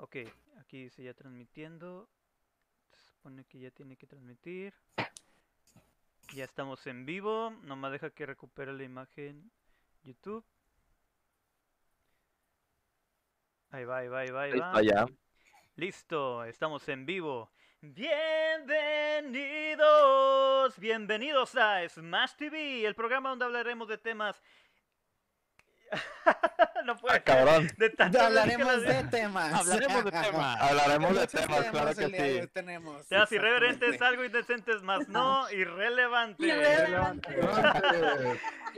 Ok, aquí dice ya transmitiendo. Se supone que ya tiene que transmitir. Ya estamos en vivo. Nomás deja que recupere la imagen YouTube. Ahí va, ahí va, ahí va, ahí va. está ya. Listo, estamos en vivo. Bienvenidos, bienvenidos a Smash TV, el programa donde hablaremos de temas. no puede Ah, cabrón. de Hablaremos de temas. Hablaremos de temas. Hablaremos de temas, claro que sí. Tenemos, Temas irreverentes, algo indecentes, más no irrelevantes.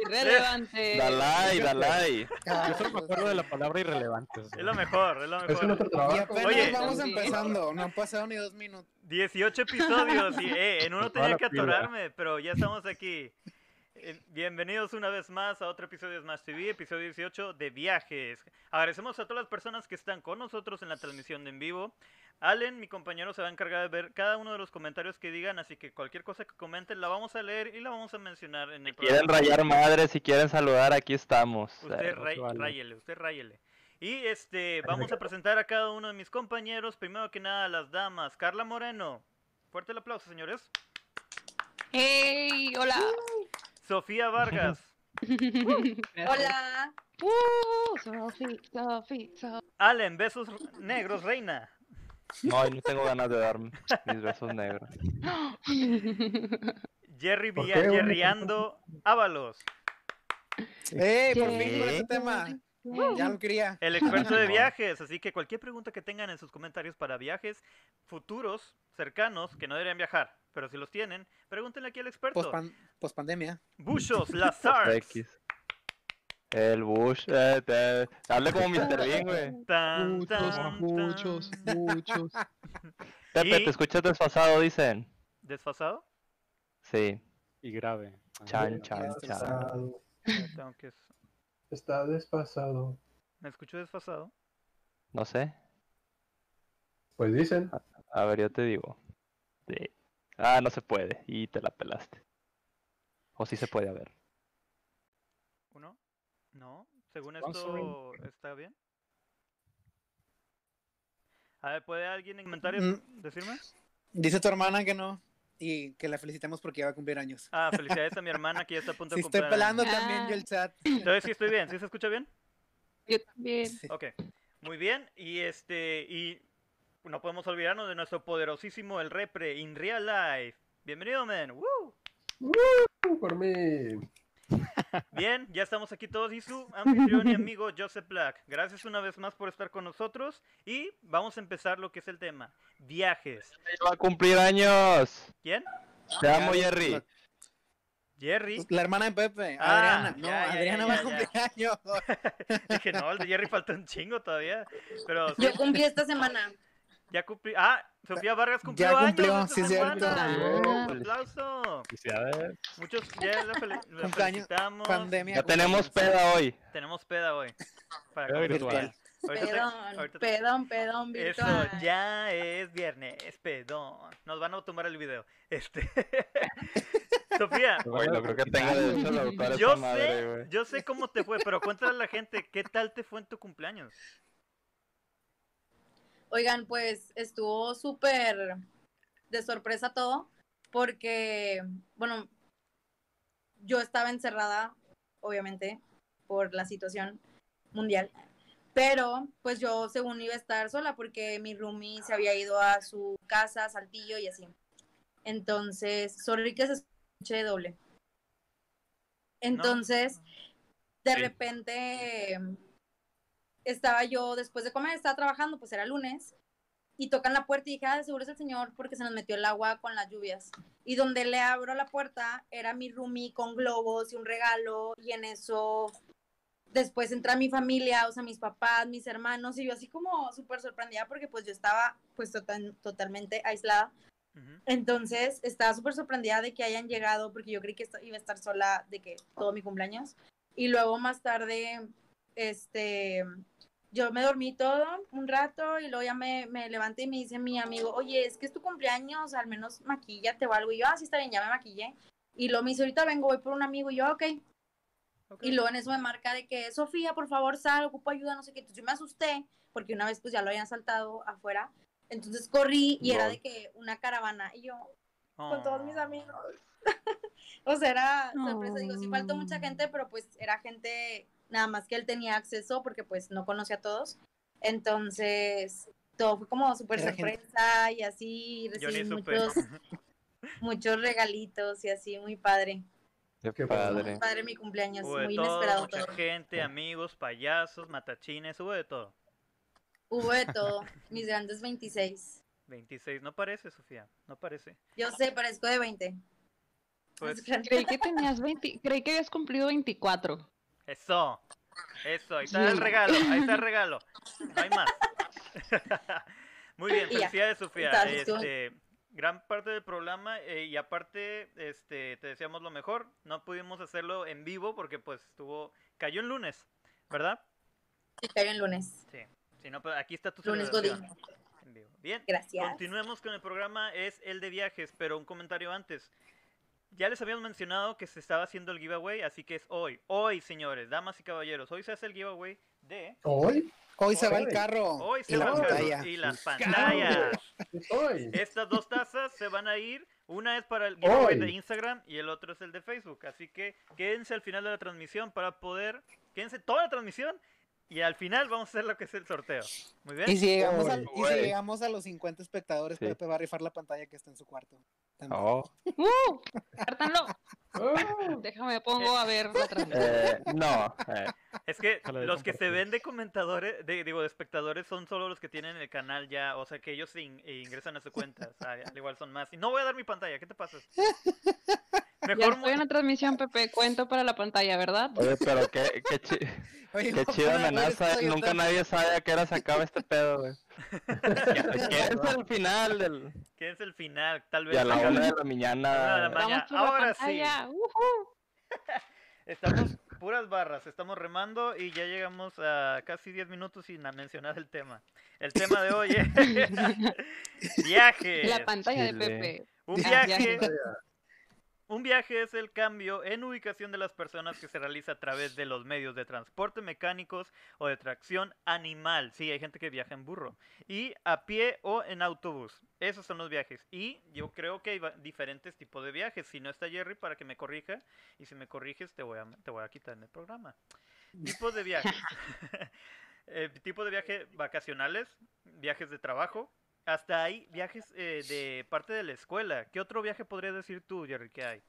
Irrelevante. Dalai, Dalai. Ah, Yo solo me acuerdo de la palabra irrelevante. Es lo mejor, es lo Es mejor. otro Y trabajo. Oye. vamos Sí. empezando, no han pasado ni dos minutos. 18 episodios y eh, en uno tenía que atorarme, pero ya estamos aquí. Eh, Bienvenidos una vez más a otro episodio de Smash TV, episodio 18 de viajes. Agradecemos a todas las personas que están con nosotros en la transmisión de en vivo. Allen, mi compañero, se va a encargar de ver cada uno de los comentarios que digan, así que cualquier cosa que comenten la vamos a leer y la vamos a mencionar en el Quieren programa. rayar madres, si quieren saludar, aquí estamos. Usted Eh, ray- vale. ráyele, usted ráyele. Y este, vamos a presentar a cada uno de mis compañeros. Primero que nada, las damas. Carla Moreno. Fuerte el aplauso, señores. Hey, hola. Sofía Vargas. Hola. Uh, Sofi, Sofi, Sofi. Allen, besos negros, reina. No, no tengo ganas de dar mis besos negros. Jerry ¿Por Villa? Jerryando Ábalos. ¡Eh, por fin con este tema! Ya lo quería. El experto de viajes. Así que cualquier pregunta que tengan en sus comentarios para viajes futuros, cercanos, que no deberían viajar, pero si los tienen, pregúntenle aquí al experto. Pospan- Pospandemia. Bushos, Lazar. X. El Bush. Eh, te- Hable como Mr. Bean, güey. Muchos, muchos, muchos. Pepe, te escuchas desfasado, dicen. ¿Desfasado? Sí. Y grave. Chan, chan, chan. Desfasado. Tengo que- Está desfasado. ¿Me escucho desfasado? No sé. Pues dicen. A ver, yo te digo. Sí. Ah, no se puede. Y te la pelaste. O sí se puede, a ver. ¿Uno? No. Según esto, ¿está bien? A ver, ¿puede alguien en comentarios Mm. decirme? Dice tu hermana que no. Y que la felicitemos porque ya va a cumplir años. Ah, felicidades a mi hermana que ya está a punto de Si estoy años. pelando también Ah. yo el chat. Entonces sí estoy bien, ¿sí se escucha bien? Yo también. Sí. Ok, muy bien. Y este, y no podemos olvidarnos de nuestro poderosísimo El Repre in real life. Bienvenido, men. ¡Woo! Por mí. Bien, ya estamos aquí todos y su anfitrión y amigo Joseph Black. Gracias una vez más por estar con nosotros y vamos a empezar lo que es el tema. Viajes. Va a cumplir años. ¿Quién? Te amo, Jerry. Jerry. La hermana de Pepe, Ah, Adriana. No, ya, ya, Adriana ya, va a ya, cumplir años. Dije, no, el de Jerry falta un chingo todavía. Pero Yo cumplí esta semana. Ya cumplí. Ah, Sofía Vargas cumplió Ya cumplió, años. sí, cierto. Ah. Un aplauso. Muchos ya la, fel- la Cumpleaños, felicitamos. Pandemia. Ya tenemos peda hoy. Tenemos peda hoy. Para Peda virtual. Ahorita te- Pedón, ahorita te- pedón, pedón Eso, virtual. ya es viernes, pedón. Nos van a tomar el video. Este. Sofía, Güey, no creo que tenga de yo madre, sé, güey. yo sé cómo te fue, pero cuéntale a la gente qué tal te fue en tu cumpleaños. Oigan, pues estuvo súper de sorpresa todo, porque, bueno, yo estaba encerrada, obviamente, por la situación mundial, pero pues yo según iba a estar sola porque mi roomie se había ido a su casa, a Saltillo y así. Entonces, sorry que se doble. Entonces, de Sí. repente estaba yo después de comer, estaba trabajando, pues era lunes, y tocan la puerta y dije, ah, de seguro es el señor porque se nos metió el agua con las lluvias. Y donde le abro la puerta era mi roomie con globos y un regalo, y en eso después entra mi familia, o sea, mis papás, mis hermanos, y yo así como súper sorprendida porque pues yo estaba pues total- totalmente aislada. Entonces estaba súper sorprendida de que hayan llegado porque yo creí que iba a estar sola de que todo mi cumpleaños. Y luego más tarde, este, yo me dormí todo un rato y luego ya me, me levanté y me dice mi amigo, oye, es que es tu cumpleaños, al menos maquíllate o algo. Y yo, ah, sí está bien, ya me maquillé. Y luego me dice, ahorita vengo, voy por un amigo. Y yo, "Ah, ok. Ok. Y luego en eso me marca de que, Sofía, por favor, sal, ocupo ayuda, no sé qué. Entonces yo me asusté, porque una vez pues ya lo habían saltado afuera. Entonces corrí y era Lol. de que una caravana. Y yo, con todos mis Oh. amigos. o sea, era sorpresa. Digo, sí faltó mucha Oh. gente, pero pues era gente nada más que él tenía acceso porque pues no conocía a todos. Entonces, todo fue como súper gente. sorpresa y así Yo ni recibí supe. muchos, muchos regalitos y así, muy padre. Qué Qué padre. Muy padre mi cumpleaños, Hubo de muy todo, inesperado mucha todo. gente, amigos, payasos, matachines, hubo de todo. Hubo de todo, mis grandes 26. 26, no parece, Sofía, no parece. Yo sé, parezco de 20. Pues Creí que tenías 20, creí que habías cumplido 24. Eso, eso, ahí está el regalo, ahí está el regalo. No hay más. Muy bien, felicidades, Sofía. Este, gran parte del programa eh, y aparte, este, te deseamos lo mejor. No pudimos hacerlo en vivo porque pues estuvo, cayó en lunes, ¿verdad? Sí, cayó en lunes. Sí. Si no, pues, aquí está tu Lunes celebración Godín. en vivo. Bien. Gracias. Continuemos con el programa, es el de viajes, pero un comentario antes. Ya les habíamos mencionado que se estaba haciendo el giveaway, así que es hoy. Hoy, señores, damas y caballeros, hoy se hace el giveaway de... ¿Hoy? Hoy se va el carro. Hoy y se la van a- pantalla. y las pantallas. Hoy. Estas dos tazas se van a ir. Una es para el giveaway Hoy. de Instagram y el otro es el de Facebook. Así que quédense al final de la transmisión para poder... Quédense toda la transmisión y al final vamos a hacer lo que es el sorteo. Muy bien. Y si, llegamos al- y si llegamos a los 50 espectadores, Sí. Pepe va a rifar la pantalla que está en su cuarto. También. Oh, ¡Uh! Cártanlo. Déjame pongo a ver la transmisión. eh, no. eh, Es que los que se ven de comentadores, de, digo, de espectadores, son solo los que tienen el canal ya, o sea, que ellos in- eh, ingresan a su cuenta, o sea, al igual son más. Y no voy a dar mi pantalla, ¿qué te pasa? Ya Mejor estoy en la transmisión, Pepe. Cuento para la pantalla, ¿verdad? Oye, pero qué, qué, chi- Oye, qué ver amenaza. esto, Nunca nadie sabe a qué hora se acaba este pedo, güey. ¿Qué es el final del.? ¿Qué es el final? Tal Y vez. a la una de la Una de la mañana. ma- Vamos por ahora la sí. pantalla. ¡Ujú! Estamos puras barras, estamos remando y ya llegamos a casi 10 minutos sin a mencionar el tema. El tema de hoy es viajes. La pantalla de. Pepe. Un Ah, viaje, viaje. Un viaje es el cambio en ubicación de las personas que se realiza a través de los medios de transporte mecánicos o de tracción animal. Sí, hay gente que viaja en burro. Y a pie o en autobús. Esos son los viajes. Y yo creo que hay diferentes tipos de viajes. Si no está Jerry, para que me corrija. Y si me corriges, te voy a, te voy a quitar en el programa. Tipos de viajes. Eh, tipo de viaje vacacionales, viajes de trabajo, hasta hay viajes eh, de parte de la escuela. ¿Qué otro viaje podrías decir tú, Jerry, que hay?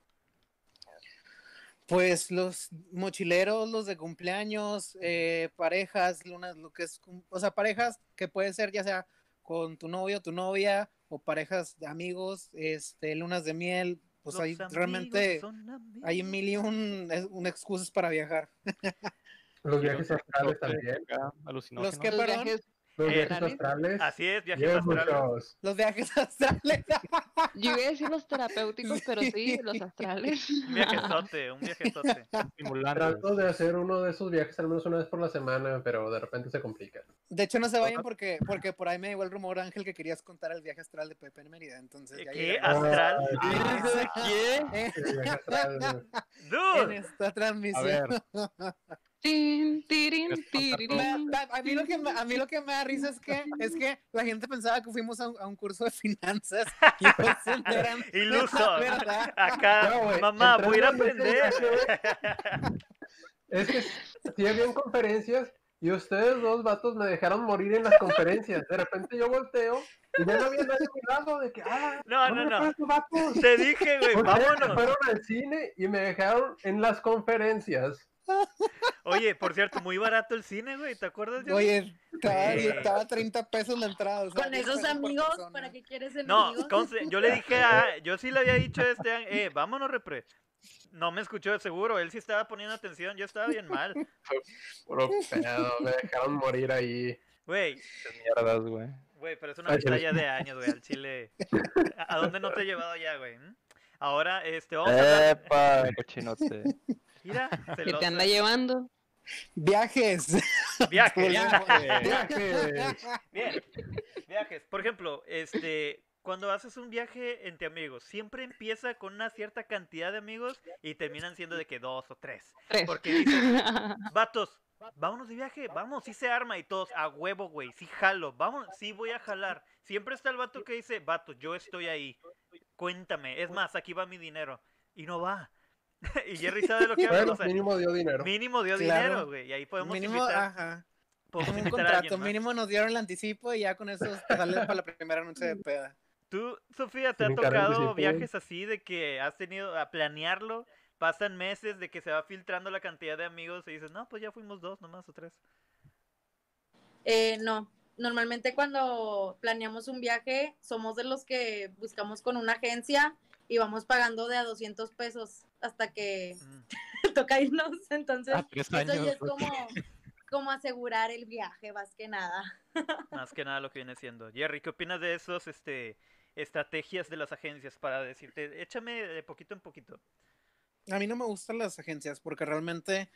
Pues los mochileros, los de cumpleaños, eh, parejas, lunas, lo que es, o sea, parejas que puede ser ya sea con tu novio, tu novia, o parejas de amigos, este, lunas de miel, pues Los hay realmente, hay mil y un, es- un excusas para viajar. Los viajes astrales también. Los que- perdón? Viajes- Los Eh, viajes ¿astrales? astrales. Así es, viajes astrales. muchos. Los viajes astrales. Yo iba a decir los terapéuticos, pero sí, los astrales. Un viajezote, un viajezote. Trato de hacer uno de esos viajes al menos una vez por la semana, pero de repente se complica. De hecho, no se vayan porque, porque por ahí me llegó el rumor, Ángel, que querías contar el viaje astral de Pepe en Mérida. Entonces, ya ¿Qué? ¿Astral? ¿Qué? El viaje astral, en ¡Dude! esta A transmisión. ver, Es tirirín. Me- a, a mí lo que me, a mí lo que me da risa es que, es que la gente pensaba que fuimos a un, a un curso de finanzas y pues se enteran de la Iluso. Acá, No, mamá, voy a ir a aprender. Es que sí habían conferencias y ustedes dos vatos me dejaron morir en las conferencias. De repente yo volteo y ya no había nadie a mi lado de que, ah, No, no, ¿dónde no. Te dije, güey, vámonos. fueron al cine y me dejaron en las conferencias. Oye, por cierto, muy barato el cine, güey, ¿te acuerdas? Oye, estaba, Sí. estaba 30 pesos la entrada. o sea, Con 10 esos amigos. ¿para qué quieres No, enemigos? conste, yo le dije a. Yo sí le había dicho a este. Eh, vámonos, repre. No me escuchó de seguro, él sí estaba poniendo atención, yo estaba bien mal. Puro pedo, me dejaron morir ahí. Güey, mierdas, güey. güey, pero es una ya de años, güey, al chile. ¿A dónde no te he llevado ya, güey? Ahora, este, vamos a hablar. Epa, cochinote. Mira, Que te anda llevando. Viajes. Viajes. Viajes. Bien, viajes. Por ejemplo, este, cuando haces un viaje entre amigos, siempre empieza con una cierta cantidad de amigos y terminan siendo de que dos o tres. Tres. Porque dices, vatos, vámonos de viaje, vamos, sí se arma y todos, a huevo, güey, sí jalo, vamos, sí voy a jalar. Siempre está el vato que dice, vato, yo estoy ahí, cuéntame, es más, aquí va mi dinero. Y no va. y Jerry sabe de lo que Bueno, sea, mínimo dio dinero. mínimo dio Claro. dinero, güey, y ahí podemos Mínimo, invitar, ajá. podemos un invitar contrato, mínimo nos dieron el anticipo y ya con eso sale para la primera noche de peda. ¿Tú, Sofía, te ha tocado viajes así de que has tenido a planearlo? Pasan meses de que se va filtrando la cantidad de amigos y dices, no, pues ya fuimos dos nomás o tres. Eh, no, normalmente cuando planeamos un viaje somos de los que buscamos con una agencia y vamos pagando de a 200 pesos hasta que Mm. toca irnos. Entonces, Ah, eso ya años, es como, como asegurar el viaje, más que nada. Más que nada lo que viene siendo. Jerry, ¿qué opinas de esos este, estrategias de las agencias para decirte, échame de poquito en poquito? A mí no me gustan las agencias porque realmente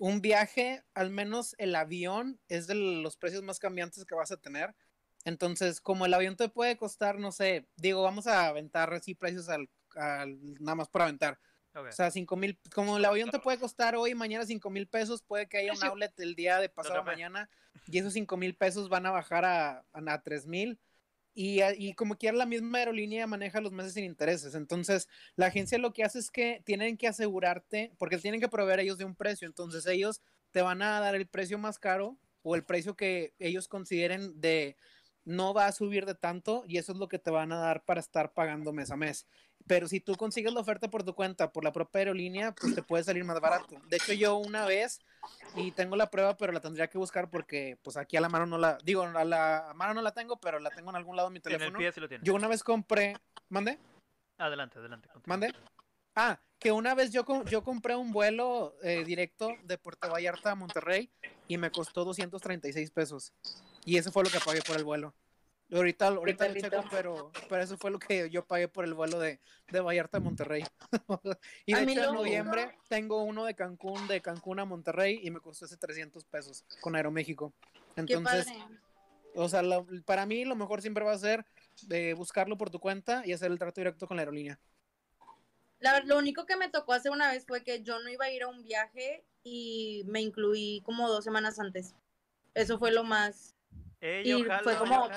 un viaje, al menos el avión, es de los precios más cambiantes que vas a tener. Entonces, como el avión te puede costar, no sé, digo, vamos a aventar así precios al, al- nada más por aventar. Ok. O sea, cinco mil, como el avión te puede costar hoy, mañana cinco mil pesos, puede que haya un outlet el día de pasado mañana y esos cinco mil pesos van a bajar a, a, a tres mil. Y, y como quiera la misma aerolínea maneja los meses sin intereses. Entonces, la agencia lo que hace es que tienen que asegurarte, porque tienen que proveer ellos de un precio. Entonces, ellos te van a dar el precio más caro o el precio que ellos consideren de no va a subir de tanto y eso es lo que te van a dar para estar pagando mes a mes. Pero si tú consigues la oferta por tu cuenta, por la propia aerolínea, pues te puede salir más barato. De hecho, yo una vez, y tengo la prueba, pero la tendría que buscar porque pues aquí a la mano no la, digo, a la mano no la tengo, pero la tengo en algún lado de mi En el teléfono. pie sí lo tienes. Yo una vez compré, ¿mande? Adelante, adelante. continúa. ¿Mande? Ah, que una vez yo, yo compré un vuelo eh, directo de Puerto Vallarta a Monterrey y me costó 236 pesos. Y eso fue lo que pagué por el vuelo. Ahorita, ahorita lo checo, pero, pero eso fue lo que yo pagué por el vuelo de, de Vallarta a Monterrey. y de hecho, en noviembre tengo uno de Cancún, de Cancún a Monterrey y me costó ese 300 pesos con Aeroméxico. Qué Entonces, padre. o sea, la- para mí lo mejor siempre va a ser de buscarlo por tu cuenta y hacer el trato directo con la aerolínea. La lo único que me tocó hacer una vez fue que yo no iba a ir a un viaje y me incluí como dos semanas antes. Eso fue lo más. Eh, y yo fue como-.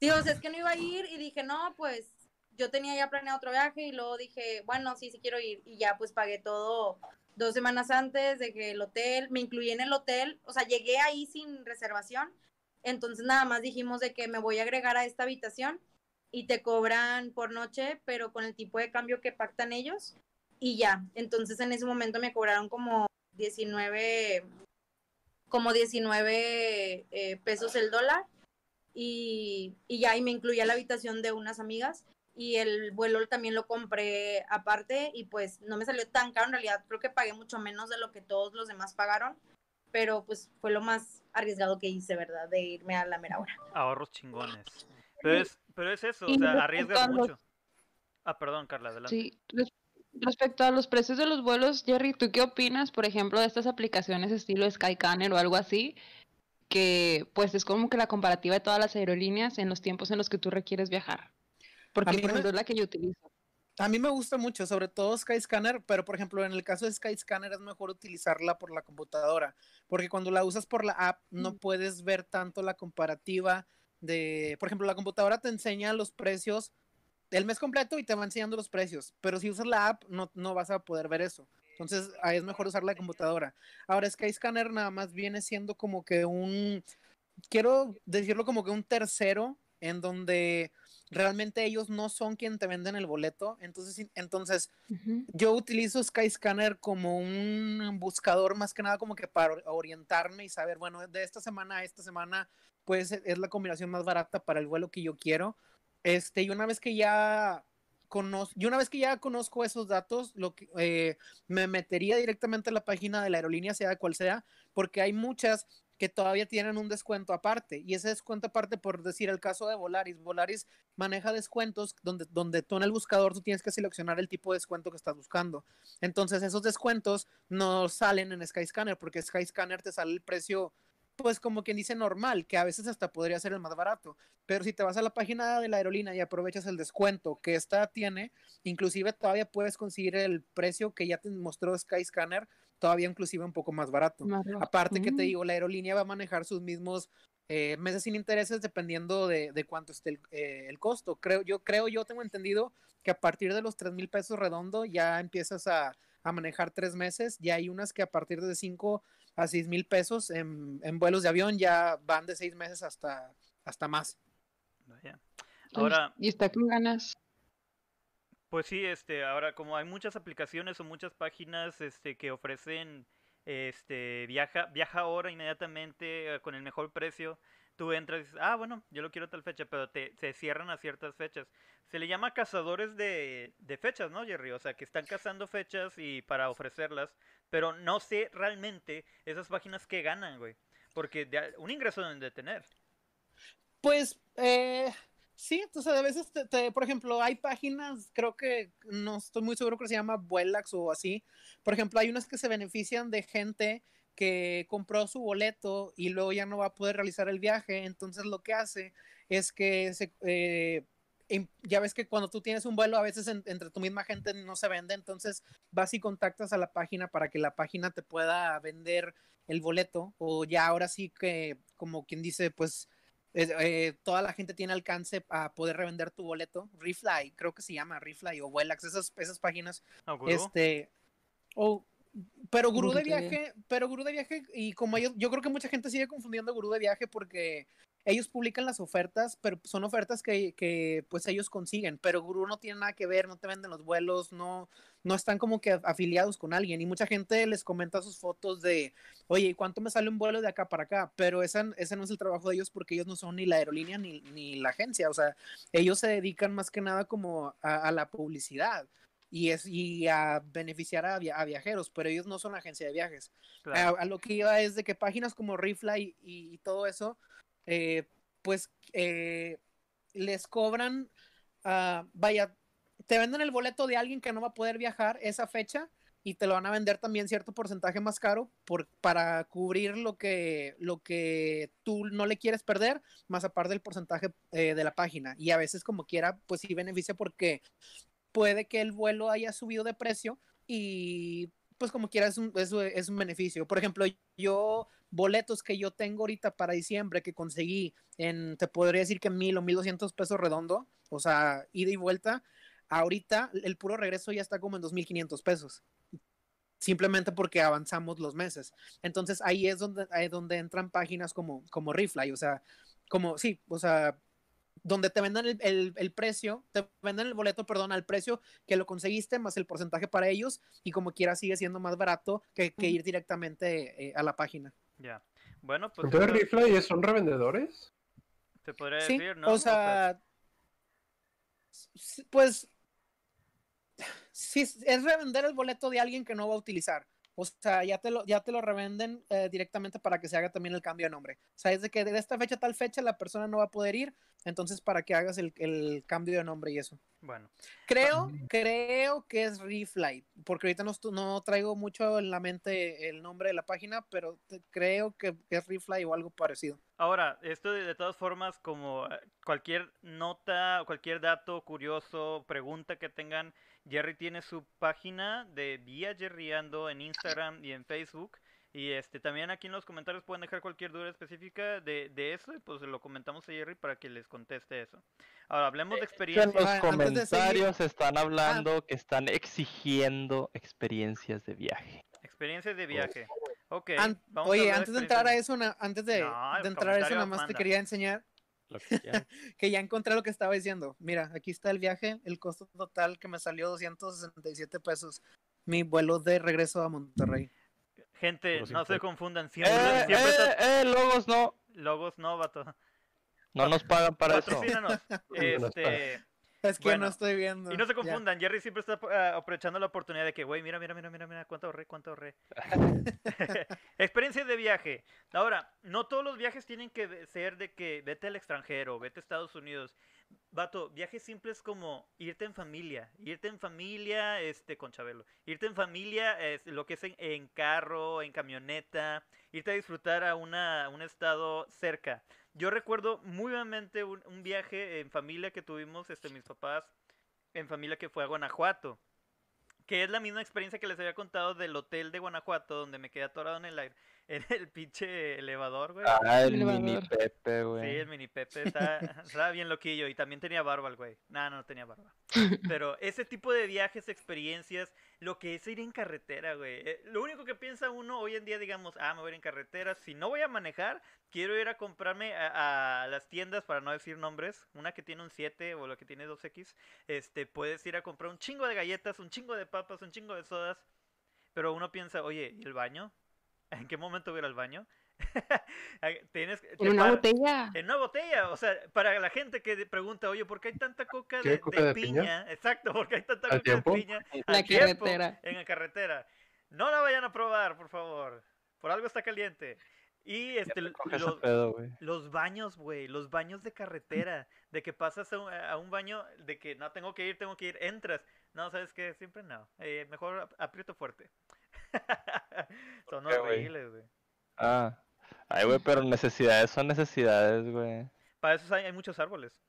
Sí, o sea, es que no iba a ir y dije, no, pues yo tenía ya planeado otro viaje y luego dije, bueno, sí, sí quiero ir. Y ya pues pagué todo dos semanas antes, dejé el hotel, me incluí en el hotel, o sea, llegué ahí sin reservación. Entonces nada más dijimos de que me voy a agregar a esta habitación y te cobran por noche, pero con el tipo de cambio que pactan ellos. Y ya, entonces en ese momento me cobraron como 19, como 19 eh, pesos el dólar y, y ya, y me incluía la habitación de unas amigas y el vuelo también lo compré aparte y pues no me salió tan caro, en realidad creo que pagué mucho menos de lo que todos los demás pagaron, pero pues fue lo más arriesgado que hice, ¿verdad? De irme a la mera hora. Ahorros chingones. Pero es, pero es eso, o sea, arriesgas mucho. Ah, perdón, Carla, adelante. Sí, res- respecto a los precios de los vuelos, Jerry, ¿tú qué opinas, por ejemplo, de estas aplicaciones estilo Skycanner o algo así? Que pues es como que la comparativa de todas las aerolíneas en los tiempos en los que tú requieres viajar. Porque, por me- ejemplo, es la que yo utilizo. A mí me gusta mucho, sobre todo Skyscanner, pero por ejemplo, en el caso de Skyscanner es mejor utilizarla por la computadora, porque cuando la usas por la app no Mm. puedes ver tanto la comparativa de, por ejemplo, la computadora te enseña los precios del mes completo y te va enseñando los precios, pero si usas la app no, no vas a poder ver eso. Entonces, ahí es mejor usar la computadora. Ahora, Skyscanner nada más viene siendo como que un, quiero decirlo como que un tercero en donde realmente ellos no son quien te venden el boleto. Entonces, entonces Ujú. yo utilizo Skyscanner como un buscador más que nada como que para or- orientarme y saber, bueno, de esta semana a esta semana, pues es la combinación más barata para el vuelo que yo quiero. Este, y una vez que ya conozco, y una vez que ya conozco esos datos, lo que, eh, me metería directamente a la página de la aerolínea, sea cual sea, porque hay muchas que todavía tienen un descuento aparte. Y ese descuento aparte, por decir el caso de Volaris, Volaris maneja descuentos donde, donde tú en el buscador tú tienes que seleccionar el tipo de descuento que estás buscando. Entonces esos descuentos no salen en Skyscanner porque Skyscanner te sale el precio pues como quien dice normal, que a veces hasta podría ser el más barato. Pero si te vas a la página de la aerolínea y aprovechas el descuento que esta tiene, inclusive todavía puedes conseguir el precio que ya te mostró Skyscanner, todavía inclusive un poco más barato. Más. Aparte que te Mm. digo, la aerolínea va a manejar sus mismos eh, meses sin intereses dependiendo de, de cuánto esté el, eh, el costo. Creo yo, creo yo, tengo entendido que a partir de los 3 mil pesos redondo ya empiezas a, a manejar tres meses. Ya hay unas que a partir de 5 a 6 mil pesos en, en vuelos de avión ya van de seis meses hasta, hasta más. Ahora, Y está con ganas. Pues sí, este, ahora como hay muchas aplicaciones o muchas páginas este, que ofrecen este viaja, viaja ahora inmediatamente eh, con el mejor precio, tú entras y dices, ah, bueno, yo lo quiero a tal fecha, pero te, se cierran a ciertas fechas. Se le llama cazadores de, de fechas, ¿no, Jerry? O sea, que están cazando fechas y para ofrecerlas, pero no sé realmente esas páginas que ganan, güey. Porque un ingreso deben de tener. Pues eh, sí, entonces a veces, te- por ejemplo, hay páginas, creo que no estoy muy seguro que se llama Vuelax o así. Por ejemplo, hay unas que se benefician de gente que compró su boleto y luego ya no va a poder realizar el viaje. Entonces lo que hace es que se, eh, ya ves que cuando tú tienes un vuelo, a veces en- entre tu misma gente no se vende. Entonces vas y contactas a la página para que la página te pueda vender el boleto. O ya ahora sí que, como quien dice, pues eh, eh, toda la gente tiene alcance a poder revender tu boleto. Refly, creo que se llama Refly o Vuelax, esas, esas páginas. ¿No, gurú? Este, o, pero gurú de Gurú de viaje, pero gurú de viaje, y como ellos, yo creo que mucha gente sigue confundiendo gurú de viaje porque ellos publican las ofertas, pero son ofertas que, que pues ellos consiguen, pero gurú no tiene nada que ver, no te venden los vuelos, no, no están como que afiliados con alguien, y mucha gente les comenta sus fotos de, oye, ¿y cuánto me sale un vuelo de acá para acá? Pero esa, ese no es el trabajo de ellos porque ellos no son ni la aerolínea ni, ni la agencia, o sea, ellos se dedican más que nada como a, a la publicidad y, es, y a beneficiar a, via- a viajeros, pero ellos no son agencia de viajes. A, Claro. a lo que iba es de que páginas como Refly y, y todo eso, eh, pues eh, les cobran, ah, vaya, te venden el boleto de alguien que no va a poder viajar esa fecha y te lo van a vender también cierto porcentaje más caro por, para cubrir lo que, lo que tú no le quieres perder, más aparte del porcentaje eh, de la página. Y a veces como quiera, pues sí beneficia porque puede que el vuelo haya subido de precio y pues como quiera es un, es, es un beneficio. Por ejemplo, yo boletos que yo tengo ahorita para diciembre que conseguí en, te podría decir que mil o mil doscientos pesos redondo, o sea, ida y vuelta, ahorita el puro regreso ya está como en dos mil quinientos pesos. Simplemente porque avanzamos los meses. Entonces ahí es donde, ahí es donde entran páginas como, como Refly, o sea, como, sí, o sea, donde te vendan el, el, el precio, te venden el boleto, perdón, al precio que lo conseguiste, más el porcentaje para ellos, y como quiera sigue siendo más barato que, que ir directamente eh, a la página. Ya. Bueno, pues Entonces, Rifle son revendedores. se podría Sí, decir, ¿no? o sea, pues sí, es revender el boleto de alguien que no va a utilizar. O sea, ya te lo, ya te lo revenden eh, directamente para que se haga también el cambio de nombre. O sea, es de que de esta fecha a tal fecha la persona no va a poder ir, entonces para que hagas el, el cambio de nombre y eso. bueno, Creo, creo que es Refly, porque ahorita no, no traigo mucho en la mente el nombre de la página, pero te- creo que, que es Refly o algo parecido. Ahora, esto de, de todas formas, como eh, cualquier nota, cualquier dato curioso, pregunta que tengan, Jerry tiene su página de Vía Jerryando en Instagram y en Facebook. Y este también aquí en los comentarios pueden dejar cualquier duda específica de, de eso y pues lo comentamos a Jerry para que les conteste eso. Ahora, hablemos de en experiencias. los Ah, comentarios están hablando que están exigiendo experiencias de viaje. Experiencias de viaje. Ok. An- vamos a Oye, antes de entrar a eso, antes de, No, el de entrar a eso, nada más te quería enseñar Lo que ya encontré lo que estaba diciendo. Mira, aquí está el viaje, el costo total que me salió 267 pesos. Mi vuelo de regreso a Monterrey. Gente, no se confundan. Siempre, Eh, siempre estás- eh, eh, logos no. Logos no, vato. No nos pagan para eso. Este, Es que Bueno, no estoy viendo. Y no se Ya. confundan, Jerry siempre está ah, aprovechando la oportunidad de que, güey, mira, mira, mira, mira, mira, cuánto ahorré, cuánto ahorré. Experiencia de viaje. Ahora, no todos los viajes tienen que ser de que vete al extranjero, vete a Estados Unidos. Vato, viajes simples como irte en familia, irte en familia, este, con Chabelo, irte en familia, es, lo que es en, en carro, en camioneta, irte a disfrutar a una, un estado cerca. Yo recuerdo muy vivamente un, un viaje en familia que tuvimos, este, mis papás, en familia que fue a Guanajuato. Que es la misma experiencia que les había contado del hotel de Guanajuato, donde me quedé atorado en el aire, en el pinche elevador, güey. Ah, el mini Pepe, Sí, güey. el mini Pepe está, estaba bien loquillo y también tenía barba el güey. No, no, no tenía barba. Pero ese tipo de viajes, experiencias, lo que es ir en carretera, güey. eh, Lo único que piensa uno hoy en día, digamos, ah, me voy a ir en carretera. Si no voy a manejar, quiero ir a comprarme a, a las tiendas, para no decir nombres, una que tiene un 7 o la que tiene 2X. Este, puedes ir a comprar un chingo de galletas, un chingo de papas, un chingo de sodas. Pero uno piensa, oye, ¿y el baño? ¿En qué momento voy a ir al baño? Tienes, En una para- botella. en una botella, o sea, para la gente que pregunta, oye, ¿por qué hay tanta coca ¿Qué de, coca de de piña? piña? Exacto, porque hay tanta ¿Al coca tiempo? de piña La al tiempo carretera. en la carretera. No la vayan a probar, por favor. Por algo está caliente. Y este, los, pedo, los baños, güey, los baños de carretera, de que pasas a un, a un baño, de que no tengo que ir, tengo que ir, entras. No, ¿sabes qué? Siempre no. Eh, mejor ap- aprieto fuerte. Son horribles, güey. Ah. Ay, güey, pero necesidades son necesidades, güey. Para eso hay, hay muchos árboles.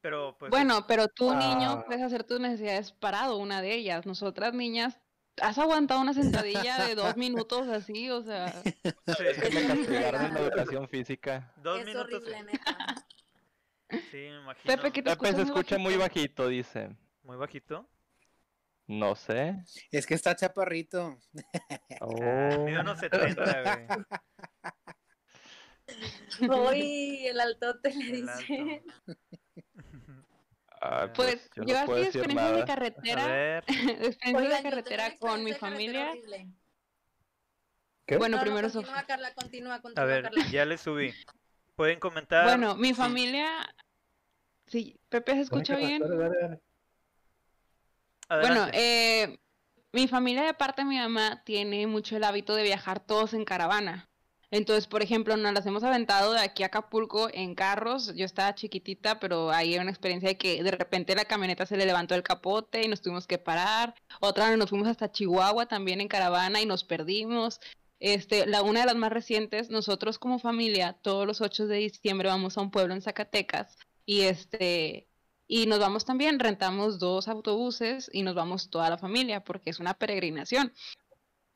Pero, pues. Bueno, pero tú, niño, Ah. puedes hacer tus necesidades parado, una de ellas. Nosotras, niñas, has aguantado una sentadilla de dos minutos así, o sea. sí, Es que me castigaron en la educación física. dos es minutos. horrible, neta. Sí, me imagino. Pepe, que te Pepe se escucha muy bajito, dice. Muy bajito. No sé. Es que está chaparrito. Oh. Mide unos 70, güey. Uy, el altote le dice. Ah, Pues yo yo, no así experiencia de. A carretera, experiencia de carretera con mi familia. ¿Qué? Bueno, No, no, primero continúa, Sofía. Carla, continúa, A continúa, ver, Carla. ya le subí. Pueden comentar. Bueno, mi familia. Sí, Pepe, ¿se escucha bien? dale, dale, dale. Bueno, eh, mi familia de parte de mi mamá tiene mucho el hábito de viajar todos en caravana. Entonces, por ejemplo, nos las hemos aventado de aquí a Acapulco en carros. Yo estaba chiquitita, pero ahí hay una experiencia de que de repente la camioneta se le levantó el capote y nos tuvimos que parar. Otra vez nos fuimos hasta Chihuahua también en caravana y nos perdimos. Este, la una de las más recientes, nosotros como familia, todos los 8 de diciembre vamos a un pueblo en Zacatecas y este y nos vamos también, rentamos dos autobuses y nos vamos toda la familia porque es una peregrinación.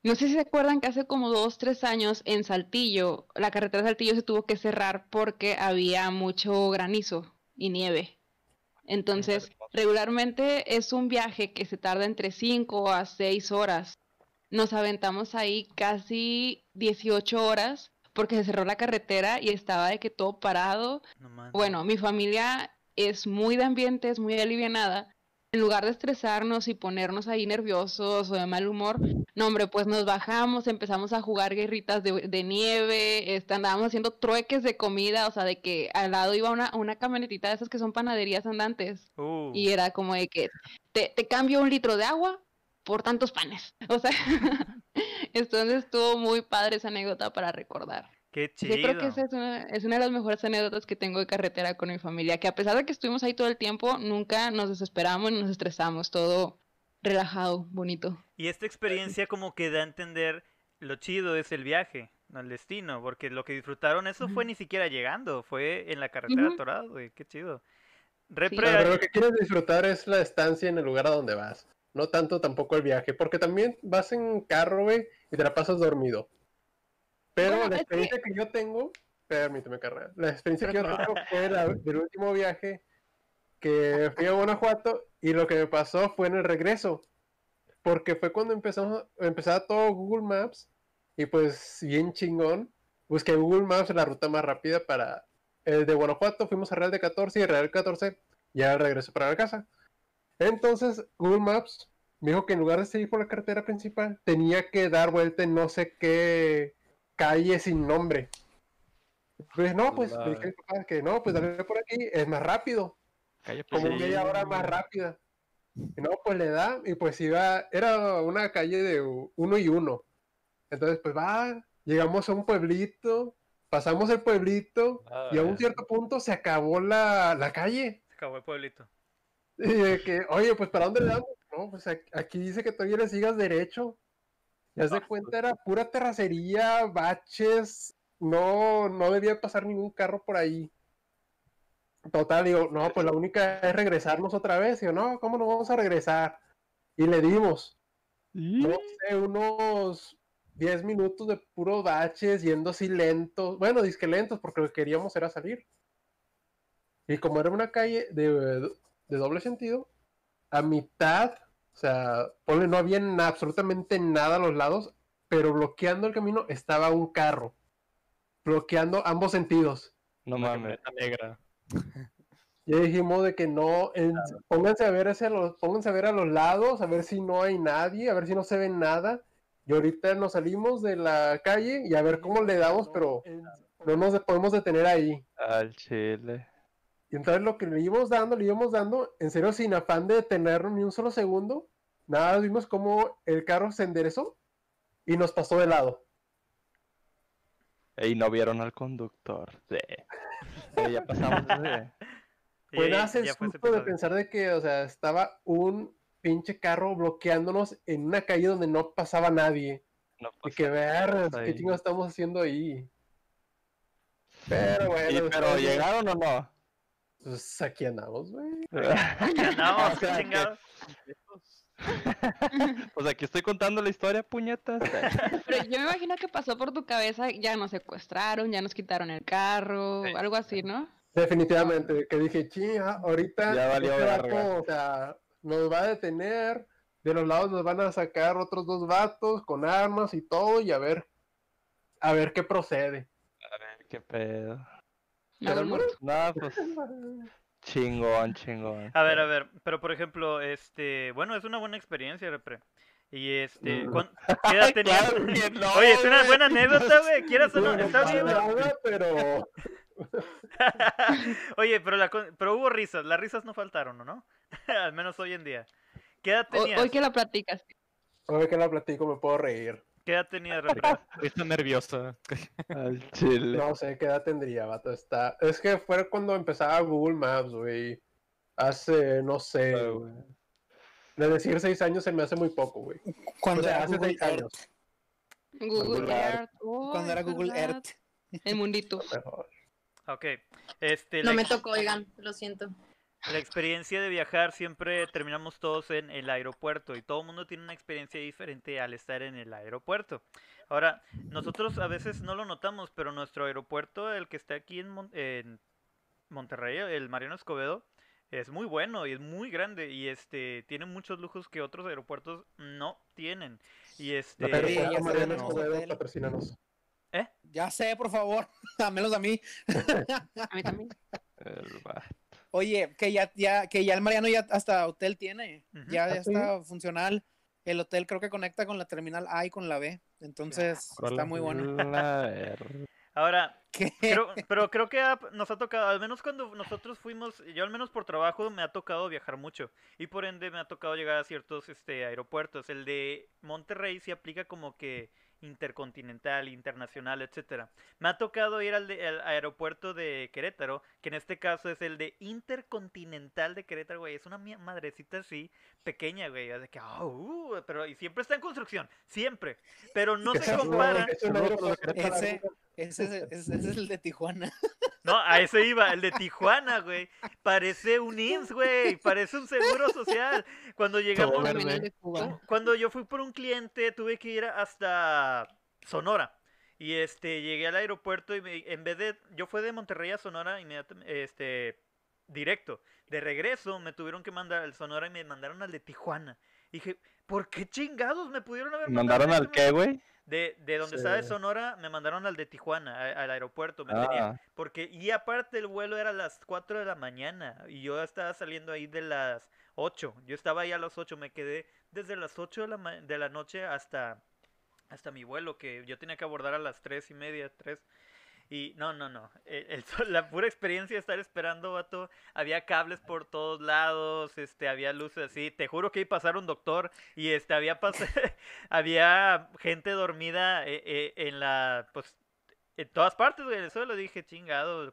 No sé si se acuerdan que hace como dos, tres años en Saltillo, la carretera de Saltillo se tuvo que cerrar porque había mucho granizo y nieve. Entonces, regularmente es un viaje que se tarda entre 5 a 6 horas. Nos aventamos ahí casi 18 horas porque se cerró la carretera y estaba de que todo parado. No. Bueno, mi familia es muy de ambiente, es muy alivianada. En lugar de estresarnos y ponernos ahí nerviosos o de mal humor, no, hombre, pues nos bajamos, empezamos a jugar guerritas de, de nieve, este, andábamos haciendo trueques de comida, o sea, de que al lado iba una, una camionetita de esas que son panaderías andantes. Uh, Y era como de que te, te cambio un litro de agua por tantos panes. O sea, entonces estuvo muy padre esa anécdota para recordar. Qué chido. Yo creo que esa es una, es una de las mejores anécdotas que tengo de carretera con mi familia, que a pesar de que estuvimos ahí todo el tiempo, nunca nos desesperamos ni nos estresamos, todo relajado, bonito. Y esta experiencia como que da a entender lo chido es el viaje, no el destino, porque lo que disfrutaron eso fue ni siquiera llegando, fue en la carretera atorado, güey, qué chido. Sí. Repre, Pero lo que quieres disfrutar es la estancia en el lugar a donde vas. No tanto tampoco el viaje, porque también vas en carro, güey, y te la pasas dormido. Pero Bueno, la es que- experiencia que... yo tengo, permíteme, carnal, la experiencia que yo tengo fue la del último viaje que fui a Guanajuato y lo que me pasó fue en el regreso. Porque fue cuando empezamos, empezaba todo Google Maps y pues bien chingón. Busqué en Google Maps la ruta más rápida para el de Guanajuato, fuimos a Real de 14 y Real 14 ya regreso para la casa. Entonces Google Maps me dijo que en lugar de seguir por la carretera principal tenía que dar vuelta en no sé qué calle sin nombre. Pues no, pues le dije a que no, pues dale por aquí, es más rápido. Calle como Sí. media hora más rápida. Y no, pues le da, y pues iba, era una calle de uno y uno. Entonces, pues va, llegamos a un pueblito, pasamos el pueblito, y a un cierto punto se acabó la, la calle. Se acabó el pueblito. Y de que, oye, pues ¿para dónde le damos? No, pues aquí dice que todavía le sigas derecho. Ya se cuenta, era pura terracería, baches, no, no debía pasar ningún carro por ahí. Total, digo, no, pues la única es regresarnos otra vez. Digo, no, ¿cómo nos vamos a regresar? Y le dimos, no sé, unos 10 minutos de puro baches, yendo así lentos. Bueno, disque lentos, porque lo que queríamos era salir. Y como era una calle de, de doble sentido, a mitad, o sea, ponle, no había na- absolutamente nada a los lados, pero bloqueando el camino estaba un carro. Bloqueando ambos sentidos. No mames. negra. Ya dijimos de que no, en- pónganse a ver hacia los, pónganse a ver a los lados, a ver si no hay nadie, a ver si no se ve nada. Y ahorita nos salimos de la calle y a ver cómo le damos, pero no nos de- podemos detener ahí. Al chile. Y entonces lo que le íbamos dando, le íbamos dando, en serio, sin afán de detenernos ni un solo segundo, nada, vimos cómo el carro se enderezó y nos pasó de lado. Y no vieron al conductor. Sí. Eh, ya pasamos de... Y Fue nada el susto de pensar de que, o sea, estaba un pinche carro bloqueándonos en una calle donde no pasaba nadie. No Y que ver, qué chingados estamos haciendo ahí. Pero bueno, Sí, pero ¿llegaron o no? Pues aquí andamos, güey. Aquí andamos, chingados. Pues aquí estoy contando la historia, puñetas. Pero yo me imagino que pasó por tu cabeza, ya nos secuestraron, ya nos quitaron el carro, Sí. algo así, ¿no? Definitivamente, que dije, chinga, ahorita Ya valió este verga". vato, o sea, nos va a detener, de los lados nos van a sacar otros dos vatos con armas y todo, y a ver, a ver qué procede. A ver, qué pedo. Pero. No, pues chingón, chingón. A ver, a ver, pero por ejemplo, este, bueno, es una buena experiencia, repre. Y este, Mm. ¿cuán- ¿qué edad tenías? Claro que no, Oye, es una buena anécdota, güey. ¿Quieras o no? Está bien. nada, pero Oye, pero, la, con- pero hubo risas. Las risas no faltaron, ¿o no? Al menos hoy en día. ¿Qué edad tenías? hoy que la platicas. hoy que la platico me puedo reír. ¿Qué edad repre? Está nerviosa. Al chile. No sé qué edad tendría, vato. Está... Es que fue cuando empezaba Google Maps, güey. Hace, no sé, güey. de decir seis años se me hace muy poco, güey. Cuando O sea, era hace Google seis años. Earth. Google Google Earth. Earth. oh, Cuando era Google. Earth. El mundito. Mejor. Ok. Este, No la, me tocó, oigan, lo siento. La experiencia de viajar siempre terminamos todos en el aeropuerto y todo el mundo tiene una experiencia diferente al estar en el aeropuerto. Ahora, nosotros a veces no lo notamos, pero nuestro aeropuerto, el que está aquí en, Mon- en Monterrey, el Mariano Escobedo, es muy bueno y es muy grande y este tiene muchos lujos que otros aeropuertos no tienen. Y este Pero Sí, ya Mariano no. Escobedo, patrocínanos. Ya sé, por favor, dámelos a mí. A mí también. Oye, que ya, ya, que ya el Mariano ya hasta hotel tiene, ya, ¿Ah, ya está funcional. El hotel creo que conecta con la terminal A y con la B, entonces está muy bueno. Ahora. Creo- pero creo que ha- nos ha tocado, al menos cuando nosotros fuimos, yo al menos por trabajo me ha tocado viajar mucho y por ende me ha tocado llegar a ciertos este, aeropuertos. El de Monterrey se aplica como que intercontinental, internacional, etcétera. Me ha tocado ir al, de- al aeropuerto de Querétaro, que en este caso es el de Intercontinental de Querétaro, güey. Es una madrecita así, pequeña, güey. De que, uh, pero y siempre está en construcción, siempre. Pero no se compara. Ese es el de Tijuana. No, a ese iba, el de Tijuana, güey. Parece un IMSS, güey. Parece un seguro social. Cuando llegamos, cuando yo fui por un cliente, tuve que ir hasta Sonora. Y este, llegué al aeropuerto y me- en vez de, yo fui de Monterrey a Sonora inmediatamente, este, directo. De regreso me tuvieron que mandar al Sonora y me mandaron al de Tijuana. Y dije, ¿por qué chingados me pudieron haber mandado ¿Mandaron al qué, güey? De, de donde estaba de. Sonora, me mandaron al de Tijuana, a- al aeropuerto. Me Ah, porque, y aparte el vuelo era a las 4 de la mañana y yo estaba saliendo ahí de las 8. Yo estaba ahí a las 8, me quedé desde las 8 de la, ma- de la noche hasta, hasta mi vuelo, que yo tenía que abordar a las 3 y media, 3. Y no, no, no. Sol- la pura experiencia de estar esperando, vato. Había cables por todos lados, este, había luces así. Te juro que iba a pasar un doctor y este, había había gente dormida eh, eh, en la, pues, en todas partes, güey. Eso lo dije, chingado.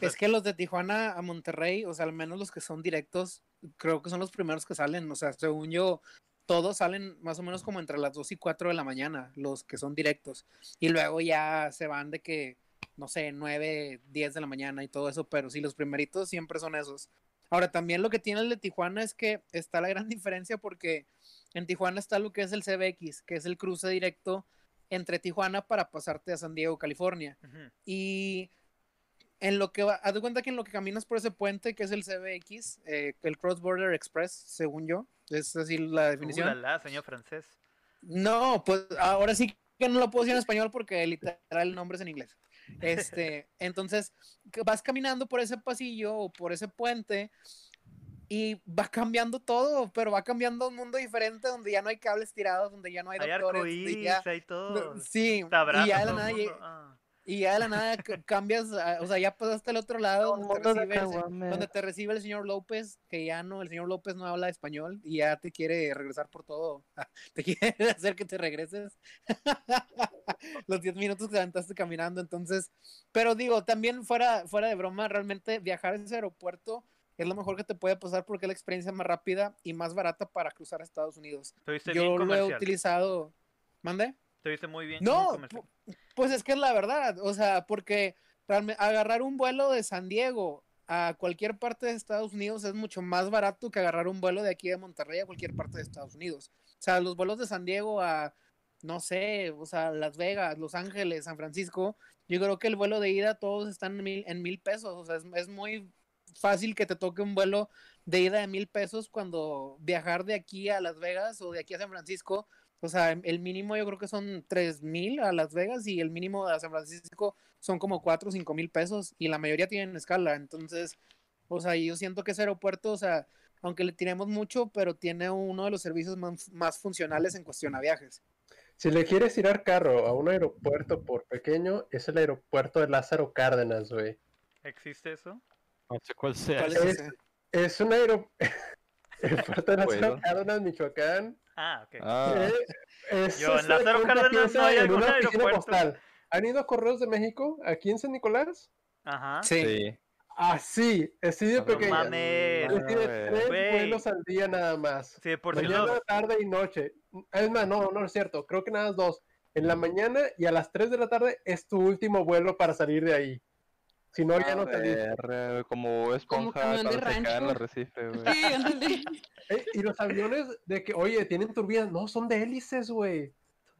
Es que los de Tijuana a Monterrey, o sea, al menos los que son directos, creo que son los primeros que salen. O sea, según yo, todos salen más o menos como entre las 2 y 4 de la mañana, los que son directos. Y luego ya se van de que, no sé, 9, 10 de la mañana y todo eso, pero sí, los primeritos siempre son esos. Ahora, también lo que tiene el de Tijuana es que está la gran diferencia porque en Tijuana está lo que es el CBX, que es el cruce directo entre Tijuana para pasarte a San Diego, California. Y en lo que va, haz de cuenta que en lo que caminas por ese puente, que es el CBX, eh, el Cross Border Express, según yo, es así la Uh, definición. la, la, señor francés. No, pues ahora sí que no lo puedo decir en español porque literal el nombre es en inglés. Este, entonces, vas caminando por ese pasillo o por ese puente y va cambiando todo, pero va cambiando a un mundo diferente donde ya no hay cables tirados, donde ya no hay Hay doctores, arcoíris, ya- hay todo. sí, y ya de la nada ah. Y ya de la nada ca- cambias, a- o sea, ya pasaste al otro lado Un donde te, recibe el, donde te recibe el señor López, que ya no, el señor López no habla español y ya te quiere regresar por todo, te quiere hacer que te regreses. Los 10 minutos que te aventaste caminando, entonces, pero digo, también fuera, fuera de broma, realmente viajar a ese aeropuerto es lo mejor que te puede pasar porque es la experiencia más rápida y más barata para cruzar a Estados Unidos. Yo lo he utilizado, ¿mande? Estuviste muy bien. No, pues es que es la verdad, o sea, porque agarrar un vuelo de San Diego a cualquier parte de Estados Unidos es mucho más barato que agarrar un vuelo de aquí de Monterrey a cualquier parte de Estados Unidos. O sea, los vuelos de San Diego a, no sé, o sea, Las Vegas, Los Ángeles, San Francisco, yo creo que el vuelo de ida todos están en mil, en mil pesos, o sea, es, es muy fácil que te toque un vuelo de ida de mil pesos cuando viajar de aquí a Las Vegas o de aquí a San Francisco o sea, el mínimo yo creo que son tres mil a Las Vegas y el mínimo a San Francisco son como cuatro o cinco mil pesos y la mayoría tienen escala. Entonces, o sea, yo siento que ese aeropuerto, o sea, aunque le tiremos mucho, pero tiene uno de los servicios más, más funcionales en cuestión a viajes. Si le quieres tirar carro a un aeropuerto por pequeño, es el aeropuerto de Lázaro Cárdenas, güey. ¿Existe eso? No sé cuál sea. ¿Cuál es es? Es un aeropuerto de Lázaro Bueno. Cárdenas, Michoacán. Ah, ok. Ah, Eh, Yo, en es Lázaro Cárdenas no hay en algún aeropuerto. postal. ¿Han ido a Correos de México aquí en San Nicolás? Ajá. Sí. sí. Así, así de No pequeño. mames. Tres vuelos al día nada más. Sí, por si mañana, no. tarde y noche. Es más, no, no es cierto. Creo que nada más dos. En la mañana y a las 3 de la tarde es tu último vuelo para salir de ahí. Si no, ya no te eh, como esponja camión de cuando se cae en el rancho. arrecife, güey. Sí, ándale. Eh, y los aviones de que, oye, tienen turbinas. No, son de hélices, güey.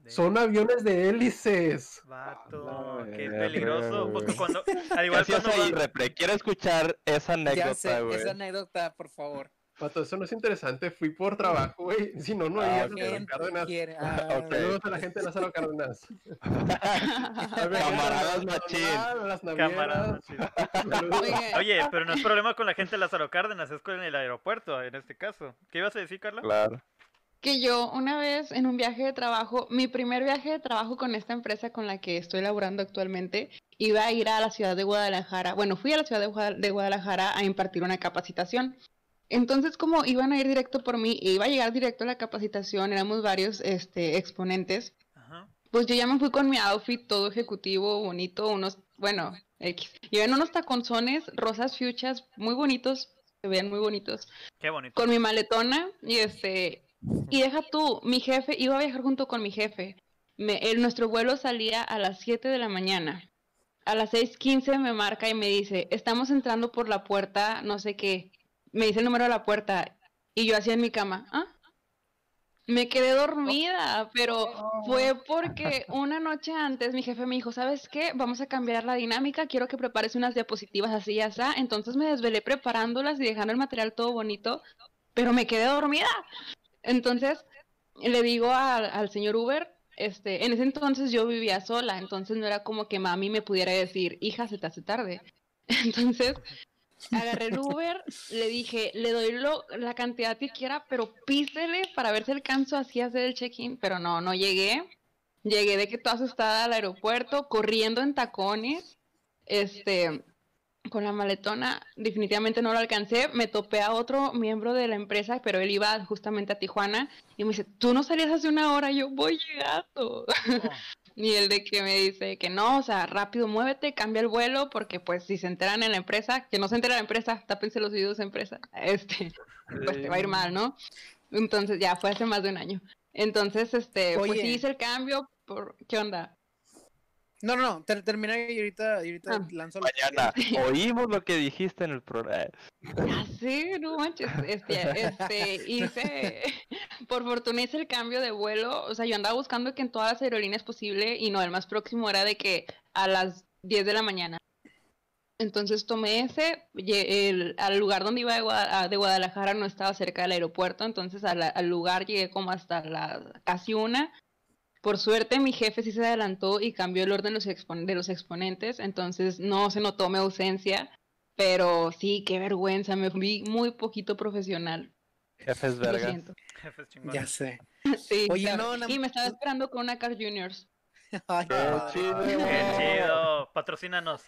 Son aviones de hélices. Vato, A la qué peligroso. güey. Porque cuando. Al ¿Qué igual hacías cuando. ahí, va- Repre? Quiero escuchar esa anécdota, güey. esa anécdota, por favor. Pato, eso no es interesante. Fui por trabajo, güey. Si no, no Ah, iría a ok. Lázaro ¿Quién Cárdenas. Ah, Ok. Saludos a la gente de Lázaro Cárdenas. Camaradas machín. Camaradas. Saludos. Oye, pero no es problema con la gente de Lázaro Cárdenas, es con el aeropuerto, en este caso. ¿Qué ibas a decir, Carla? Claro. que yo una vez en un viaje de trabajo, mi primer viaje de trabajo con esta empresa con la que estoy laborando actualmente, iba a ir a la ciudad de Guadalajara. Bueno, fui a la ciudad de Guadalajara a impartir una capacitación. Entonces, como iban a ir directo por mí e iba a llegar directo a la capacitación, éramos varios este, exponentes, Ajá. pues yo ya me fui con mi outfit todo ejecutivo, bonito, unos, bueno, X. En unos taconzones rosas fuchas muy bonitos, se veían muy bonitos Qué bonito. con mi maletona y este y deja tú, mi jefe iba a viajar junto con mi jefe. Me, el- nuestro vuelo salía a las 7 de la mañana. A las 6:15 me marca y me dice, "Estamos entrando por la puerta, no sé qué." Me dice el número de la puerta y yo hacía en mi cama, "¿Ah?" Me quedé dormida, pero fue porque una noche antes mi jefe me dijo, ¿sabes qué? Vamos a cambiar la dinámica, quiero que prepares unas diapositivas así y así. Entonces me desvelé preparándolas y dejando el material todo bonito, pero me quedé dormida. Entonces le digo al, al señor Uber, este, en ese entonces yo vivía sola, entonces no era como que mami me pudiera decir, hija, se te hace tarde. Entonces agarré el Uber, le dije, le doy lo, la cantidad que quiera, pero písele para ver si alcanzo así a hacer el check-in, pero no, no llegué. Llegué de que toda asustada al aeropuerto, corriendo en tacones, este, con la maletona, definitivamente no lo alcancé. Me topé a otro miembro de la empresa, pero él iba justamente a Tijuana y me dice, tú no salías hace una hora, yo voy llegando. Oh, Y el de que me dice que no, o sea, rápido muévete, cambia el vuelo, porque pues si se enteran en la empresa, que no se entera la empresa, tápense los oídos empresa, este, pues te va a ir mal, ¿no? Entonces ya fue hace más de un año. Entonces, este, pues sí hice el cambio, por... ¿qué onda? No, no, no, ter- termina y ahorita, y ahorita Ah. lanzo la Mañana oímos lo que dijiste en el programa. Ya sé, no manches, este, este, hice, por fortuna hice el cambio de vuelo, o sea, yo andaba buscando que en todas las aerolíneas posible y no, el más próximo era de que a las 10 de la mañana. Entonces tomé ese, el- al lugar donde iba de, Guada- de Guadalajara no estaba cerca del aeropuerto, entonces la- al lugar llegué como hasta la casi una. Por suerte mi jefe sí se adelantó y cambió el orden de los, expon- de los exponentes, entonces no se notó mi ausencia. Pero sí, qué vergüenza, me vi muy poquito profesional. Jefes Lo vergas. siento. jefes chingones. Ya sé. Sí, Oye, claro. no, nam- Y me estaba esperando con una Car Juniors. Ay, Qué chido. Qué chido. Patrocínanos.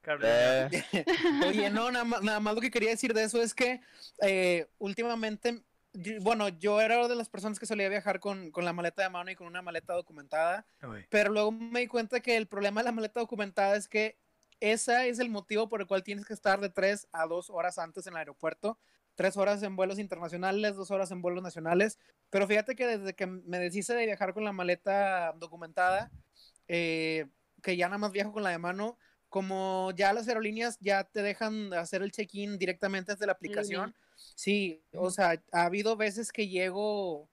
Carlos. Eh, Oye, no, nada más, nada más lo que quería decir de eso es que eh, últimamente, yo- bueno, yo era de las personas que solía viajar con, con la maleta de mano y con una maleta documentada, Uy. pero luego me di cuenta que el problema de la maleta documentada es que ese es el motivo por el cual tienes que estar de tres a dos horas antes en el aeropuerto, tres horas en vuelos internacionales, dos horas en vuelos nacionales, pero fíjate que desde que me deshice de viajar con la maleta documentada, eh, que ya nada más viajo con la de mano, como ya las aerolíneas ya te dejan hacer el check-in directamente desde la aplicación. Sí, o sea, ha habido veces que llego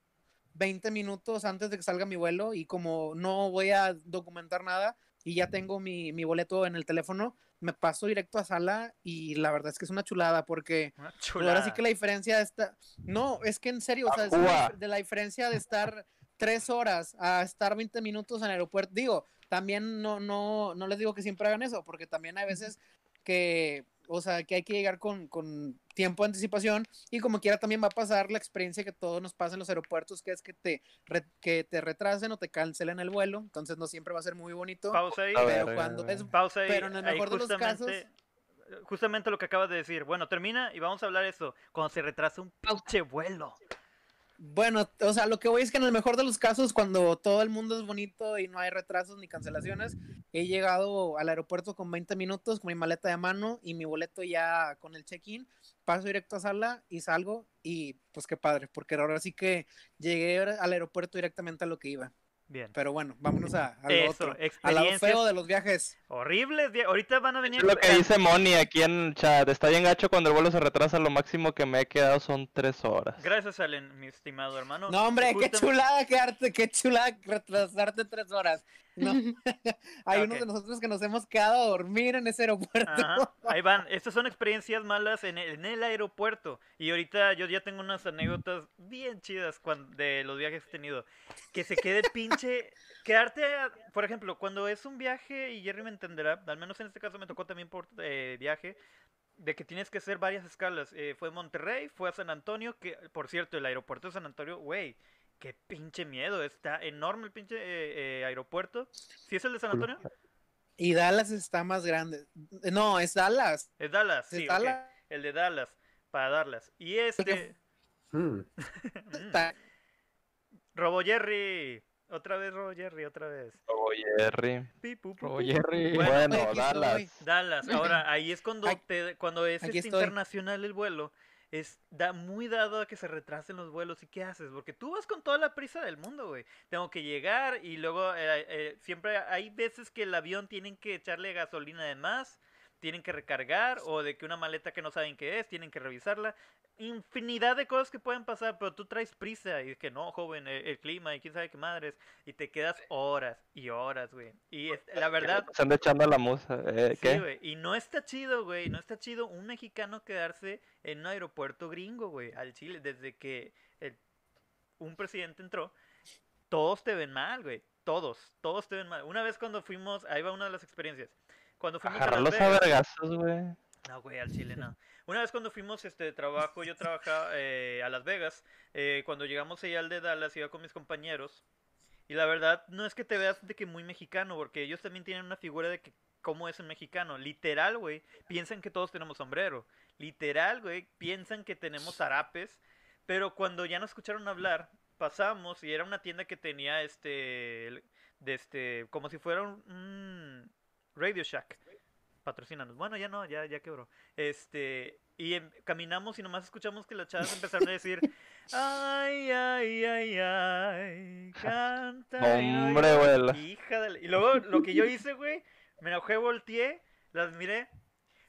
20 minutos antes de que salga mi vuelo y como no voy a documentar nada y ya tengo mi, mi boleto en el teléfono, me paso directo a sala y la verdad es que es una chulada porque Una pues ahora sí que la diferencia está... No, es que en serio, o sea, es una de la diferencia de estar tres horas a estar 20 minutos en el aeropuerto. Digo, también no, no, no les digo que siempre hagan eso, porque también hay veces que, o sea, que hay que llegar con, con tiempo de anticipación y como quiera también va a pasar la experiencia que todos nos pasa en los aeropuertos, que es que te, re- que te retrasen o te cancelen el vuelo, entonces no siempre va a ser muy bonito. Pausa ahí. A Pero ver, cuando es Pausa ahí. Pero en el mejor de los justamente, justamente lo que acabas de decir. Bueno, termina y vamos a hablar de eso. Cuando se retrasa un pinche vuelo. Bueno, o sea, lo que voy es que en el mejor de los casos, cuando todo el mundo es bonito y no hay retrasos ni cancelaciones, he llegado al aeropuerto con 20 minutos con mi maleta de mano y mi boleto ya con el check-in, paso directo a sala y salgo y pues qué padre, porque ahora sí que llegué al aeropuerto directamente a lo que iba. Bien. Pero bueno, vámonos a, a lo Eso, otro, a feo de los viajes. horribles. Ahorita van a venir. Es lo que dice Moni aquí en el chat. Está bien gacho cuando el vuelo se retrasa. Lo máximo que me he quedado son tres horas. Gracias, Allen, mi estimado hermano. No, hombre, qué chulada quedarte, qué chulada retrasarte tres horas. No, hay Ah, unos ok. de nosotros que nos hemos quedado a dormir en ese aeropuerto. Ajá, ahí van. Estas son experiencias malas en el, en el aeropuerto. Y ahorita yo ya tengo unas anécdotas bien chidas cuan- de los viajes que he tenido. Que se quede pinche. Quedarte, a- por ejemplo, cuando es un viaje, y Jerry me entenderá, al menos en este caso me tocó también por eh, viaje, de que tienes que hacer varias escalas. Eh, fue Monterrey, fue a San Antonio, que por cierto, el aeropuerto de San Antonio, güey, qué pinche miedo. Está enorme el pinche eh, eh, aeropuerto. ¿Sí es el de San Antonio? Y Dallas está más grande. No, es Dallas. Es Dallas, Es sí. Dallas. El de Dallas, para Dallas. Y este. Hmm. mm, Robo Jerry. Otra vez Robo Jerry, otra vez. Oh, Jerry. Pi, pu, pu, Robo. Jerry. Bueno, Bueno, aquí estoy. Dallas. Dallas. Ahora, ahí es cuando, Aquí- te, cuando es este internacional el vuelo. Es da muy dado a que se retrasen los vuelos. ¿Y qué haces? Porque tú vas con toda la prisa del mundo, güey. Tengo que llegar y luego eh, eh, siempre hay veces que el avión tienen que echarle gasolina de más. Tienen que recargar o de que una maleta que no saben qué es, tienen que revisarla. Infinidad de cosas que pueden pasar, pero tú traes prisa y es que no, joven, el, el clima y quién sabe qué madres. Y te quedas horas y horas, güey. Y es- la verdad, Se anda echando la musa. Eh, Sí, güey. Y no está chido, güey. No está chido un mexicano quedarse en un aeropuerto gringo, güey. Al Chile. Desde que el- un presidente entró, todos te ven mal, güey. Todos. Todos te ven mal. Una vez cuando fuimos, ahí va una de las experiencias. Cuando fuimos a Las a Vegas. güey. No, güey, al Chile no. Una vez cuando fuimos este de trabajo, yo trabajaba eh, a Las Vegas. eh, cuando llegamos allá al de Dallas, iba con mis compañeros. Y la verdad, no es que te veas de que muy mexicano, porque ellos también tienen una figura de que cómo es un mexicano. Literal, güey, piensan que todos tenemos sombrero. Literal, güey, piensan que tenemos zarapes. Pero cuando ya nos escucharon hablar, pasamos y era una tienda que tenía este, el- de este, como si fuera un Radio Shack. Patrocínanos. Bueno, ya no, ya, ya quebró. Este, y em- caminamos y nomás escuchamos que las chavas empezaron a decir, ay, ay, ay, ay, canta. Hombre, llores". abuela. Hija de la- Y luego lo que yo hice, güey, me enojé, volteé, las miré,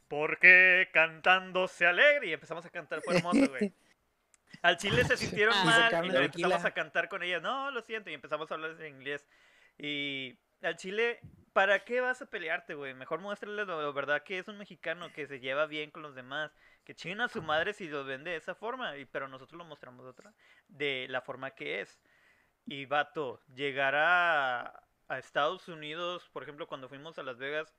porque cantando se alegre y empezamos a cantar, fue hermoso, güey. Al chile se sintieron mal y empezamos a cantar con ellas. No, lo siento, y empezamos a hablar en inglés. Y al chile, ¿para qué vas a pelearte, güey? Mejor muéstrale lo verdad que es un mexicano que se lleva bien con los demás. Que china a su madre si lo vende de esa forma. Y, pero nosotros lo mostramos de otra. De la forma que es. Y vato, llegar a, a Estados Unidos, por ejemplo, cuando fuimos a Las Vegas,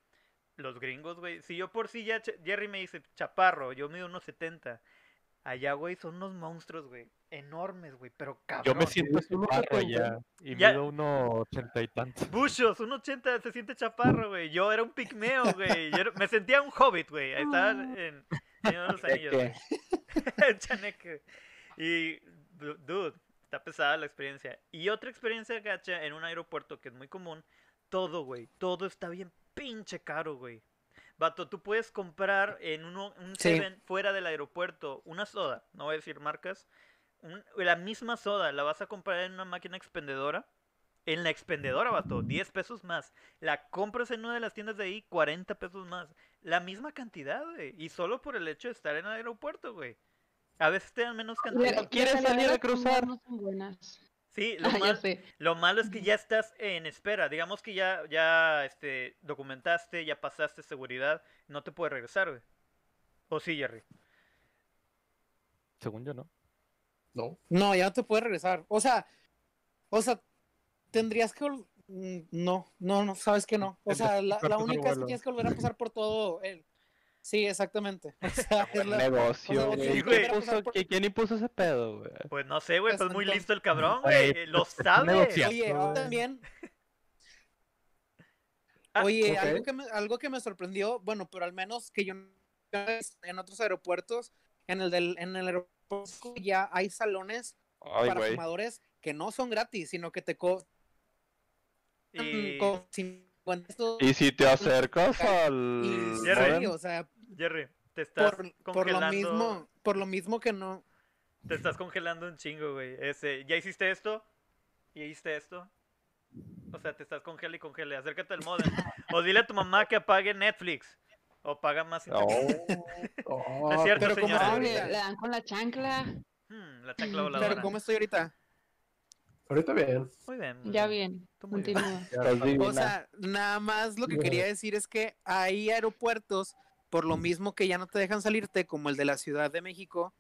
los gringos, güey. Si yo por sí ya, Jerry me dice chaparro, yo mido unos 70. Allá, güey, son unos monstruos, güey. Enormes, güey, pero cabrón. Yo me siento chaparro ya. Y Ya. mido uno ochenta y tantos. Buchos, un 80 se siente chaparro, güey. Yo era un pigmeo, güey. Yo era- me sentía un hobbit, güey. Ahí estaba en Señor de los Anillos. Chaneque. Y, du- dude, está pesada la experiencia. Y otra experiencia gacha en un aeropuerto que es muy común, todo, güey, todo está bien pinche caro, güey. Vato, tú puedes comprar en uno, un Sí. Seven fuera del aeropuerto una soda, no voy a decir marcas, un- la misma soda la vas a comprar en una máquina expendedora. En la expendedora, vato, 10 pesos más. La compras en una de las tiendas de ahí, 40 pesos más. La misma cantidad, güey. Y solo por el hecho de estar en el aeropuerto, güey. A veces te dan menos cantidad. la ¿Quieres salir a cruzar? No son buenas. Sí, lo, Ah, mal- lo malo es que ya estás en espera. Digamos que ya, ya este, documentaste, ya pasaste seguridad. No te puedes regresar, güey. ¿O sí, Jerry? Según yo, ¿no? No. No, ya no te puedes regresar. O sea, o sea, tendrías que. mm, No, no, no, sabes que no. O sea, la, la única es que tienes que volver a pasar por todo el. Sí, exactamente. O sea, es la- Negocio, o sea, güey. sí, ¿Quién impuso- qui- ¿Quién impuso ese pedo, güey? Pues no sé, güey, Pues muy listo el cabrón, Güey. Lo pues, es sabe. Oye, ahora también. Ah, Oye, algo, que me, algo que me sorprendió, bueno, pero al menos que yo no en otros aeropuertos, en el del, en el aeropuerto ya hay salones Ay, para fumadores que no son gratis, sino que te cobran Y... con 50 pesos Y si te acercas al... y Jerry. o sea, Jerry, te estás por, por congelando. lo mismo, por lo mismo que no. Te estás congelando un chingo, güey. Ese, ¿ya hiciste esto? ¿Ya hiciste esto? O sea, te estás congela y congela. Acércate al modem. O dile a tu mamá que apague Netflix. O paga más internet. Oh, Oh, No es cierto, pero como señora. Ahorita- le, le dan con la chancla. Hmm, la chancla Pero voladora. ¿cómo estoy ahorita? Ahorita bien. Muy bien. muy Ya bien. Bien. Divina. O sea, nada más lo que quería decir es que hay aeropuertos, por lo mismo que ya no te dejan salirte, como el de la Ciudad de México,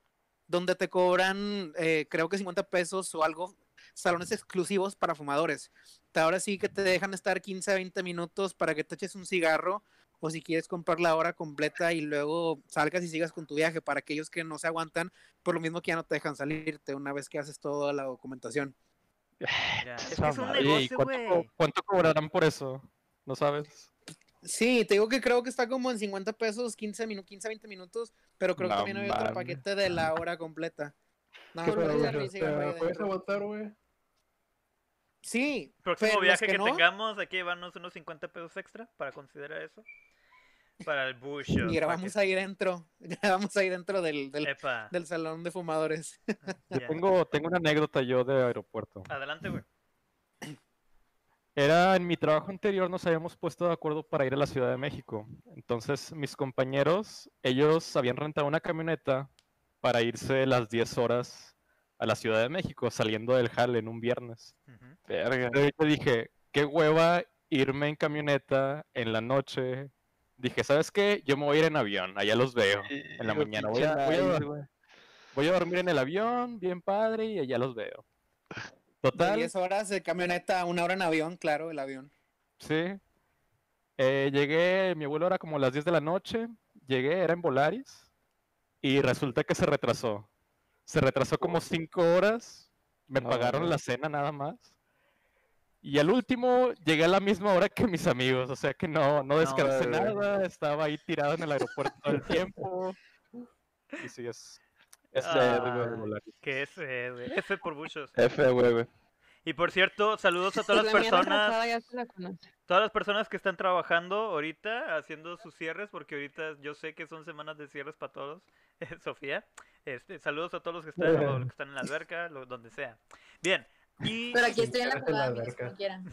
donde te cobran, eh, creo que 50 pesos o algo, salones exclusivos para fumadores. Ahora sí que te dejan estar 15 20 minutos para que te eches un cigarro o si quieres comprar la hora completa y luego salgas y sigas con tu viaje para aquellos que no se aguantan, por lo mismo que ya no te dejan salirte una vez que haces toda la documentación. Ya, Es que es un madre. Oye, ¿y negocio, cuánto, cuánto cobrarán por eso? ¿No sabes? Sí, te digo que creo que está como en 50 pesos, 15, minu 15 20 minutos, pero creo que también hay otro paquete de la hora completa. No, ¿Qué pero pedo, ya güey? ni O siquiera sea, voy ahí ¿Puedes aguantar, güey? Sí, Próximo pero viaje que, no, tengamos, hay que llevarnos unos 50 pesos extra para considerar eso. Para el bush. Y grabamos ahí dentro, grabamos ahí dentro del, del, del salón de fumadores. Yo tengo, tengo una anécdota yo de aeropuerto. Adelante, güey. Era en mi trabajo anterior, nos habíamos puesto de acuerdo para ir a la Ciudad de México. Entonces, mis compañeros, ellos habían rentado una camioneta para irse las 10 horas a la Ciudad de México, saliendo del jale en un viernes. Ujú. Verga. Pero yo dije, qué hueva irme en camioneta en la noche. Dije, ¿sabes qué? Yo me voy a ir en avión, allá los veo. En la mañana voy a- voy a-. Voy dormir en el avión, bien padre, y allá los veo. Total, 10 horas de camioneta, una hora en avión, claro, el avión. Sí. Eh, llegué, mi vuelo era como las 10 de la noche, llegué, era en Volaris, y resulta que se retrasó. Se retrasó como 5 horas, me No, pagaron la cena nada más. Y al último llegué a la misma hora que mis amigos, o sea que no, no descansé güey. nada, estaba ahí tirado en el aeropuerto todo el tiempo. Y sí, es... es Ah. Que es, eh, güey, F por muchos. F, güey, güey. Y por cierto, saludos a todas las La personas, la todas las personas que están trabajando ahorita, haciendo sus cierres, porque ahorita yo sé que son semanas de cierres para todos. Sofía, este, saludos a todos los que están, los que están en la alberca, lo- donde sea. Bien, y Pero aquí estoy en la en la jugada, amigos, como quieran.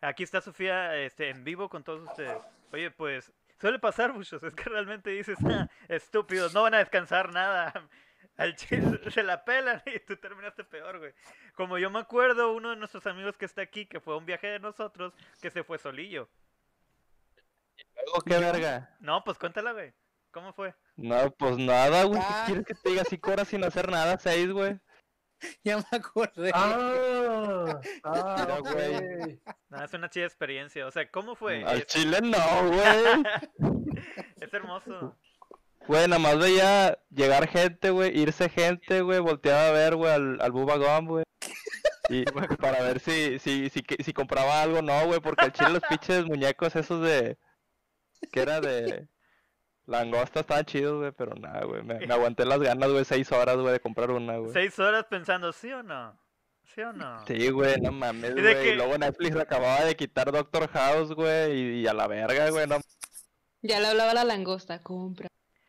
aquí está Sofía, este, en vivo con todos ustedes. Oye, pues, suele pasar muchos, es que realmente dices, "Ah, estúpidos, no van a descansar nada. Al chile se la pelan y tú terminaste peor, güey. Como yo me acuerdo, uno de nuestros amigos que está aquí, que fue a un viaje de nosotros, que se fue solillo. Luego, ¿qué verga? No, pues cuéntala, güey. ¿Cómo fue? No, pues nada, güey. Ah. ¿Qué quieres que te diga? Cinco horas sin hacer nada, seis, güey. Ya me acordé. Ah, ah, güey. No, es una chida experiencia. O sea, ¿cómo fue? Al Es, chile no, güey. es hermoso. Güey, nada más veía llegar gente, güey, irse gente, güey, volteaba a ver, güey, al, al Bubba Gum, güey. Y para ver si, si, si, que- si compraba algo, no, güey, porque al chile los pinches muñecos esos de... que era de... Langosta estaban chidos, güey, pero nada, güey, me, me aguanté las ganas, güey, seis horas, güey, de comprar una, güey. Seis horas pensando, ¿sí o no? ¿Sí o no? Sí, güey, no mames, ¿Y de güey. Y luego Netflix acababa de quitar Doctor House, güey, y, y a la verga, güey, no. Ya le hablaba la langosta, compra.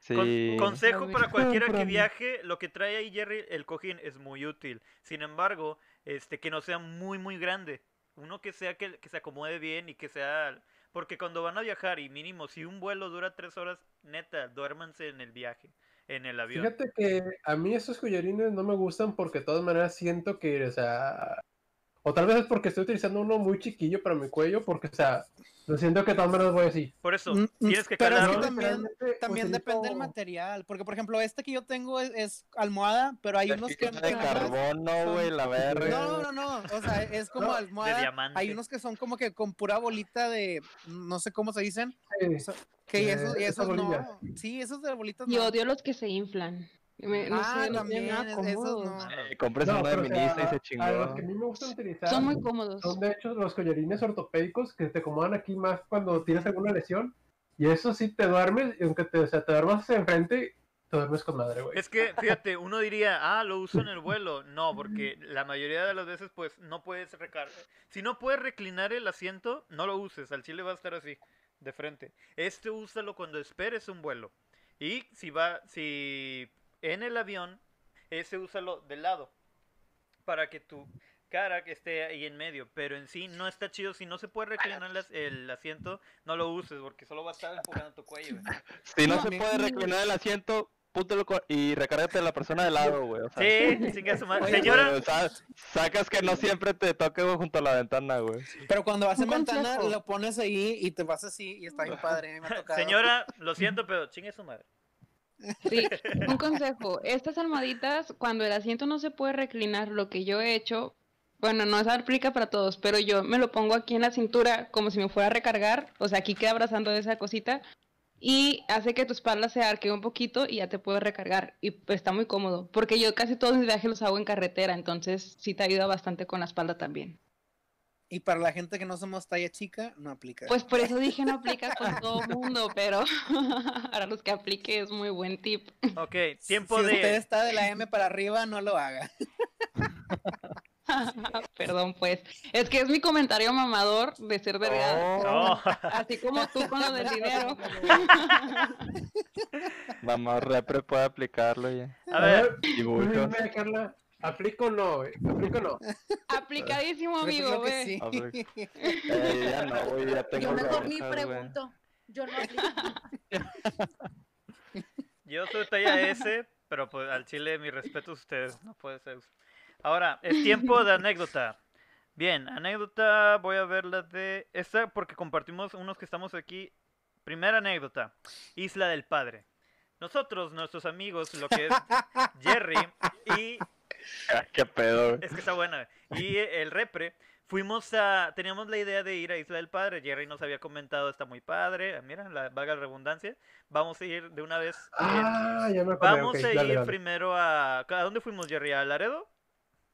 Con- Sí. consejo para cualquiera que viaje, lo que trae ahí Jerry, el cojín, es muy útil. Sin embargo, este que no sea muy, muy grande. Uno que sea que, que se acomode bien y que sea... Porque cuando van a viajar y mínimo, si un vuelo dura tres horas, neta, duérmanse en el viaje, en el avión. Fíjate que a mí esos collarines no me gustan porque de todas maneras siento que, o sea, o tal vez es porque estoy utilizando uno muy chiquillo para mi cuello, porque, o sea, lo siento que todas maneras voy así. Por eso, Mm, mm, tienes que pero es que también- literalmente También utilizo- depende del material, porque por ejemplo este que yo tengo es, es almohada, pero hay unos que de carbono, son- güey, la verga. No, no, no, o sea, es como No, de almohada. diamante. Hay unos que son como que con pura bolita de, no sé cómo se dicen, Sí. que Eh, esos, esos no. Sí, esos de bolitas Y no. odio los que se inflan. Me- no Ah, sé, no también, es- esos no. Eh, compres No, uno de pero, o sea, minista y se A los chingó. que a mí me gustan utilizar Son muy cómodos. son de hecho los collarines ortopédicos que te acomodan aquí más cuando tienes alguna lesión. Y eso sí te duermes, y aunque te, o sea, te duermas hacia enfrente, te duermes con madre, güey. Es que, fíjate, uno diría, ah, lo uso en el vuelo. No, porque la mayoría de las veces, pues, no puedes recargar. Si no puedes reclinar el asiento, no lo uses. Al chile va a estar así, de frente. Este úsalo cuando esperes un vuelo. Y si va, si en el avión, ese úsalo de lado. Para que tu cara que esté ahí en medio. Pero en sí no está chido. Si no se puede reclinar las- el asiento, no lo uses, porque solo va a estar empujando tu cuello. güey. Si no No, se puede reclinar el asiento, púntelo y recárgate a la persona de lado, güey. O sea, Sí, chinga su madre. Oye, Señora, pero, o sea, sacas que no siempre te toque güey, junto a la ventana, güey. Pero cuando vas en ventana lo pones ahí y te vas así y está bien padre. me ha. Señora, lo siento, pero chingue su madre. Sí, un consejo. Estas almohaditas, cuando el asiento no se puede reclinar, lo que yo he hecho, bueno, no se aplica para todos, pero yo me lo pongo aquí en la cintura como si me fuera a recargar, o sea, aquí queda abrazando esa cosita y hace que tu espalda se arque un poquito y ya te puedes recargar y pues, está muy cómodo, porque yo casi todos mis viajes los hago en carretera, entonces sí te ayuda bastante con la espalda también. Y para la gente que no somos talla chica, no aplica. Pues por eso dije no aplica con todo mundo, pero para los que aplique es muy buen tip. Ok, tiempo si usted de. está de la M para arriba, no lo haga. Perdón, pues. Es que es mi comentario mamador de ser delgada. No. Así como tú con lo del dinero. Mamá repre puede aplicarlo ya. A ver, Dibujos. ¿Aplico no, güey? ¿Aplico no? Aplicadísimo, amigo, ve. sí. Eh, ya no, güey, ya tengo Yo mejor ni güey. pregunto. Yo no aplico. yo soy talla S, pero pues al chile, mi respeto a ustedes. No puede ser. Ahora, es tiempo de anécdota. Bien, anécdota, voy a ver la de. Esta porque compartimos unos que estamos aquí. Primera anécdota: Isla del Padre. Nosotros, nuestros amigos, lo que es Jerry y Qué pedo. Es que está buena. Y el repre, fuimos a. Teníamos la idea de ir a Isla del Padre. Jerry nos había comentado, está muy padre. ah, Mira, la vaga redundancia. Vamos a ir de una vez. Ah, ya me acordé. vamos ok, a ir dale, dale. primero a. ¿A dónde fuimos, Jerry? ¿A Laredo?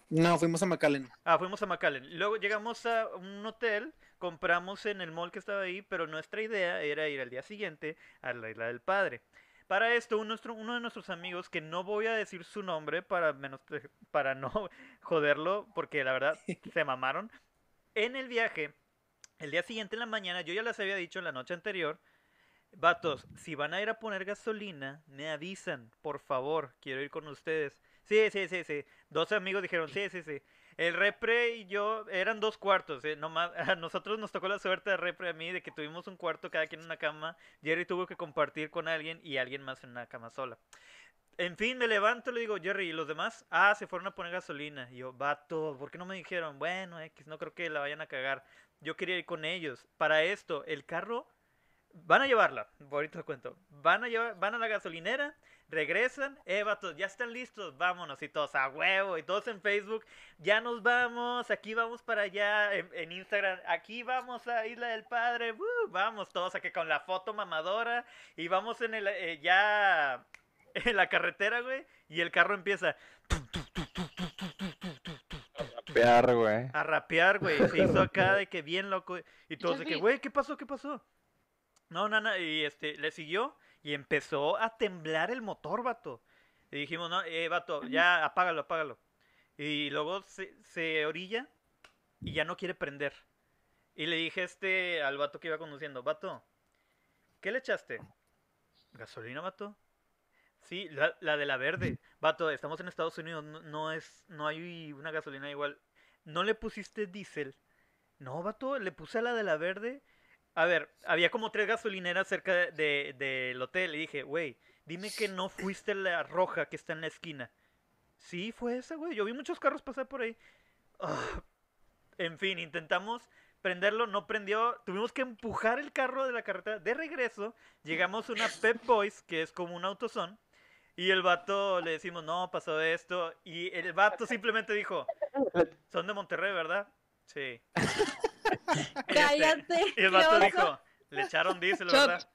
No, fuimos a McAllen. Ah, fuimos a McAllen. Luego llegamos a un hotel, compramos en el mall que estaba ahí, pero nuestra idea era ir al día siguiente a la Isla del Padre. Para esto, un nuestro- uno de nuestros amigos, que no voy a decir su nombre para, menos, para no joderlo, porque la verdad se mamaron, en el viaje, el día siguiente en la mañana, yo ya les había dicho en la noche anterior, vatos, si van a ir a poner gasolina, me avisan, por favor, quiero ir con ustedes. Sí, sí, sí, sí. Dos amigos dijeron, sí, sí, sí. El repre y yo eran dos cuartos, eh, nomás, a nosotros nos tocó la suerte de repre a mí de que tuvimos un cuarto cada quien en una cama. Jerry tuvo que compartir con alguien y alguien más en una cama sola. En fin, me levanto y le digo, Jerry, ¿y los demás? Ah, se fueron a poner gasolina. Y yo, vato, ¿por qué no me dijeron? Bueno, X, no creo que la vayan a cagar. Yo quería ir con ellos. Para esto, el carro, van a llevarla, ahorita lo cuento. Van a llevar, van a la gasolinera, regresan, eh, vatos, ya están listos, vámonos y todos a huevo y todos en Facebook, ya nos vamos, aquí vamos para allá, en, en Instagram, aquí vamos a Isla del Padre, ¡woo! vamos todos aquí con la foto mamadora y vamos en el, eh, ya en la carretera, güey, y el carro empieza Pear, güey. a rapear, güey, se hizo acá de que bien loco y todos de que, güey, ¿qué pasó? ¿Qué pasó? No, nada, y este, le siguió y empezó a temblar el motor, vato. Y dijimos, no, eh, vato, ya apágalo, apágalo. Y luego se, se orilla y ya no quiere prender. Y le dije este al vato que iba conduciendo, vato, ¿qué le echaste? ¿Gasolina, vato? Sí, la, la de la verde. Vato, estamos en Estados Unidos, no, no es, no hay una gasolina igual. ¿No le pusiste diésel? No, vato, le puse a la de la verde. A ver, había como tres gasolineras cerca de, de- del hotel. Y dije, güey, dime que no fuiste la roja que está en la esquina. Sí, fue esa, güey. Yo vi muchos carros pasar por ahí. Ah, En fin, intentamos prenderlo, no prendió. Tuvimos que empujar el carro de la carretera. De regreso, llegamos a una Pep Boys, que es como un autosón. Y el vato le decimos, no, pasó esto. Y el vato simplemente dijo, son de Monterrey, ¿verdad? Sí. Este, Cállate. y el ¿qué vato dijo, le echaron diésel. ¿verdad?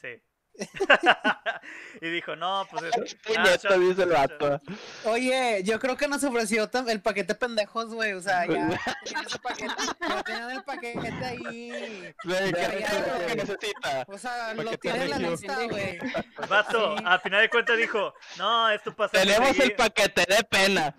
Sí. y dijo, no, pues es... ah, shot, dice el shot". vato. Oye, yo creo que nos ofreció el paquete pendejos, güey. O sea, ya tenían ese paquete, ya tenían el paquete ahí. Güey, ¿qué Ya, es ya, lo que güey. necesita? O sea, lo tiene en la lista, güey. Vato, Sí. al final de cuentas dijo, no, esto pasa Tenemos el seguido". paquete de pena.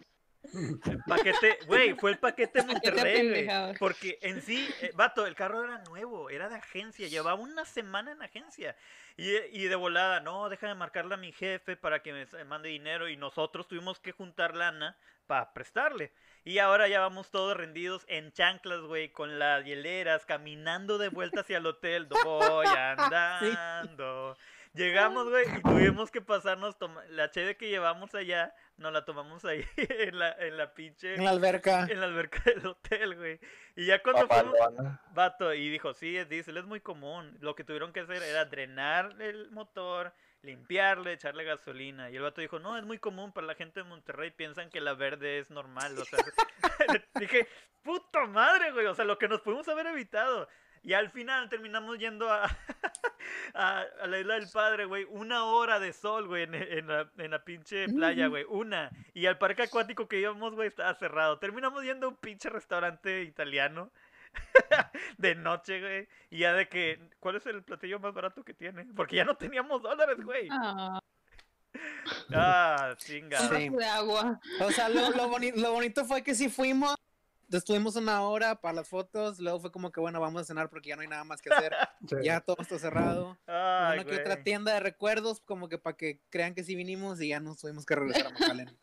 Paquete, güey, fue el paquete Monterrey, porque en sí, eh, vato, el carro era nuevo, era de agencia, llevaba una semana en agencia, y, y de volada, no, déjame marcarle a mi jefe para que me mande dinero, y nosotros tuvimos que juntar lana para prestarle, y ahora ya vamos todos rendidos en chanclas, güey, con las hieleras, caminando de vuelta hacia el hotel, voy andando. Llegamos, güey, y tuvimos que pasarnos la cheve que llevamos allá, nos la tomamos ahí en la, en la pinche En la alberca. en la alberca del hotel, güey. Y ya cuando fuimos, Mamalona. vato, y dijo, sí, es diésel, es muy común. Lo que tuvieron que hacer era drenar el motor, limpiarle, echarle gasolina. Y el vato dijo, no, es muy común para la gente de Monterrey, piensan que la verde es normal. O sea, dije, puta madre, güey, o sea, lo que nos pudimos haber evitado. Y al final terminamos yendo a, a, a la isla del padre, güey. Una hora de sol, güey, en, en la, en la pinche playa, güey. Una. Y al parque acuático que íbamos, güey, estaba cerrado. Terminamos yendo a un pinche restaurante italiano. de noche, güey. Y ya de que, ¿cuál es el platillo más barato que tiene? Porque ya no teníamos dólares, güey. Ah, Ah, chinga. Sí. de agua. O sea, lo, lo, boni- lo bonito fue que sí fuimos, estuvimos una hora para las fotos, luego fue como que bueno, vamos a cenar porque ya no hay nada más que hacer, Sí. ya todo está cerrado. Ay, una que otra tienda de recuerdos, como que para que crean que sí vinimos y ya nos tuvimos que regresar a McAllen.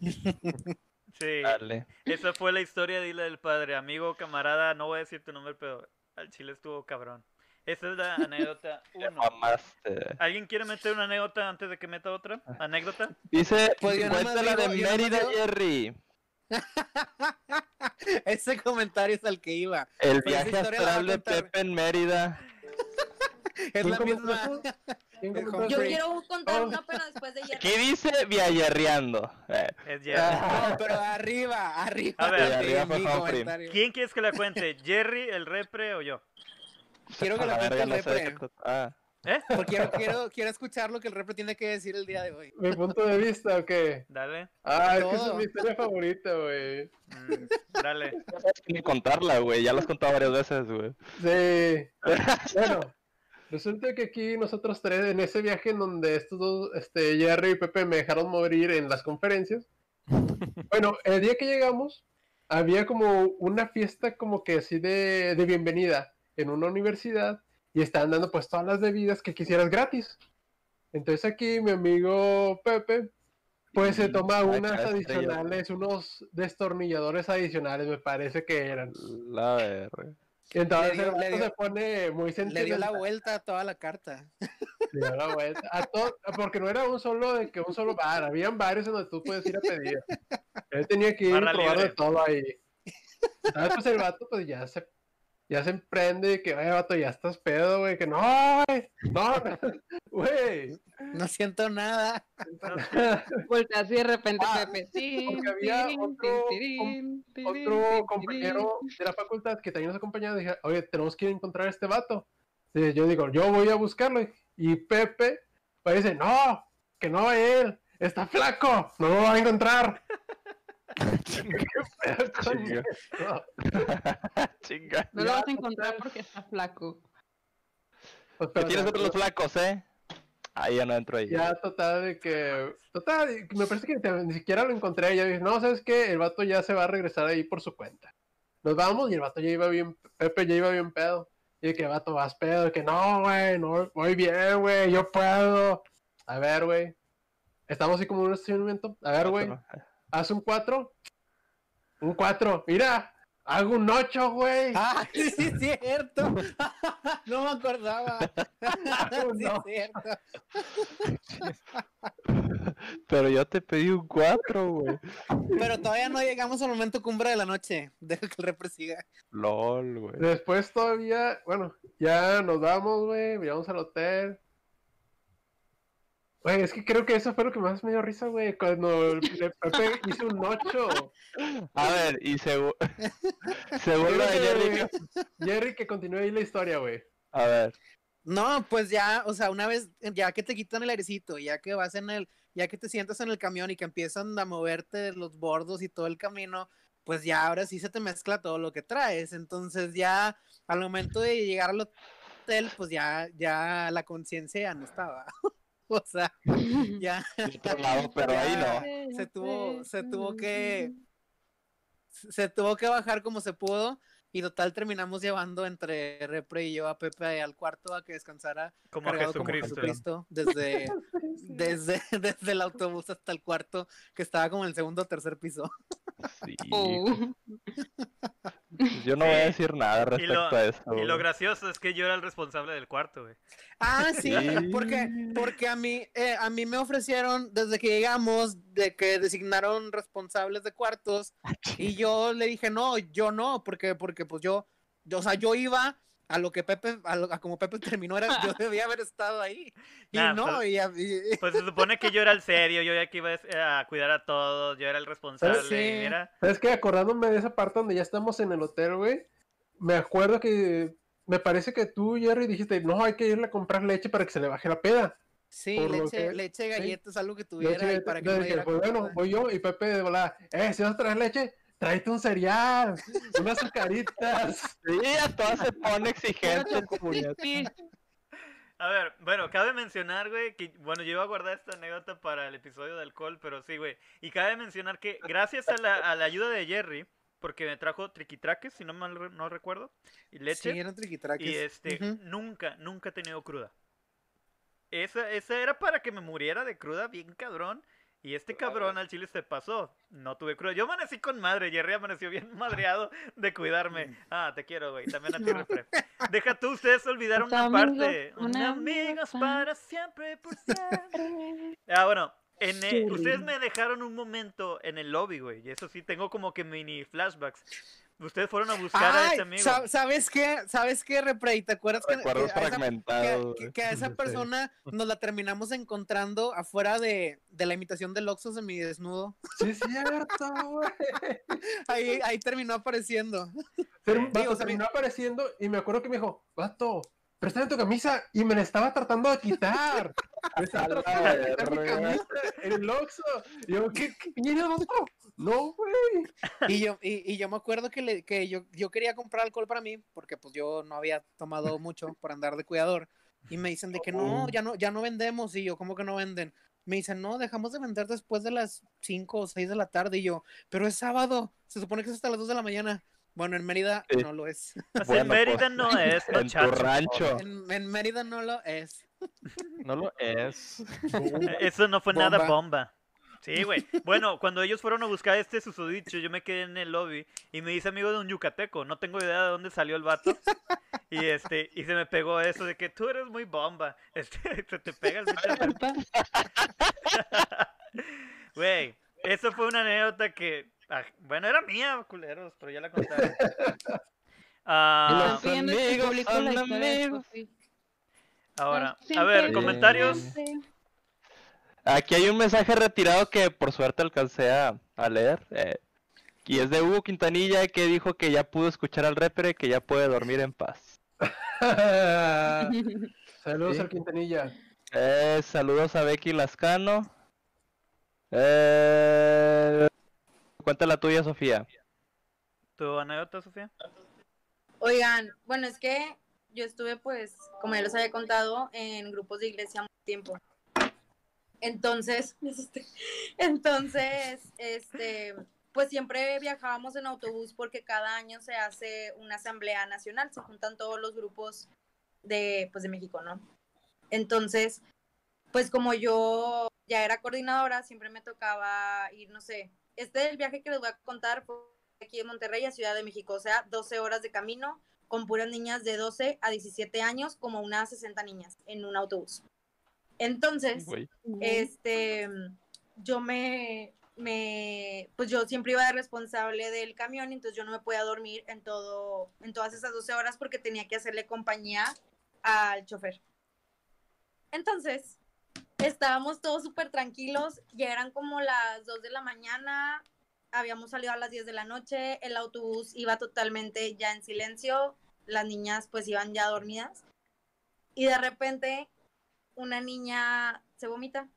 Sí. Dale. Esa fue la historia de Isla del Padre. Amigo, camarada, no voy a decir tu nombre, pero al chile estuvo cabrón. Esa es la anécdota uno. ¿Alguien quiere meter una anécdota antes de que meta otra? ¿Anécdota? Dice, Pues nomás cuéntala de Mérida, Jerry. Ese comentario es al que iba. El viaje astral de Pepe en Mérida. Es ¿Quién la misma. Yo quiero contar Oh. una, pero después de Jerry. Aquí dice viajerreando. Eh, Es Jerry. No, pero arriba, arriba. A ver, de arriba fue mi Humphrey. comentario. ¿Quién quieres que la cuente? ¿Jerry, el repre o yo? Quiero que la la cuente el no sé de repre. qué Ah, ¿Eh? Porque quiero, quiero, quiero escuchar lo que el repre tiene que decir el día de hoy. Mi punto de vista, ¿o qué? Dale. Ah, es que esa es mi historia favorita, güey. Mm, dale. No sabes ni contarla, güey. Ya la has contado varias veces, güey. Sí. Bueno, resulta que aquí nosotros tres, en ese viaje en donde estos dos, este, Jerry y Pepe me dejaron morir en las conferencias. Bueno, el día que llegamos, había como una fiesta como que así de, de bienvenida en una universidad y estaban dando pues todas las bebidas que quisieras gratis. Entonces aquí mi amigo Pepe pues se Mm, toma unas adicionales, unos destornilladores adicionales me parece que eran. La verga. Entonces Le dio- el vato le dio- se pone muy Le dio la sentimental. vuelta a toda la carta. Le dio la vuelta. A todo- porque no era un solo de que un solo bar, habían varios en donde tú puedes ir a pedir. Él tenía que ir Barra a probar de todo ahí. Entonces pues el vato pues ya se ya se emprende de que, oye, vato, ya estás pedo, güey, que no, güey, no, güey. No siento nada. Voltea así de repente Ah, Pepe. Tin, porque había otro compañero de la facultad que también nos acompañaba dije, oye, tenemos que ir a encontrar a este vato. Y yo digo, yo voy a buscarlo. Y Pepe pues, dice, no, que no él, está flaco, no lo va a encontrar. No lo vas a encontrar porque está flaco. Pues, ¿Qué pero, tienes otros los flacos, eh? Ahí ya no entro ahí. Ya, total, de que. Total, me parece que te- ni siquiera lo encontré. Ya dije, no, ¿sabes qué? El vato ya se va a regresar ahí por su cuenta. Nos vamos y el vato ya iba bien. Pepe ya iba bien pedo. Y de que vato vas pedo. De que no, güey, no, voy bien, güey, yo puedo. A ver, güey. Estamos así como en un estacionamiento. A ver, güey, haz un 4. Un 4. Mira, hago un 8, güey. ¡Ah, sí, sí, es cierto! no me acordaba. sí, No. es cierto. Pero yo te pedí un 4, güey. Pero todavía no llegamos al momento cumbre de la noche. Deja que el repre siga. LOL, güey. Después todavía, bueno, ya nos vamos, güey, llegamos al hotel. Güey, es que creo que eso fue lo que más me dio risa, güey, cuando el Pepe hizo un 8. A ver, y según. según lo de Jerry. Jerry, que continúe ahí la historia, güey. A ver. No, pues ya, o sea, una vez, ya que te quitan el airecito, ya que vas en el, ya que te sientas en el camión y que empiezan a moverte los bordos y todo el camino, pues ya ahora sí se te mezcla todo lo que traes. Entonces ya al momento de llegar al hotel, pues ya, ya la conciencia ya no estaba. o sea, ya lado, pero ahí no. se tuvo, se tuvo que, se tuvo que bajar como se pudo. Y total terminamos llevando entre Repre y yo a Pepe al cuarto a que descansara Como cargado como Jesucristo. Jesucristo, desde, desde, desde el autobús hasta el cuarto, que estaba como en el segundo o tercer piso. Sí. Oh. Pues Yo no voy a decir nada respecto lo, a eso. y lo gracioso es que yo era el responsable del cuarto, güey. Ah, sí, Sí. porque, porque a mí, eh, a mí me ofrecieron, desde que llegamos, de que designaron responsables de cuartos, y yo le dije, no, yo no, porque, porque pues yo, yo, o sea, yo iba a lo que Pepe, a, lo- a como Pepe terminó, era, yo debía haber estado ahí. Y no, pues- y, a- y- Pues se supone que yo era el serio, yo ya que iba a cuidar a todos, yo era el responsable. Sí. mira, ¿Sabes qué? Acordándome de esa parte donde ya estamos en el hotel, güey. Me acuerdo que me parece que tú, Jerry, dijiste, no, hay que irle a comprar leche para que se le baje la peda. sí, leche, que- leche, galletas, algo que tuviera, y para que no diera pues bueno, voy yo y Pepe de volada, eh, si vas a traer leche, tráete un cereal, unas azucaritas. Sí, a todas se pone exigente A ver, bueno, cabe mencionar, güey, que, bueno, yo iba a guardar esta anécdota para el episodio de alcohol, pero sí, güey. Y cabe mencionar que gracias a la, a la ayuda de Jerry, porque me trajo triquitraques, si no mal re- no recuerdo, y leche, Sí, eran triquitraques. y este, nunca, nunca he tenido cruda. Esa, esa era para que me muriera de cruda bien cabrón. Y este cabrón al chile se pasó. No tuve cruda. Yo amanecí con madre. Jerry amaneció bien madreado de cuidarme. Ah, te quiero, güey. También a ti, Refre. Deja tú, ustedes olvidaron Otro una parte. un Un amigo amigos para- siempre, por siempre. Ah, bueno. En, Qué ustedes me dejaron un momento en el lobby, güey. Y eso sí, tengo como que mini flashbacks. Ustedes fueron a buscar a ese amigo. sa- ¿sabes qué? ¿Sabes qué, Reprey? ¿Te acuerdas que, que a esa, fragmentados. que- güey. que a esa Sí. persona nos la terminamos encontrando afuera de, de la imitación del Oxxo mi desnudo? Sí, es cierto, güey. Ahí, ahí terminó apareciendo. Pero, vato, o sea, mi- terminó apareciendo y me acuerdo que me dijo, vato, préstame tu camisa y me la estaba tratando de quitar. Me estaba tratando de quitar mi camisa en el Oxxo. Y yo, ¿qué, qué mierda? No, güey. Y yo, y, y yo me acuerdo que, le, que yo, yo quería comprar alcohol para mí, porque pues yo no había tomado mucho por andar de cuidador. Y me dicen de que no, ya no, ya no vendemos. Y yo, ¿cómo que no venden? Me dicen, no, dejamos de vender después de las 5 o 6 de la tarde. Y yo, pero es sábado, se supone que es hasta las 2 de la mañana. Bueno, en Mérida Sí. no lo es. En Bueno, Mérida pues, no es, En tu muchacho. rancho. En, en Mérida no lo es. No lo es. Eh, Eso no fue nada Bomba. Sí, güey. Bueno, cuando ellos fueron a buscar este susodicho, yo me quedé en el lobby y me dice amigo de un yucateco. No tengo idea de dónde salió el vato. Y este, y se me pegó eso de que tú eres muy bomba. Este, se te pega el Güey, eso fue una anécdota que. Ah, bueno, era mía, culeros, pero ya la contaron. Ah, Los amigos son amigos. Ahora, a ver, comentarios. Aquí hay un mensaje retirado que por suerte alcancé a, a leer. eh, y es de Hugo Quintanilla que dijo que ya pudo escuchar al repre, que ya puede dormir en paz. Saludos Sí. al Quintanilla. Eh, saludos a Becky Lascano. Eh, cuenta la tuya, Sofía. ¿Tu anécdota, Sofía? Oigan, bueno, es que yo estuve, pues, como ya les había contado, en grupos de iglesia mucho tiempo. Entonces, entonces, este, pues siempre viajábamos en autobús porque cada año se hace una asamblea nacional, se juntan todos los grupos de, pues, de México, ¿no? Entonces, pues como yo ya era coordinadora, siempre me tocaba ir, no sé, este del viaje que les voy a contar fue aquí de Monterrey a Ciudad de México, o sea, 12 horas de camino con puras niñas de 12 a 17 años, como unas 60 niñas en un autobús. Entonces, Güey. este, yo me, me, pues yo siempre iba de responsable del camión, entonces yo no me podía dormir en todo, en todas esas 12 horas porque tenía que hacerle compañía al chofer. Entonces, estábamos todos súper tranquilos, ya eran como las 2 de la mañana, habíamos salido a las 10 de la noche, el autobús iba totalmente ya en silencio, las niñas pues iban ya dormidas y de repente una niña se vomita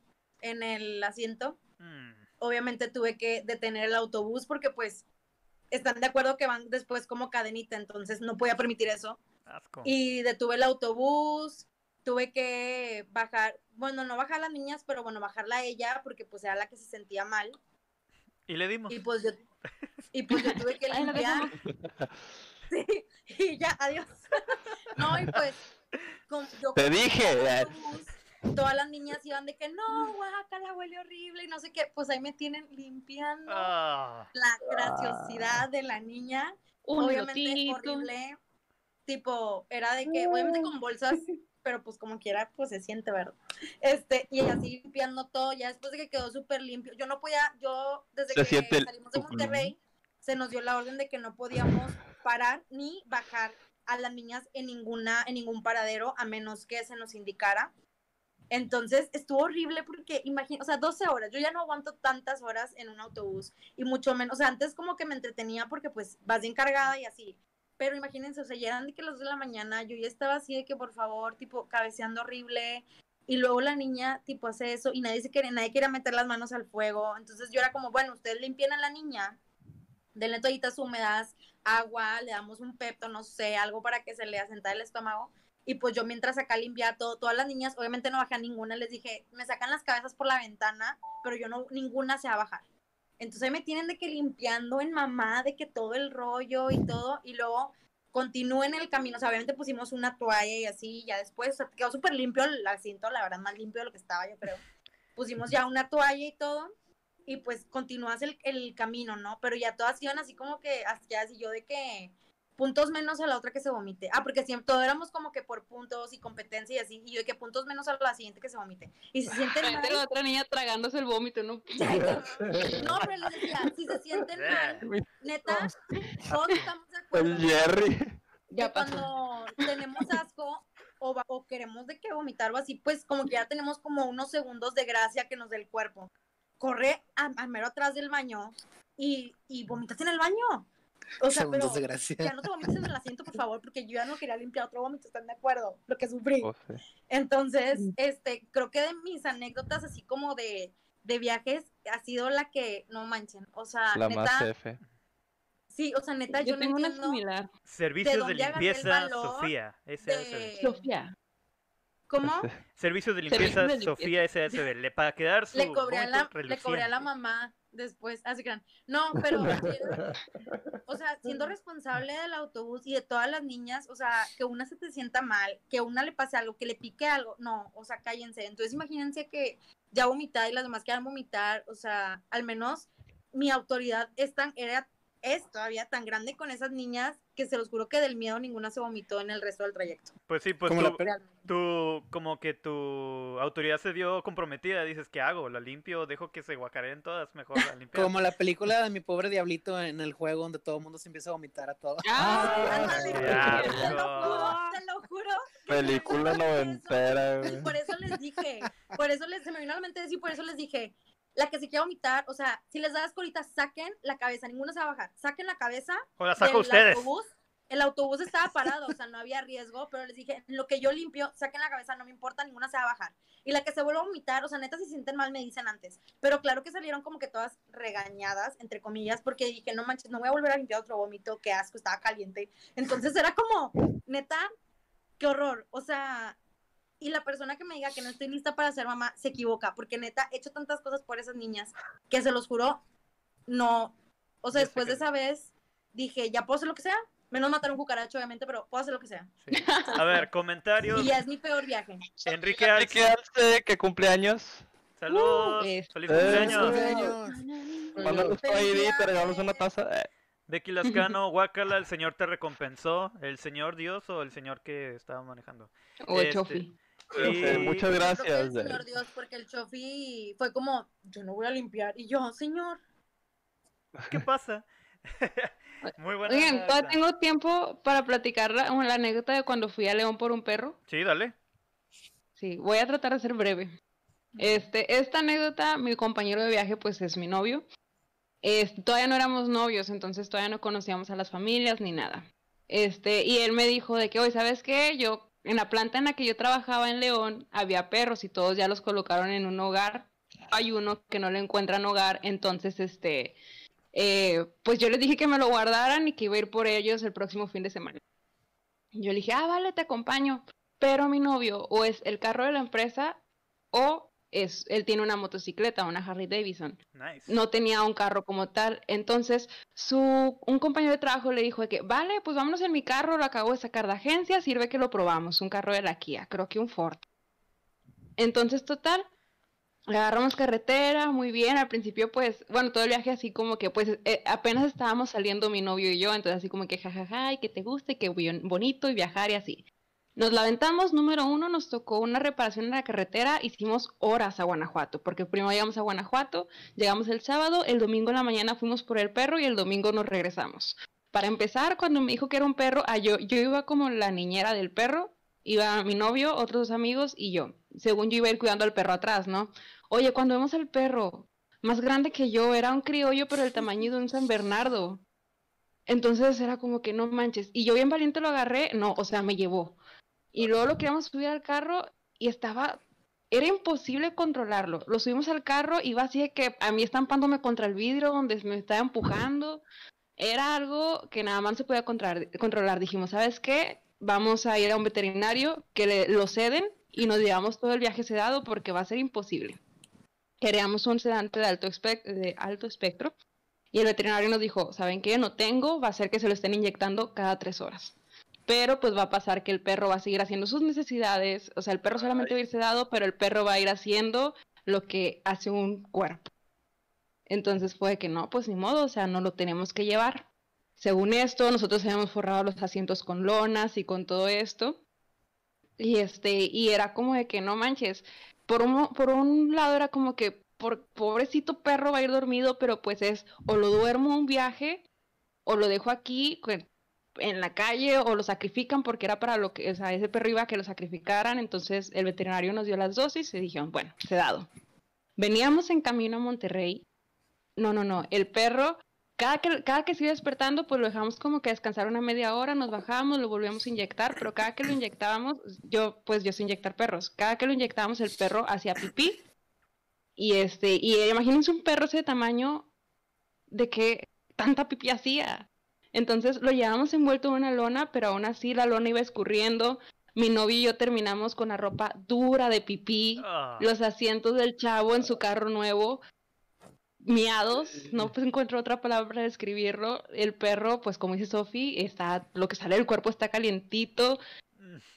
en el asiento. Mm, Obviamente tuve que detener el autobús porque pues están de acuerdo que van después como cadenita, entonces no podía permitir eso. asco. Y detuve el autobús, tuve que bajar, bueno, no bajar a las niñas, pero bueno, bajarla a ella porque pues era la que se sentía mal. Y le dimos. Y pues yo, y pues yo tuve que limpiar. Sí, y ya, adiós. No, y pues, con- yo Te dije, eh. todas las niñas iban de que no, guácala, huele horrible y no sé qué. Pues ahí me tienen limpiando Ah, la graciosidad de la niña. Un obviamente lotito. horrible. Tipo, era de que, obviamente con bolsas, pero pues como quiera, pues se siente, ¿verdad? Este, y ella así limpiando todo, ya después de que quedó súper limpio. Yo no podía, yo desde Se que siente el- salimos de Monterrey, se nos dio la orden de que no podíamos parar ni bajar a las niñas en ninguna, en ningún paradero, a menos que se nos indicara. Entonces estuvo horrible porque imagina, o sea, 12 horas, yo ya no aguanto tantas horas en un autobús y mucho menos, o sea, antes como que me entretenía porque pues vas bien cargada y así, pero imagínense, o sea, ya eran de que las 2 de la mañana, yo ya estaba así de que por favor, tipo, cabeceando horrible y luego la niña tipo hace eso y nadie se quiere, nadie quiere meter las manos al fuego, entonces yo era como, bueno, ustedes limpian a la niña, denle toallitas húmedas, agua, le damos un pepto, no sé, algo para que se le asenta el estómago y pues yo mientras acá limpiaba todo, todas las niñas, obviamente no bajé a ninguna, les dije, me sacan las cabezas por la ventana, pero yo no, ninguna se va a bajar. Entonces me tienen de que limpiando en mamá, de que todo el rollo y todo, y luego continúen el camino, o sea, obviamente pusimos una toalla y así, y ya después, o sea, quedó súper limpio el asiento, la verdad, más limpio de lo que estaba, yo creo. Pusimos ya una toalla y todo, y pues continúas el, camino, ¿no? Pero ya todas iban así como que, así, así yo de que puntos menos a la otra que se vomite. Ah, porque siempre todo éramos como que por puntos y competencia y así, y yo de que puntos menos a la siguiente que se vomite. Y se sienten mal, la otra niña tragándose el vómito, ¿no? no, pero les decía, si se sienten mal, neta, todos estamos de El acuerdo. Jerry. Ya cuando tenemos asco o, va- o queremos de que vomitar o así, pues como que ya tenemos como unos segundos de gracia que nos dé el cuerpo. Corre a, a mero atrás del baño y, y vomitas en el baño. O sea, Son pero ya no te vomites en el asiento, por favor, porque yo ya no quería limpiar otro vómito, ¿están de acuerdo? Lo que sufrí. Oh, sí. Entonces, este, creo que de mis anécdotas así como de, de viajes ha sido la que, no manchen, o sea, La más neta, F. sí, o sea, neta, yo, Yo no tengo una entiendo similar. Servicios de, limpieza, Sofía. SASB. de- Sofía. cómo Servicios de Servicios limpieza, de limpieza. Sofía SASB. Le, para quedar su le cobré, a la, vómito le cobré a la mamá después, así que no, pero, o sea, siendo responsable del autobús y de todas las niñas, o sea, que una se te sienta mal, que una le pase algo, que le pique algo, no, o sea, cállense. Entonces, imagínense que ya vomitar y las demás quieran vomitar, o sea, al menos mi autoridad es tan, era, es todavía tan grande con esas niñas que se los juro que del miedo ninguna se vomitó en el resto del trayecto. Pues sí, pues Como tú, tú, como que tu autoridad se vio comprometida. Dices, ¿qué hago? ¿La limpio? ¿Dejo que se guacareen todas? Mejor la limpio. Como la película de mi pobre diablito en el juego donde todo el mundo se empieza a vomitar a todo. Ah, te lo no. juro, te lo juro. Película noventera, por eso les dije, por eso les, se me vino a la mente y por eso les dije, la que se quiera vomitar, o sea, si les da asco ahorita, saquen la cabeza, ninguno se va a bajar, saquen la cabeza O la saco del ustedes. autobús. El autobús estaba parado, o sea, no había riesgo, pero les dije, lo que yo limpio, saquen la cabeza, no me importa, ninguna se va a bajar. Y la que se vuelva a vomitar, o sea, neta, si se sienten mal, me dicen antes. Pero claro que salieron como que todas regañadas, entre comillas, porque dije, no manches, no voy a volver a limpiar otro vómito, qué asco, estaba caliente. Entonces era como, neta, qué horror. O sea, y la persona que me diga que no estoy lista para ser mamá se equivoca, porque neta, he hecho tantas cosas por esas niñas que se los juro, no. O sea, después de esa vez dije, ya puedo hacer lo que sea. Menos matar un cucaracho, obviamente, pero puedo hacer lo que sea. Sí. A ver, comentarios. Y ya es mi peor viaje. Enrique Enrique Arce. Arce, que cumpleaños. Saludos. es- Feliz cumpleaños. Mándanos tu ID, te regalamos una taza. Eh, Becky Lascano, Guacala, el señor te recompensó. ¿El señor Dios o el señor que estaba manejando? O el Este, chofi. Y- Eh, muchas Yo creo que gracias. Señor Dios, porque el chofi fue como, yo no voy a limpiar. Y yo, señor, ¿Qué pasa? Muy buena. Oigan, todavía tengo tiempo para platicar la, la anécdota de cuando fui a León por un perro. Sí, dale. Sí, voy a tratar de ser breve. Este, esta anécdota, mi compañero de viaje, pues es mi novio. Este, todavía no éramos novios, entonces todavía no conocíamos a las familias ni nada. Este, y él me dijo de que, oye, ¿sabes qué? Yo, en la planta en la que yo trabajaba en León, había perros y todos ya los colocaron en un hogar. Hay uno que no le encuentran hogar, entonces, este, eh, pues yo les dije que me lo guardaran y que iba a ir por ellos el próximo fin de semana. Yo le dije, ah, vale, te acompaño. Pero mi novio o es el carro de la empresa o es él tiene una motocicleta, una Harley Davidson. Nice. No tenía un carro como tal. Entonces, su un compañero de trabajo le dijo de que, "Vale, pues vámonos en mi carro, lo acabo de sacar de agencia, sirve que lo probamos, un carro de la Kia, creo que un Ford." Entonces, total, agarramos carretera, muy bien, al principio pues, bueno, todo el viaje así como que pues eh, apenas estábamos saliendo mi novio y yo, entonces así como que jajaja, y que te guste, que bonito y viajar y así. Nos la aventamos, número uno, nos tocó una reparación en la carretera, hicimos horas a Guanajuato, porque primero llegamos a Guanajuato, llegamos el sábado, el domingo en la mañana fuimos por el perro y el domingo nos regresamos. Para empezar, cuando me dijo que era un perro, ah, yo, yo iba como la niñera del perro, iba mi novio, otros dos amigos y yo. Según yo iba a ir cuidando al perro atrás, ¿no? Oye, cuando vemos al perro, más grande que yo, era un criollo, pero el tamaño de un San Bernardo. Entonces era como que no manches. Y yo bien valiente lo agarré, no, o sea, me llevó. Y luego lo queríamos subir al carro y estaba, era imposible controlarlo. Lo subimos al carro y iba así de que a mí estampándome contra el vidrio donde me estaba empujando. Era algo que nada más se podía controlar. Dijimos, ¿sabes qué? Vamos a ir a un veterinario que le, lo ceden y nos llevamos todo el viaje sedado porque va a ser imposible. Queríamos un sedante de alto, espec- de alto espectro y el veterinario nos dijo, ¿saben qué? No tengo, va a ser que se lo estén inyectando cada tres horas. Pero pues va a pasar que el perro va a seguir haciendo sus necesidades, o sea, el perro solamente va a ir sedado, pero el perro va a ir haciendo lo que hace un cuerpo. Entonces fue que no, pues ni modo, o sea, no lo tenemos que llevar. Según esto, nosotros habíamos forrado los asientos con lonas y con todo esto. Y este, y era como de que no manches. Por un, por un lado era como que por pobrecito perro va a ir dormido, pero pues es o lo duermo un viaje o lo dejo aquí en la calle o lo sacrifican porque era para lo que, o sea, ese perro iba a que lo sacrificaran, entonces el veterinario nos dio las dosis y dijeron, bueno, sedado. Veníamos en camino a Monterrey. No, no, no, el perro cada que, cada que se iba despertando, pues lo dejamos como que descansar una media hora, nos bajamos, lo volvíamos a inyectar, pero cada que lo inyectábamos, yo, pues yo sé inyectar perros, cada que lo inyectábamos el perro hacía pipí. Y este, y imagínense un perro ese tamaño de que tanta pipí hacía. Entonces lo llevábamos envuelto en una lona, pero aún así la lona iba escurriendo. Mi novio y yo terminamos con la ropa dura de pipí, Ah. los asientos del chavo en su carro nuevo, miados, no pues encuentro otra palabra para describirlo. El perro, pues como dice Sofi, está, lo que sale del cuerpo está calientito.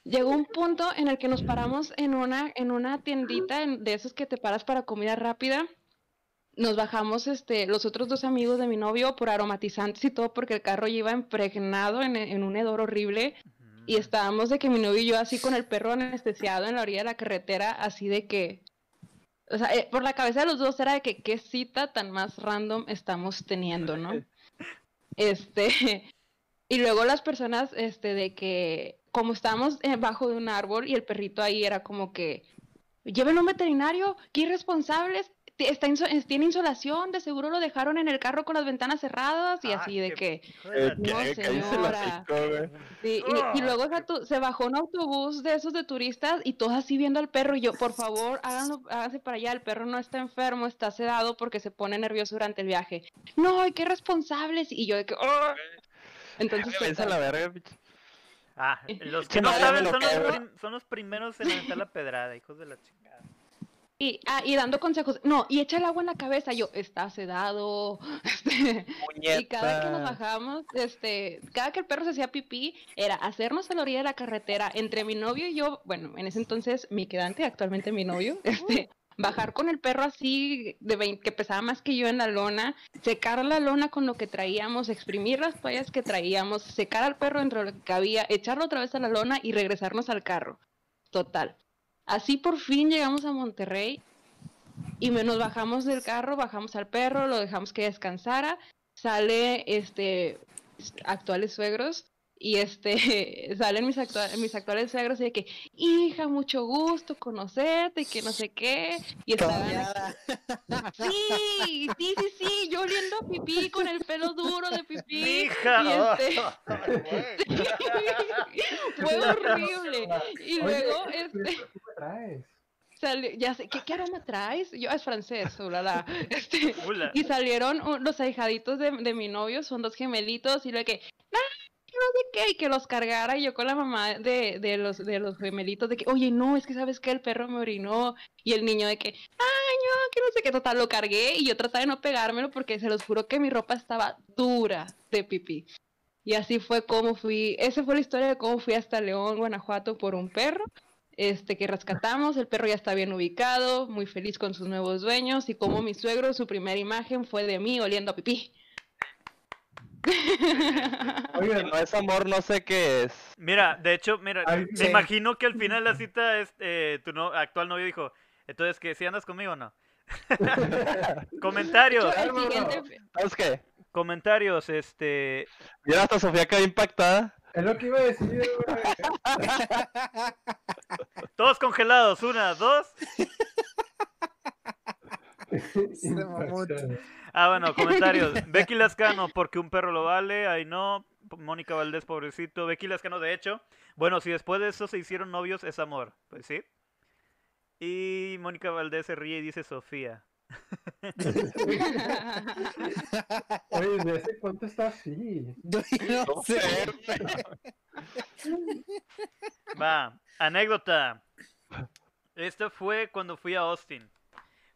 Llegó un punto en el que nos paramos en una, en una tiendita en- de esos que te paras para comida rápida. Nos bajamos este, los otros dos amigos de mi novio por aromatizantes y todo porque el carro ya iba impregnado en, en un hedor horrible. Y estábamos de que mi novio y yo así con el perro anestesiado en la orilla de la carretera, así de que, o sea, eh, por la cabeza de los dos era de que qué cita tan más random estamos teniendo, ¿no? Este, y luego las personas, este, de que, como estábamos eh, bajo de un árbol y el perrito ahí era como que, lleven a un veterinario, qué irresponsables, está inso- eh, tiene insolación, de seguro lo dejaron en el carro con las ventanas cerradas y Ah, así de qué- que... Eh, No. Cállese el señora. Sí, y, y Ah. luego se bajó un autobús de esos de turistas y todos así viendo al perro y yo, por favor, háganlo, háganse para allá, el perro no está enfermo, está sedado porque se pone nervioso durante el viaje. No, y qué responsables. Y yo de que, "Ah". Entonces, a la verga. Ah, los que no saben son lo los, son los primeros en aventar la pedrada, hijos de la chingada. Y, ah, y dando consejos, no, y echa el agua en la cabeza, yo, está sedado. este, Y cada que nos bajábamos, este, cada que el perro se hacía pipí, era hacernos a la orilla de la carretera entre mi novio y yo, bueno, en ese entonces mi quedante, actualmente mi novio, este, bajar con el perro así de 20, que pesaba más que yo en la lona, secar la lona con lo que traíamos, exprimir las toallas que traíamos, secar al perro entre lo que cabía, echarlo otra vez a la lona y regresarnos al carro. Total. Así por fin llegamos a Monterrey y nos bajamos del carro, bajamos al perro, lo dejamos que descansara, sale este actuales suegros y este salen mis, actua- mis actuales suegros y de que hija mucho gusto conocerte y que no sé qué y estaban sí sí sí sí yo oliendo a pipí con el pelo duro de pipí ¡Hija! y este fue horrible y luego Oye, este salió- ya sé, ¿qué, ¿qué aroma traes? Yo, es francés, ulala. Este, Ula. y salieron uh, los ahijaditos de, de mi novio, son dos gemelitos, y lo de ¡ah! que no sé qué, y que los cargara, y yo con la mamá de, de los, de los gemelitos, de que, oye, no, es que sabes que el perro me orinó, y el niño de que, ay, no, que no sé qué, total, lo cargué, y yo trataba de no pegármelo, porque se los juro que mi ropa estaba dura de pipí. Y así fue como fui, esa fue la historia de cómo fui hasta León, Guanajuato, por un perro este que rescatamos, el perro ya está bien ubicado, muy feliz con sus nuevos dueños y como mi suegro, su primera imagen fue de mí oliendo a pipí. Oigan, no es amor, no sé qué es. Mira, de hecho, mira, Ay, me sí. imagino que al final de la cita este, tu no- actual novio dijo, entonces que si andas conmigo o no. comentarios, siguiente, ¿Sabes qué? comentarios, este, Mira, hasta Sofía quedó impactada. es lo que iba a decir, güey. todos congelados, una, dos. Se mamó. Ah, bueno, comentarios. Becky Lascano, porque un perro lo vale, ay no. Mónica Valdés, pobrecito. Becky Lascano, de hecho. Bueno, si después de eso se hicieron novios, es amor. Pues sí. Y Mónica Valdés se ríe y dice Sofía. Oye, ¿desde hace cuánto está así? Yo no sé. Va, anécdota. Esta fue cuando fui a Austin.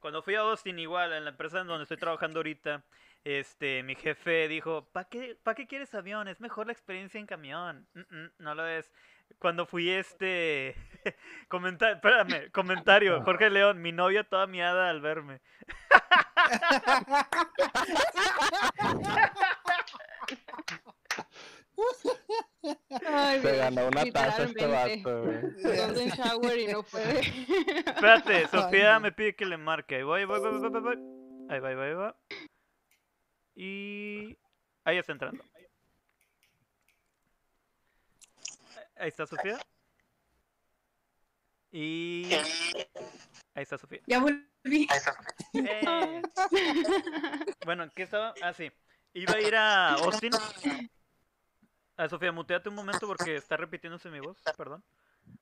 Cuando fui a Austin, igual, en la empresa en donde estoy trabajando ahorita, este, mi jefe dijo, ¿para qué, ¿pa qué quieres avión? Es mejor la experiencia en camión. "Mm, mm, no lo es. Cuando fui este... Comenta espérame, comentario. Jorge León, mi novia toda miada al verme. Ay, Se ganó una taza este vato, güey. Golden shower y no puede. Espérate, Sofía no. me pide que le marque. Ahí voy, voy, voy, voy, voy, voy. Ahí va, ahí va, ahí va. Y... Ahí está entrando. Ahí está Sofía. Y... Ahí está Sofía. Ya volví. Eh, Bueno, ¿qué estaba? Ah, sí. iba a ir a Austin. A Sofía, muteate un momento porque está repitiéndose mi voz, perdón.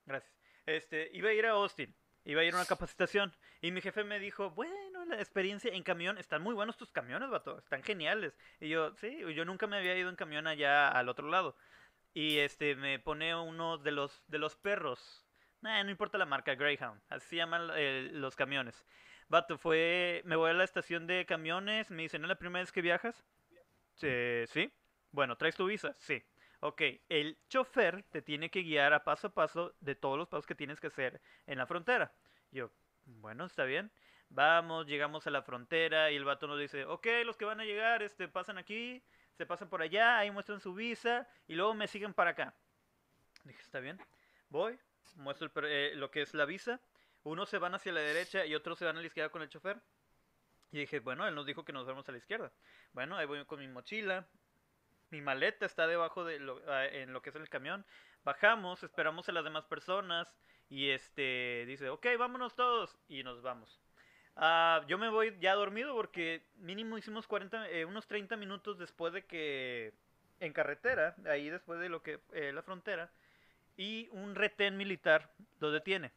Gracias. Este, iba a ir a Austin, iba a ir a una capacitación. Y mi jefe me dijo, bueno, la experiencia en camión, están muy buenos tus camiones, vato, están geniales. Y yo, sí, yo nunca me había ido en camión allá al otro lado. Y este, me pone uno de los, de los perros. Nah, no importa la marca, Greyhound, así se llaman eh, los camiones. Vato, fue, me voy a la estación de camiones, me dicen, ¿no es la primera vez que viajas? Sí, sí. Bueno, ¿traes tu visa? Sí. Ok, el chofer te tiene que guiar a paso a paso de todos los pasos que tienes que hacer en la frontera. Yo, bueno, está bien. Vamos, llegamos a la frontera y el vato nos dice, ok, los que van a llegar, este, pasan aquí, se pasan por allá, ahí muestran su visa y luego me siguen para acá. Dije, está bien. Voy, muestro eh, lo que es la visa. Unos se van hacia la derecha y otros se van a la izquierda con el chofer. Y dije, bueno, él nos dijo que nos vamos a la izquierda. Bueno, ahí voy con mi mochila. Mi maleta está debajo de lo, ah, en lo que es el camión. Bajamos, esperamos a las demás personas. Y este dice, ok, vámonos todos. Y nos vamos. Ah, yo me voy ya dormido porque mínimo hicimos 40, eh, unos 30 minutos después de que en carretera, ahí después de lo que eh, la frontera, y un retén militar lo detiene.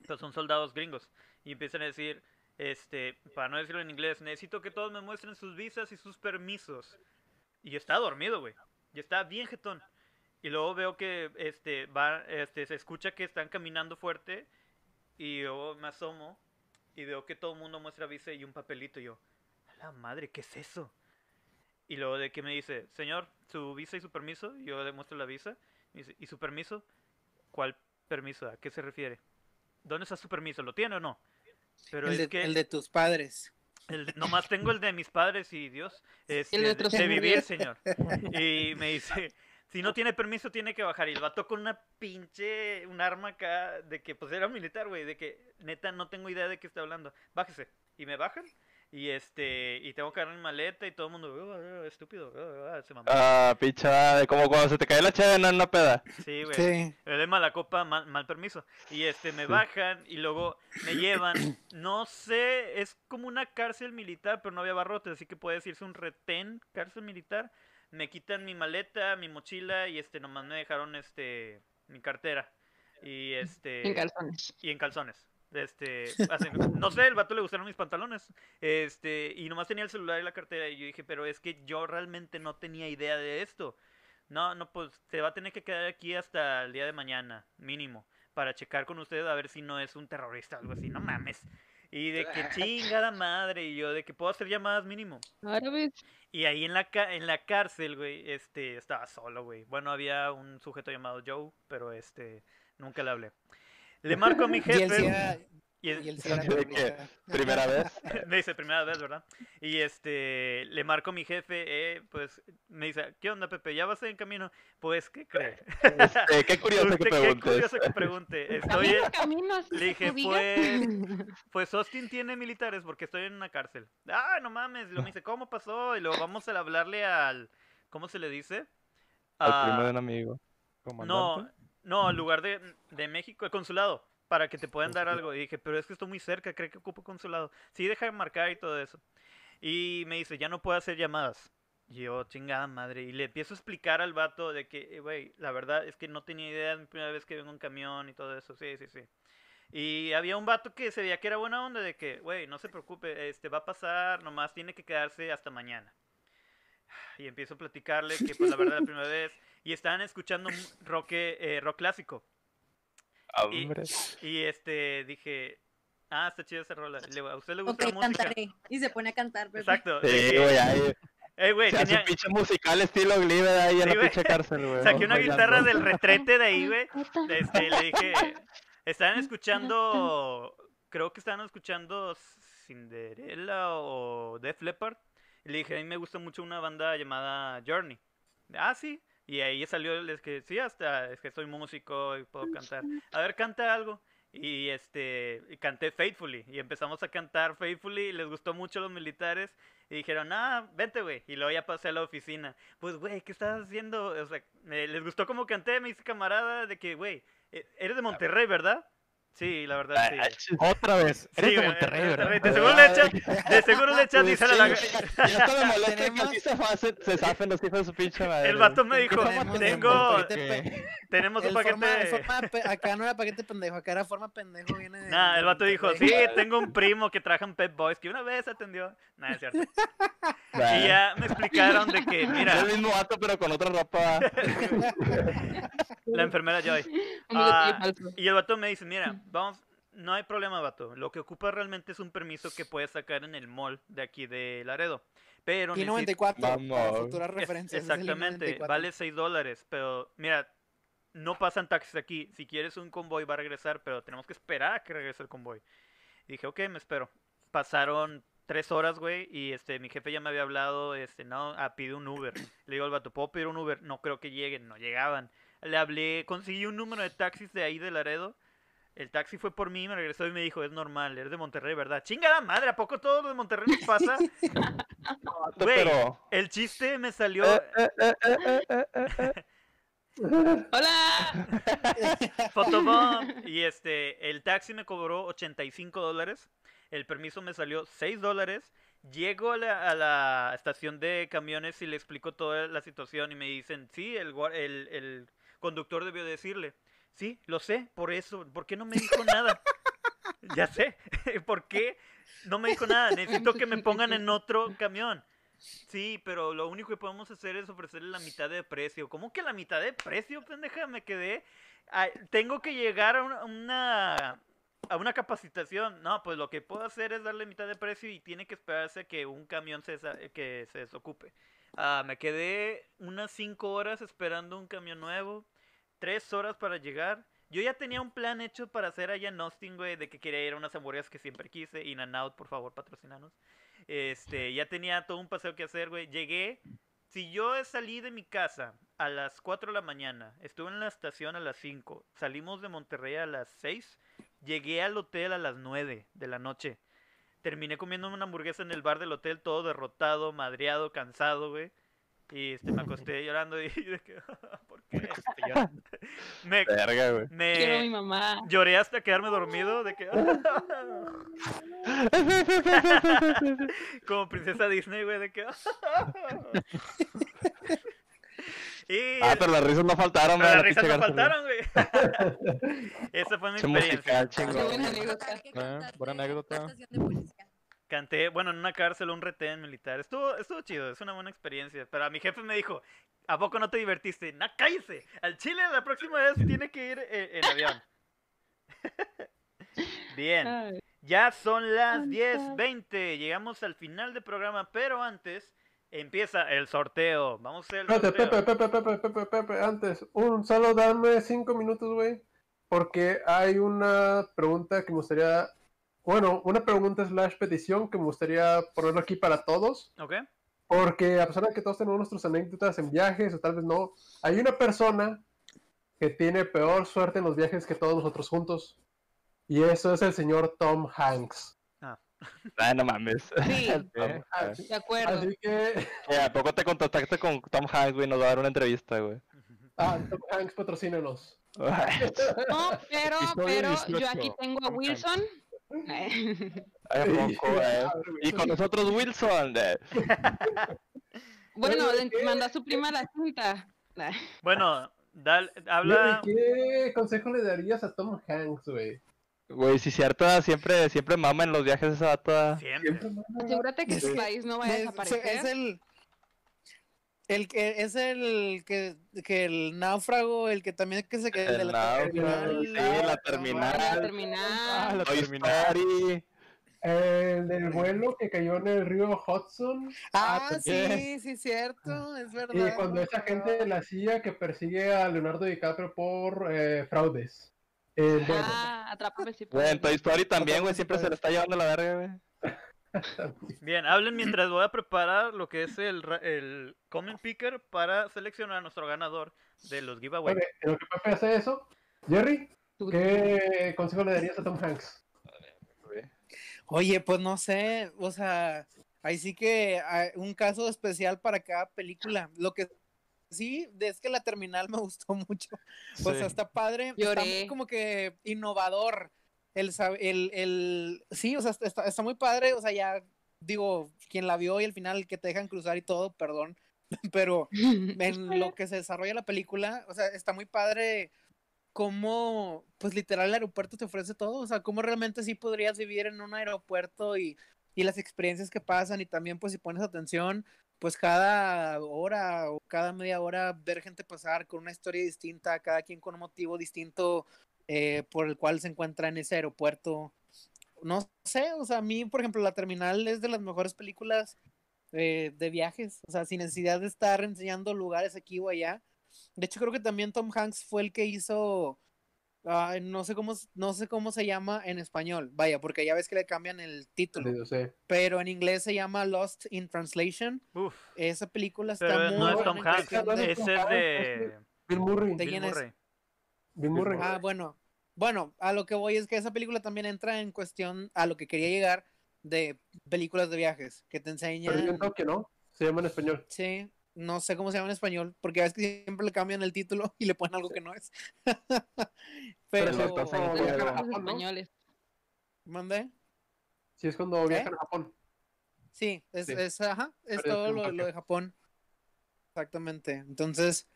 Entonces son soldados gringos y empiezan a decir, este, para no decirlo en inglés, necesito que todos me muestren sus visas y sus permisos. Y yo estaba dormido, güey. Yo estaba bien jetón. Y luego veo que este va este se escucha que están caminando fuerte y yo me asomo y veo que todo el mundo muestra visa y un papelito y yo, a la madre, ¿qué es eso? Y luego de que me dice, "Señor, su visa y su permiso." Y yo le muestro la visa. Y dice, "¿Y su permiso?" ¿Cuál permiso? ¿A qué se refiere? ¿Dónde está su permiso? ¿Lo tiene o no? Pero El es de, que el de tus padres. El nomás tengo el de mis padres y Dios, este, El de de, vivir, señor. Y me dice, si no tiene permiso tiene que bajar. Y el vato con una pinche, un arma acá, de que pues era militar, güey, de que neta no tengo idea de qué está hablando. Bájese. Y me bajan. Y este, y tengo que agarrar mi maleta y todo el mundo, "Oh, oh, estúpido, oh", se mamó. Ah, picha, como cuando se te cae la chavena en una peda. Sí, güey. Sí. de mala copa, mal, mal permiso. Y este, me bajan y luego me llevan. No sé, es como una cárcel militar, pero no había barrotes, así que puede decirse un retén, cárcel militar. Me quitan mi maleta, mi mochila y este, nomás me dejaron este, mi cartera. Y este. En calzones. y en calzones. Este, así, no sé, el vato le gustaron mis pantalones. Este, y nomás tenía el celular y la cartera. Y yo dije, pero es que yo realmente no tenía idea de esto. No, no, pues te va a tener que quedar aquí hasta el día de mañana, mínimo, para checar con usted a ver si no es un terrorista o algo así. No mames. Y de que chingada madre. Y yo de que puedo hacer llamadas mínimo. Y ahí en la, ca- en la cárcel, güey, este, estaba solo, güey. Bueno, había un sujeto llamado Joe, pero este, nunca le hablé. Le marco a mi Y él jefe. era, Y el- y. Primera vez. me dice primera vez, ¿verdad? Y este, le marco a mi jefe, eh, pues, me dice, ¿qué onda, Pepe? ¿Ya vas en camino? Pues, ¿qué cree? Este, qué curioso que Usted, qué curioso que pregunte. Estoy en- camino, le dije, pues, pues Austin tiene militares porque estoy en una cárcel. Ah, no mames. Y luego me dice, ¿cómo pasó? Y luego vamos a hablarle al, ¿cómo se le dice? Al primo Ah, de un amigo. Comandante. no, al lugar de, de México, el consulado, para que te puedan dar algo. Y dije, pero es que estoy muy cerca, creo que ocupo consulado. Sí, deja de marcar y todo eso. Y me dice, ya no puedo hacer llamadas. Y yo, chingada madre. Y le empiezo a explicar al vato de que, eh, güey, la verdad es que no tenía idea, es mi primera vez que vengo en camión y todo eso. Sí, sí, sí. Y había un vato que se veía que era buena onda de que, güey, no se preocupe, este va a pasar, nomás tiene que quedarse hasta mañana. Y empiezo a platicarle que pues la verdad la primera vez y estaban escuchando rock eh, rock clásico. Y- Hombre. Y este dije, ah, está chida esa rola. ¿A usted le gusta Ok, la música? cantaré. Y se pone a cantar. Exacto. Sí, güey, ahí. eh, güey, Se hace tenía- un pinche musical estilo Glitter ahí en Sí, la pinche cárcel, güey. saqué una bailando. guitarra del retrete de ahí, güey. Este, le dije, estaban escuchando, creo que estaban escuchando Cinderella o Def Leppard. Y le dije, a mí me gusta mucho una banda llamada Journey. Ah, sí. Y ahí salió, es que sí, hasta es que soy músico y puedo cantar. A ver, canta algo. Y este, y canté Faithfully. Y empezamos a cantar Faithfully. Y les gustó mucho a los militares. Y dijeron, ah, vente, güey. Y luego ya pasé a la oficina. Pues, güey, ¿qué estás haciendo? O sea, me- les gustó como canté. Me dice camarada de que, güey, eh, eres de Monterrey, ¿verdad? Sí, la verdad, Ah, sí. Otra vez. Eres Sí, de güey, Monterrey, de ¿verdad? De seguro le echan, de seguro le echan, dice la Sí, Y esto me molesta que Tenemos- así se, hacen- se zafen los hijos de su pinche madre. El vato me dijo, tengo, tenemos un El forma- paquete. forma pe- acá no era paquete pendejo, acá era forma pendejo, viene de. Nah, el vato dijo, sí, tengo un primo que trabaja en Pet Boys que una vez atendió. Nah, es cierto. Y ya me explicaron de que, Es mira, el mismo vato, pero con otra ropa. la enfermera Joy. Ah, falso. Y el vato me dice, mira, vamos, no hay problema, vato. Lo que ocupa realmente es un permiso que puedes sacar en el mall de aquí de Laredo. Pero Y necesito- 94, para futuras Es- referencias. es exactamente, 94. vale 6 dólares, pero mira, no pasan taxis aquí. Si quieres un convoy va a regresar, pero tenemos que esperar a que regrese el convoy. Y dije, ok, me espero. Pasaron tres horas, güey, y este, mi jefe ya me había hablado, este, no, ah, pide un Uber. Le digo al vato, ¿puedo pedir un Uber? No creo que lleguen, no llegaban. Le hablé, conseguí un número de taxis de ahí de Laredo. El taxi fue por mí, me regresó y me dijo, es normal, eres de Monterrey, ¿verdad? Chingada madre, ¿a poco todo lo de Monterrey nos pasa? Güey, pero. El chiste me salió... ¡Hola! Photobomb. Y este, el taxi me cobró 85 dólares. El permiso me salió 6 dólares. Llego a la, a la estación de camiones y le explico toda la situación y me dicen, sí, el, el conductor debió decirle. Sí, lo sé, por eso. ¿Por qué no me dijo nada? ya sé. ¿Por qué no me dijo nada? Necesito que me pongan en otro camión. Sí, pero lo único que podemos hacer es ofrecerle la mitad de precio. ¿Cómo que la mitad de precio, pendeja? Me quedé. Ay, tengo que llegar a una, una- a una capacitación. No, pues lo que puedo hacer es darle mitad de precio y tiene que esperarse que un camión se, que se desocupe. Ah, me quedé unas 5 horas esperando un camión nuevo. 3 horas para llegar. Yo ya tenía un plan hecho para hacer allá en Austin, güey, de que quería ir a unas hamburguesas que siempre quise. In and Out, por favor, patrocinanos. Este, ya tenía todo un paseo que hacer, güey. Llegué. Si yo salí de mi casa a las 4 de la mañana, estuve en la estación a las 5, salimos de Monterrey a las 6, llegué al hotel a las 9 de la noche. Terminé comiendo una hamburguesa en el bar del hotel, todo derrotado, madreado, cansado, güey. Y este, me acosté llorando y de que, ¿por qué? Llorando. me, Verga, güey. Quiero a mi me mamá. lloré hasta quedarme dormido de que como princesa Disney, güey, de que y Ah, pero las risas no faltaron, güey, las risas no Garza, faltaron, güey. Esa fue mi experiencia. musical, chingón. Qué buena anécdota. Eh, buena anécdota. Canté, bueno, en una cárcel, un retén militar. Estuvo, estuvo chido, es una buena experiencia. Pero a mi jefe me dijo, ¿a poco no te divertiste? No, cállese. Al Chile la próxima vez tiene que ir eh, en avión. Bien. Ya son las Anda. 10.20. Llegamos al final del programa, pero antes empieza el sorteo. Vamos a hacer el sorteo. Pepe, Pepe, Pepe, Pepe, Pepe, antes, un solo dame cinco minutos, güey, porque hay una pregunta que me gustaría, bueno, una pregunta slash petición que me gustaría ponerlo aquí para todos, ¿Ok? porque a pesar de que todos tenemos nuestras anécdotas en viajes, o tal vez no, hay una persona que tiene peor suerte en los viajes que todos nosotros juntos, y eso es el señor Tom Hanks. Ah, no mames. Sí. Tom Hanks. de acuerdo. Así que, ¿A poco te contactaste con Tom Hanks, güey? Nos va a dar una entrevista, güey. ah, Tom Hanks, patrocínenos. No, pero, pero 18, yo aquí tengo a Tom Hanks. Wilson. Ay, poco, eh. Y con nosotros Wilson. eh. bueno, mandó a su prima la cinta. Bueno, dal- habla. ¿Qué consejo le darías a Tom Hanks, güey? Güey, si cierto, siempre, siempre mama en los viajes esa data. Siempre. Asegúrate que su país no vaya a Es, desaparecer. es el. El que es el que, que el náufrago, el que también que se queda El náufrago, sí, la terminal. La terminal. Ah, la Toy terminal. Story. El del vuelo que cayó en el río Hudson. Ah, también. sí, sí, cierto, es verdad. Y cuando esa gente de la CIA que persigue a Leonardo DiCaprio por eh, fraudes. Eh, bueno, Ah, atrápame si en Toy. Story también, güey, siempre se le está llevando la verga, güey. Bien, hablen mientras voy a preparar lo que es el, el comment picker para seleccionar a nuestro ganador de los giveaways. ok, en lo que Pepe hace eso, Jerry, ¿qué consejo le darías a Tom Hanks? Oye, pues no sé, o sea, ahí sí que hay un caso especial para cada película. Lo que sí es que la terminal me gustó mucho. O Sí. sea, está padre, está muy Lloré. como que innovador. El, el, el, sí, o sea, está, está muy padre, o sea, ya digo, quien la vio y al final que te dejan cruzar y todo, perdón, pero en lo que se desarrolla la película, o sea, está muy padre cómo, pues literal el aeropuerto te ofrece todo, o sea, cómo realmente sí podrías vivir en un aeropuerto y, y las experiencias que pasan y también pues si pones atención, pues cada hora o cada media hora ver gente pasar con una historia distinta, cada quien con un motivo distinto eh, por el cual se encuentra en ese aeropuerto. No sé, o sea, a mí, por ejemplo, La Terminal es de las mejores películas eh, de viajes, o sea, sin necesidad de estar enseñando lugares aquí o allá. De hecho, creo que también Tom Hanks fue el que hizo, ay, no sé cómo, no sé cómo se llama en español, vaya, porque ya ves que le cambian el título, Sí, yo sé. pero en inglés se llama Lost in Translation. Uf. Esa película está Pero muy no es buena Tom Hanks, ese es de Bill Murray. ¿De Bill quién es? Murray. Bill Murray. Ah, bueno. Bueno, a lo que voy es que esa película también entra en cuestión a lo que quería llegar de películas de viajes, que te Pero yo enseñan. en Tokio, ¿no? Se llama en español. Sí, no sé cómo se llama en español, porque a veces que siempre le cambian el título y le ponen algo que no es. Pero Pero, a los Japón, ¿no? españoles. ¿Mandé? Sí, es cuando viajan a Japón. Sí, es, Sí. es, ajá, es Pero es todo en lo, lo de Japón. Exactamente. Entonces,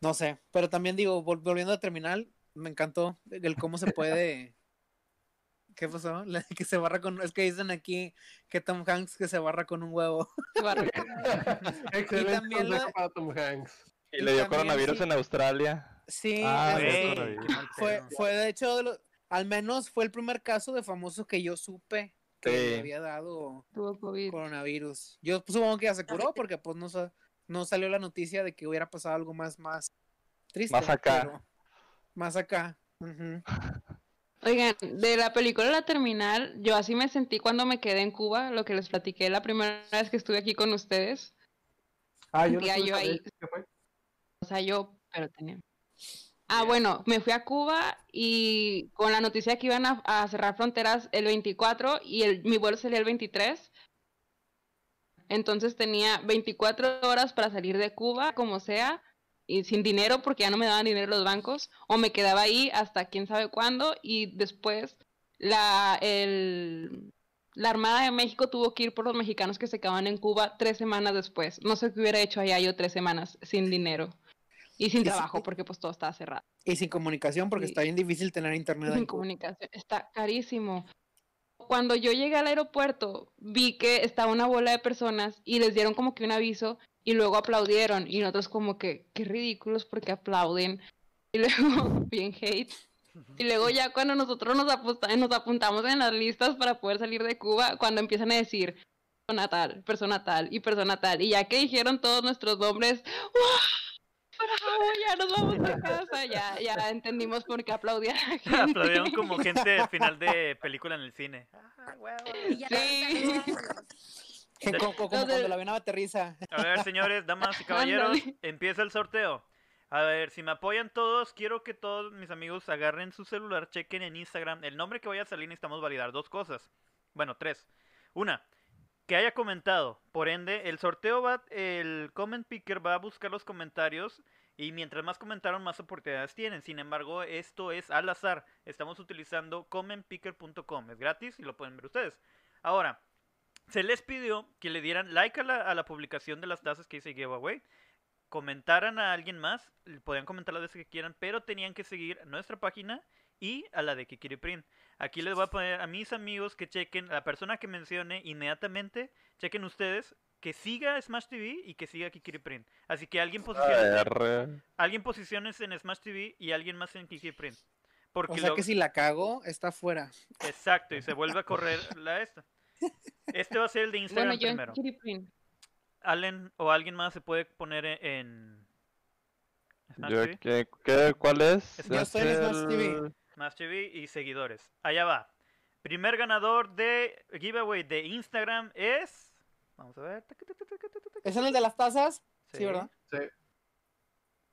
no sé. Pero también digo, vol- volviendo a terminal, me encantó el cómo se puede. ¿Qué pasó? La- Que se barra con. Es que dicen aquí que Tom Hanks que se barra con un huevo. Barra- Excelente también consejo la- para Tom Hanks. Y Y le dio también coronavirus sí- en Australia. Sí, Ah, fue, fue de hecho, lo- al menos fue el primer caso de famoso que yo supe que le había dado Tuvo COVID. coronavirus. Yo supongo que ya se curó porque pues no, sa- no salió la noticia de que hubiera pasado algo más, más triste. Más acá. Más acá. Oigan, de la película La Terminal, yo así me sentí cuando me quedé en Cuba, lo que les platiqué la primera vez que estuve aquí con ustedes. Ah, yo no ahí- vez, ¿qué fue? O sea, yo, pero tenía. Ah, bueno, me fui a Cuba y con la noticia que iban a, a cerrar fronteras el 24 y el, mi vuelo salía el 23. Entonces tenía 24 horas para salir de Cuba, como sea, y sin dinero porque ya no me daban dinero los bancos, o me quedaba ahí hasta quién sabe cuándo y después la, el, la Armada de México tuvo que ir por los mexicanos que se quedaban en Cuba tres semanas después. No sé qué hubiera hecho allá yo tres semanas sin dinero y sin trabajo porque pues todo estaba cerrado. Y sin comunicación porque Sí. está bien difícil tener internet. Sin comunicación, está carísimo. Cuando yo llegué al aeropuerto, vi que estaba una bola de personas y les dieron como que un aviso y luego aplaudieron y nosotros como que, qué ridículos porque aplauden. Y luego, bien hate. Y luego ya cuando nosotros nos, nos apuntamos en las listas para poder salir de Cuba, cuando empiezan a decir persona tal, persona tal y persona tal. Y ya que dijeron todos nuestros nombres. ¡Bravo! Ya nos vamos a casa. Ya, ya entendimos por qué aplaudía la gente. Aplaudieron como gente al final de película en el cine. Ah, Sí. Como cuando la avión aterriza. A ver, señores, damas y caballeros, empieza el sorteo. A ver, si me apoyan todos, quiero que todos mis amigos agarren su celular, chequen en Instagram el nombre que vaya a salir. Necesitamos validar dos cosas. Bueno, tres. Una, que haya comentado. Por ende, el sorteo va, el comment picker va a buscar los comentarios y mientras más comentaron, más oportunidades tienen. Sin embargo, esto es al azar. Estamos utilizando commentpicker.com. Es gratis y lo pueden ver ustedes. Ahora, se les pidió que le dieran like a la, a la publicación de las tazas que dice giveaway. Comentaran a alguien más, podían comentar las veces que quieran, pero tenían que seguir nuestra página y a la de Kikiri Print. Aquí les voy a poner a mis amigos que chequen, a la persona que mencione inmediatamente, chequen ustedes que siga Smash TV y que siga Kikiri Print. Así que alguien posicione, alguien posiciones en Smash TV y alguien más en Kikiri Print. Porque O sea lo- que si la cago, está fuera. Exacto, y se vuelve a correr la esta. Este va a ser el de Instagram Bueno, yo en primero. Kiriprin. Allen o alguien más se puede poner en Smash Yo, TV, ¿qué, qué- cuál es? Yo Es estoy en Smash TV. Smash TV y seguidores. Allá va. Primer ganador de giveaway de Instagram es. Vamos a ver. ¿Es en el de las tazas? Sí, Sí. ¿verdad?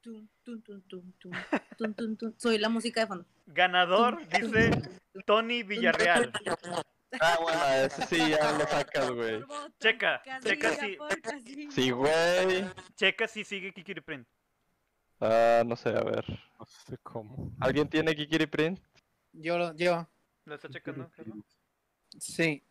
Tum, tum, tum, tum, tum, tum, tum, tum. Soy la música de fondo. Ganador dice Tony Villarreal. Ah, bueno, ese sí ya lo sacas, güey. Checa, checa si-. Sí, güey. Checa si sigue Kikiri Print. Ah, no sé, a ver. No sé cómo. ¿Alguien tiene Kikiri Print? Yo, lo- yo. ¿Lo está checando? Carlos? Sí.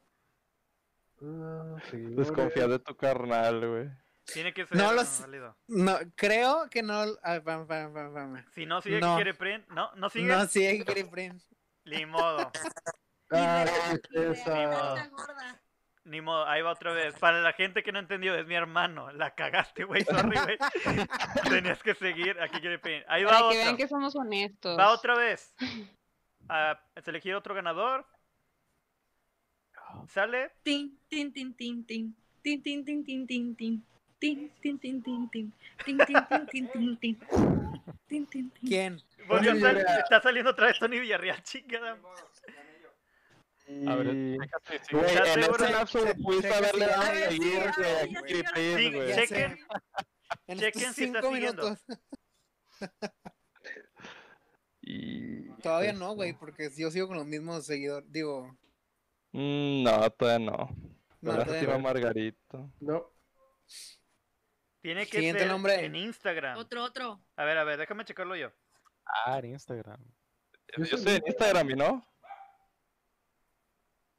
Seguidores. Desconfía de tu carnal, güey. Tiene que ser No los- válido. No, creo que no. ah. Si no sigue No. quiere print, no, no sigue. No, hay que print. Ni modo, Ah, qué irreal, está gorda. Ni modo. Ahí va otra vez. Para la gente que no entendió, es mi hermano. La cagaste, güey. Sorry, güey. Tenías que seguir. Aquí quiere print. Ahí va Para que otra. vean que somos honestos. Va otra vez. A elegir otro ganador. Sale. Tin, tin, tin, tin, tin. Tin, tin, tin, tin, tin, tin. Tin, tin, tin, tin, tin. Tin, tin, tin, tin, tin, tin. Tin, tin, tin. ¿Quién? Está saliendo otra vez Tony Villarreal, chingada. A ver, Güey, ¿Estás en ese lapso pudiste haberle dado A seguir, güey, chequen. Chequen si está cinco siguiendo. minutos. Y... Todavía no, güey, porque yo sigo con los mismos seguidores. Digo, Mm, no, todavía no. no, todavía. Margarito. No. Tiene que Siguiente ser nombre. en Instagram. Otro, otro. A ver, a ver, déjame checarlo yo. Ah, en Instagram. Yo estoy en Instagram, ¿y no?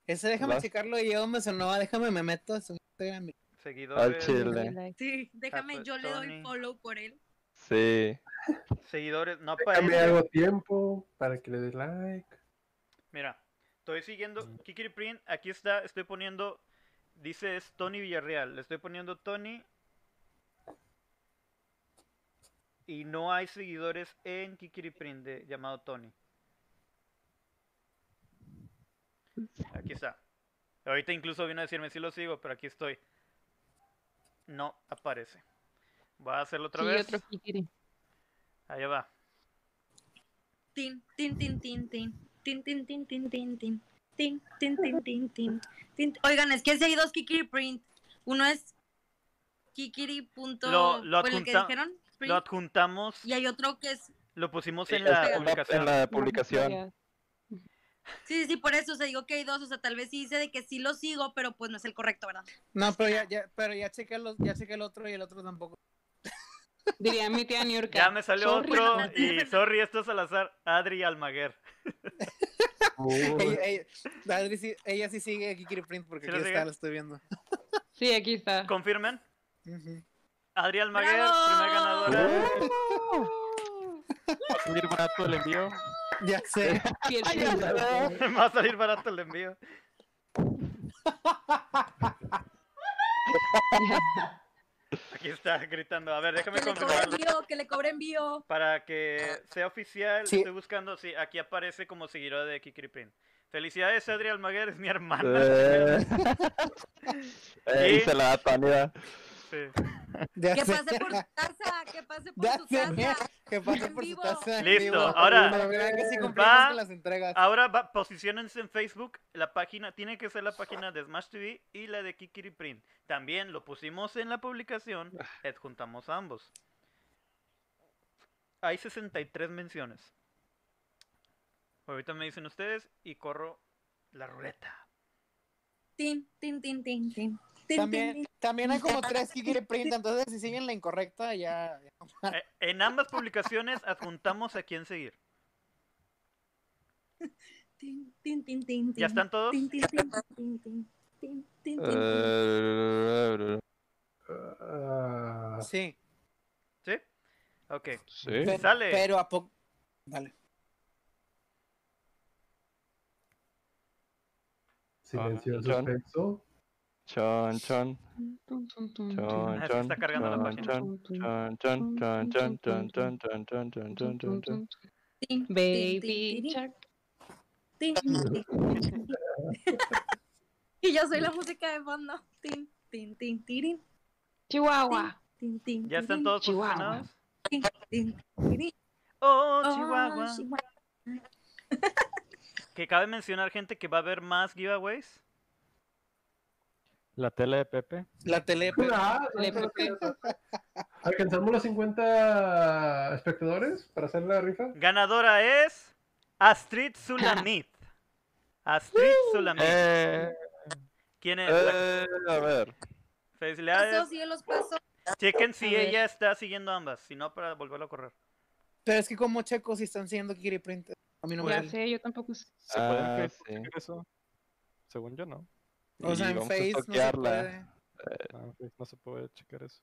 Ese déjame Las- checarlo y yo me sonaba, déjame me meto a su Instagram. Seguidores. chile. Sí, déjame, yo le doy Tony. follow por él. Sí. Seguidores. No Déjame aparece. algo tiempo para que le des like. Mira, estoy siguiendo Kikiri Print. Aquí está, estoy poniendo. Dice es Tony Villarreal. Le estoy poniendo Tony. Y no hay seguidores en Kikiri Print de, llamado Tony. Aquí está. Ahorita incluso vino a decirme si lo sigo, pero aquí estoy. No aparece. Voy a hacerlo otra Sí, vez. otro. Allá va. Tin, tin, tin, tin, tin. Tin, tin, tin, tin, tin, tin. Tin, tin, tin, tin, tin. Tin. Oigan, es que sí hay dos Kikiri Print. Uno es Kikiri. Punto, Lo- lo por el que adjunta- dijeron. Print, Lo adjuntamos. y hay otro que es. Lo pusimos Sí, en la en la- publicación. en la publicación. Sí, sí, sí, por eso. O sea, digo que hay dos. O sea, tal vez sí dice de que sí lo sigo, pero pues no es el correcto, ¿verdad? No, pero ya, ya, pero ya chequé los, ya chequé el otro y el otro tampoco. Diría mi tía Niurka. Ya me salió "Sorry, otro no". y sorry, esto es al azar. Adri Almaguer. Ella, ella, Adri sí- ella sí sigue Kikiri Print porque ¿Sí aquí lo está, lo estoy viendo. Sí, aquí está. ¿Confirmen? Ujú. Adri Almaguer, ¡Bravo! primer ganadora. ¿Va a salir barato el envío? Ya sé. Sí, el Ay, ya primero. sé. Me va a salir barato el envío. Aquí está gritando. A ver, déjame Que le cobre confirmarlo. envío, que le cobre envío. Para que sea oficial, Sí. estoy buscando. Sí, aquí aparece como seguidora de Kikiri Print. Felicidades, Adri Almaguer, es mi hermana. Eh, eh, Y- se la da Que pase por su casa, que pase por sé. casa. Que pase por su casa. Listo, vivo. ahora- Va- las entregas. Ahora va, posicionense en Facebook. La página tiene que ser la página de Smash TV y la de Kikiri Print. También lo pusimos en la publicación. Adjuntamos ambos. Hay 63 menciones. Ahorita me dicen ustedes y corro la ruleta. Tin, tin, tin, tin, tin. También, también hay como tres que quiere print, entonces si siguen la incorrecta ya... Eh, en ambas publicaciones adjuntamos a quién seguir. ¿Ya están todos? Eh, sí. ¿Sí? Ok. Sí. Pero, Sale. Pero a poco... Dale. Silencio, ah. Chon, chon, chon. Ah, que chon, está cargando la chon, página. chon, chon, chon, chon, chon, chon, chon, chon, chon, chon, chon, chon, chon. Baby Shark. Y yo soy la música de fondo. Tin, tin, tin, tirin, Chihuahua. tin, tin, ¿Ya están todos Chihuahua. posicionados? tin, tin, tirin. Oh, Oh. Chihuahua. Que cabe mencionar, gente, que va a haber más giveaways. La tele de Pepe. La tele... Ah, Le- ¿Alcanzamos los 50 espectadores para hacer la rifa? Ganadora es Astrid Sulamit. Astrid Sulamit. Eh, ¿Quién es? eh, a ver. Felicidades. sigue los pasos. Chequen si ella está siguiendo ambas, si no para volverlo a correr. Pero es que como checos si están siguiendo Kikiri Print. A mí no me Ya sé, yo tampoco sé. ¿Se puede en Ah, Facebook sí. eso? Según yo, no. O sea, Y en vamos a Face no se puede. Ah, no se puede checar eso.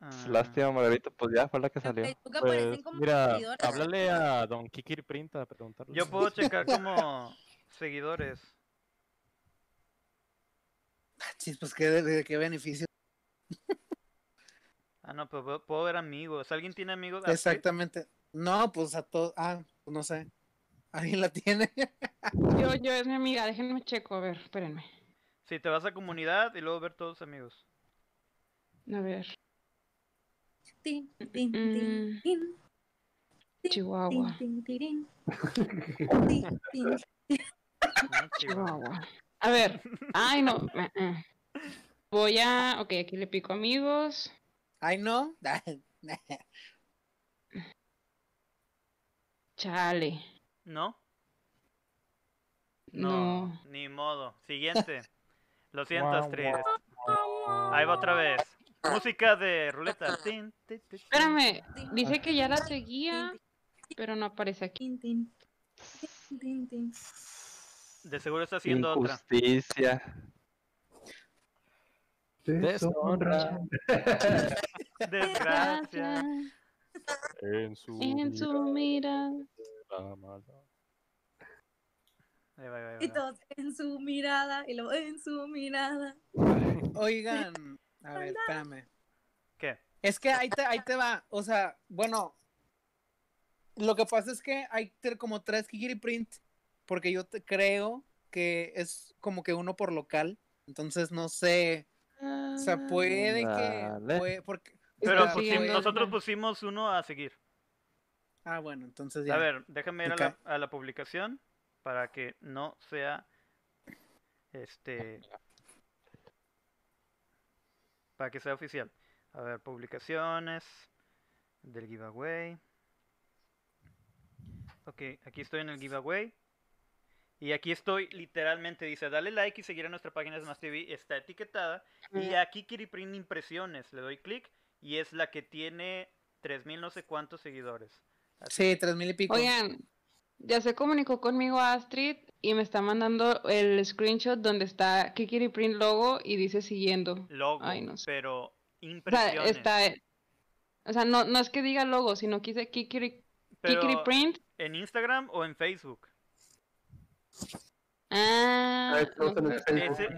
Ah, Lástima, Margarito, pues ya fue la que En salió. Pues, como mira, seguidores. háblale a Don Kikiri Print a preguntarle. Yo puedo checar como seguidores. Sí, pues qué, qué beneficio. Ah, no, pero puedo- puedo ver amigos. ¿Alguien tiene amigos? Exactamente. No, pues a todos. Ah, pues no sé. ¿Alguien la tiene? Yo, yo es mi amiga, déjenme checo, a ver, espérenme. Sí, te vas a comunidad y luego ver todos amigos. A ver, Tin, tin, tin, tin, Chihuahua. Ah, chihuahua. A ver, ay no. eh. Voy a, ok, aquí le pico amigos. Ay, no. Chale. ¿No? No. Ni modo. Siguiente. Lo siento, Astrid. Ahí va otra vez. Música de ruleta. Espérame, dice que ya la seguía, pero no aparece aquí. De seguro está haciendo otra. Injusticia. Deshonra. Desgracia. En su, En su mira. mirada. Ahí va, ahí va, ahí Y todos en su mirada, y luego en su mirada. Oigan, a ver, espérame. ¿Qué? Es que ahí te, ahí te va. O sea, bueno, lo que pasa es que hay como tres Kikiri Print, porque yo te creo que es como que uno por local. Entonces no sé. O sea, puede que. Puede- porque, Pero nosotros pusimos uno a seguir. Ah, bueno, entonces ya. A ver, déjame ir a la, a la publicación para que no sea este para que sea oficial. A ver, publicaciones del giveaway. Ok, aquí estoy en el giveaway. Y aquí estoy, literalmente dice, dale like y seguir a nuestra página de Smash TV, está etiquetada. Y aquí Kiriprint Impresiones, le doy clic y es la que tiene 3000 no sé cuántos seguidores. Sí, tres mil y pico. Oigan, ya se comunicó conmigo Astrid y me está mandando el screenshot donde está Kikiri Print logo y dice siguiendo. logo, Ay, no sé. pero O sea, impresiones. está, o sea, no, no es que diga logo, sino que dice Kikiri, pero Kikiri Print. en Instagram o en Facebook. Ah,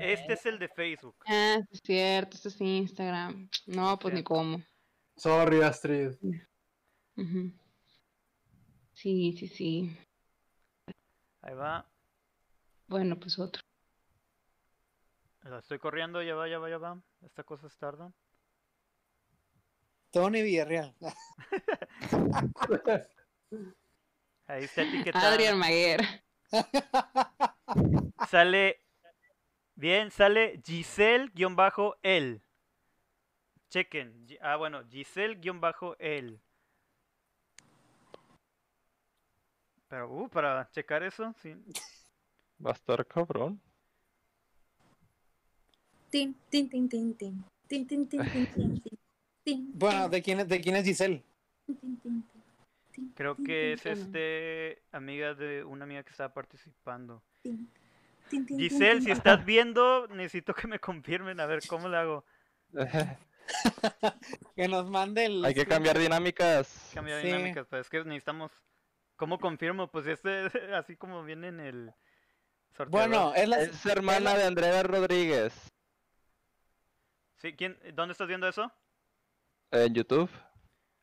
este es el de Facebook. ah, sí es cierto, esto es Instagram. No, pues ni cómo. Sorry, Astrid. Sí, sí, sí. Ahí va. Bueno, pues otro. La estoy corriendo, ya va, ya va, ya va. Estas cosas tardan. Tony Villarreal. Ahí está etiquetada. Adrián Maguer. Sale. Bien, sale Giselle-el. Chequen. Ah, bueno, Giselle-el. Pero, uh, para checar eso, sí. Va a estar cabrón. Tin, tin, tin, tin, tin. Tin, tin, tin, tin, tin, tin. Tin, Bueno, ¿de quién es, de quién es Giselle? Creo que es este amiga de una amiga que estaba participando. Giselle, si estás viendo, necesito que me confirmen a ver cómo le hago. Que nos mande el. Hay que cambiar dinámicas. Cambiar Sí. dinámicas, pues es que necesitamos. ¿Cómo confirmo? Pues este, así como viene en el sorteo. Bueno, es la. Es hermana de Andrea Rodríguez. Sí, ¿quién, ¿Dónde estás viendo eso? En YouTube.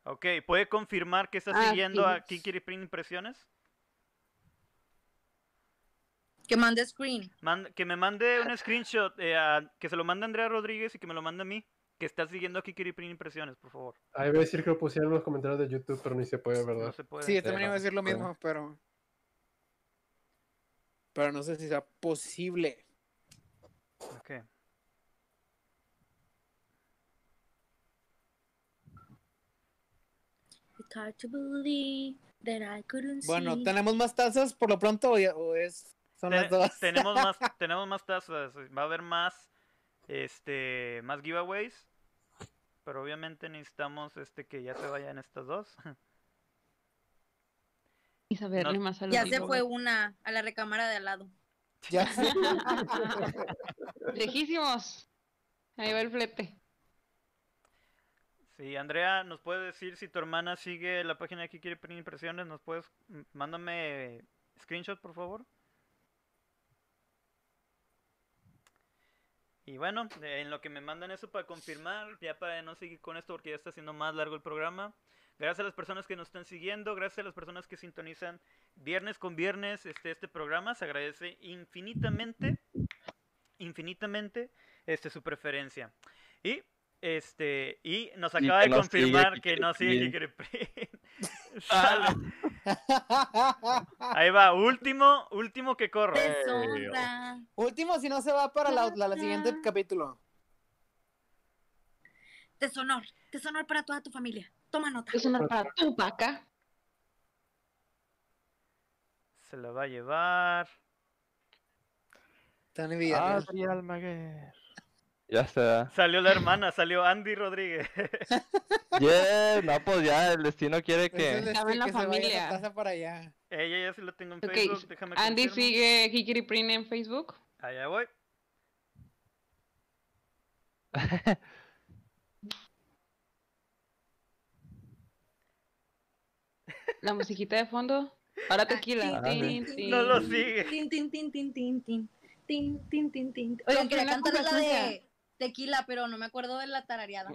Ok, ¿puede confirmar que está Ah, siguiendo sí. a Kikiri Print Impresiones? Que mande screen. Que me mande un screenshot, eh, a- que se lo mande a Andrea Rodríguez y que me lo mande a mí. Que está siguiendo a Kikiri Print Impresiones, por favor. Ahí voy a decir que lo pusieron en los comentarios de YouTube, pero ni se puede, No ¿verdad? se puede. Sí, yo también iba a decir lo mismo, pero. Pero no sé si sea posible. Ok. It's hard to believe that I couldn't Bueno, see. ¿tenemos más tazas por lo pronto o, ya- o es. Son las dos? tenemos más, tenemos más tazas, va a haber más, este, más giveaways, pero obviamente necesitamos, este, que ya se vayan estas dos. Y saberle No. más al Ya se fue una a la recámara de al lado. Ya. Lejísimos. Ahí va el flete. Sí, Andrea, ¿nos puedes decir si tu hermana sigue la página de aquí quiere pedir impresiones? ¿Nos puedes, mándame screenshot, por favor? Y bueno, en lo que me mandan eso para confirmar, ya para no seguir con esto porque ya está siendo más largo el programa. Gracias a las personas que nos están siguiendo, gracias a las personas que sintonizan viernes con viernes este, este programa. Se agradece infinitamente, infinitamente este, su preferencia. Y este y nos acaba que de confirmar que no sigue. Kikiri Print. Sale. Ahí va, último, último que corro. Último, si no se va para la, la- la siguiente capítulo. Deshonor. Deshonor para toda tu familia. Toma nota. Es una para tu vaca. Se la va a llevar. Villarreal. Adri Almaguer. Ya está. Salió la hermana, salió Andy Rodríguez. Yeah, no, pues ya el destino quiere Es el que. Estaba en la que se vaya familia. la taza para allá. Ella ya sí lo tengo en Ok, Facebook. Déjame Andy confirmo. sigue Kikiri Print en Facebook. Allá voy. La musiquita de fondo. Ahora tequila. Ah, tin. No lo sigue. Tin, tin, tin, tin, tin, tin. Tin, tin, tin, tin. Oigan, Con quería plena cantar la de tequila, pero no me acuerdo de la tarareada.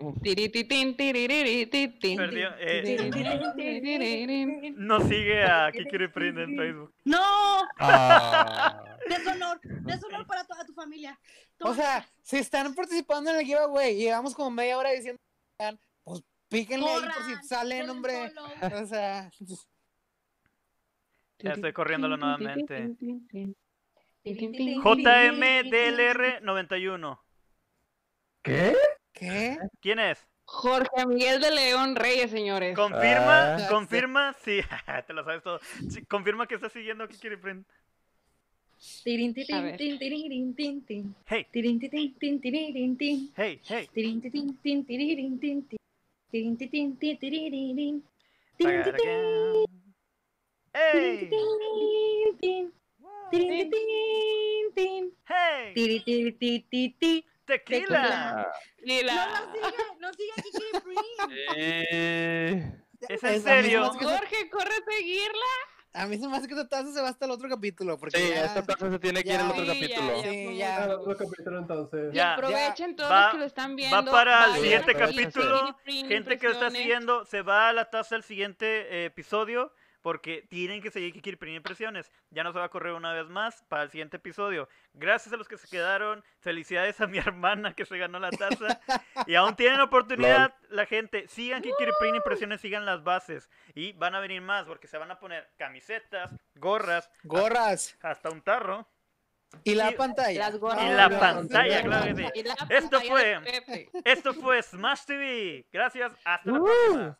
Perdió. eh, no sigue a Kikiri Print en Facebook. ¡No! Ah. Deshonor. Deshonor para toda tu familia. O sea, si están participando en el giveaway y llevamos como media hora diciendo, pues píquenle ahí por si salen, hombre. O sea, Ya estoy corriéndolo nuevamente. Tin, tin, tin. JMDLR91. ¿Qué? ¿qué? ¿Quién es? Jorge Miguel de León Reyes, señores. ¿Confirma? Ah. ¿Confirma? Sí, te lo sabes todo. ¿Confirma que está siguiendo a Kikiri Print? Hey, Tirin, tin, tin, tin, tiririn, tin. hey, hey. Tirin, tin, tin, tin, tiririn, tin, tin. Tirin, tin, tin, tin, tiririn. Tirin, tin, tin, ¡Hey! tin, tin. Tirin, tin, tin, tin. ¡Hey! ¡Tequila! Lila. No, no sigue, no Kikiri Print. Eh, ¿Es en serio? que se- Jorge, corre a seguirla. A mí se me hace que esta taza se va hasta el otro capítulo. Porque Sí, ya- esta taza se tiene que ir al ya- otro Sí, ya, capítulo. ya Sí, ya. Mucho. otro capítulo entonces. Ya. Y aprovechen todos Va- los que lo están viendo. Va para el siguiente a capítulo. Gente que lo está siguiendo, se va a la taza al siguiente eh, episodio porque tienen que seguir Kikiri Print Impresiones. Ya no se va a correr una vez más para el siguiente episodio. Gracias a los que se quedaron. Felicidades a mi hermana que se ganó la taza. Y aún tienen oportunidad, la gente. Sigan Kikiri Print Impresiones, sigan las bases. Y van a venir más porque se van a poner camisetas, gorras, Gorras. hasta un tarro. Y la Y- pantalla. Las gorras. Y la no, pantalla, no, claro que sí. Y la Esto fue-. Esto fue Smash TV. Gracias, hasta la Uh. próxima.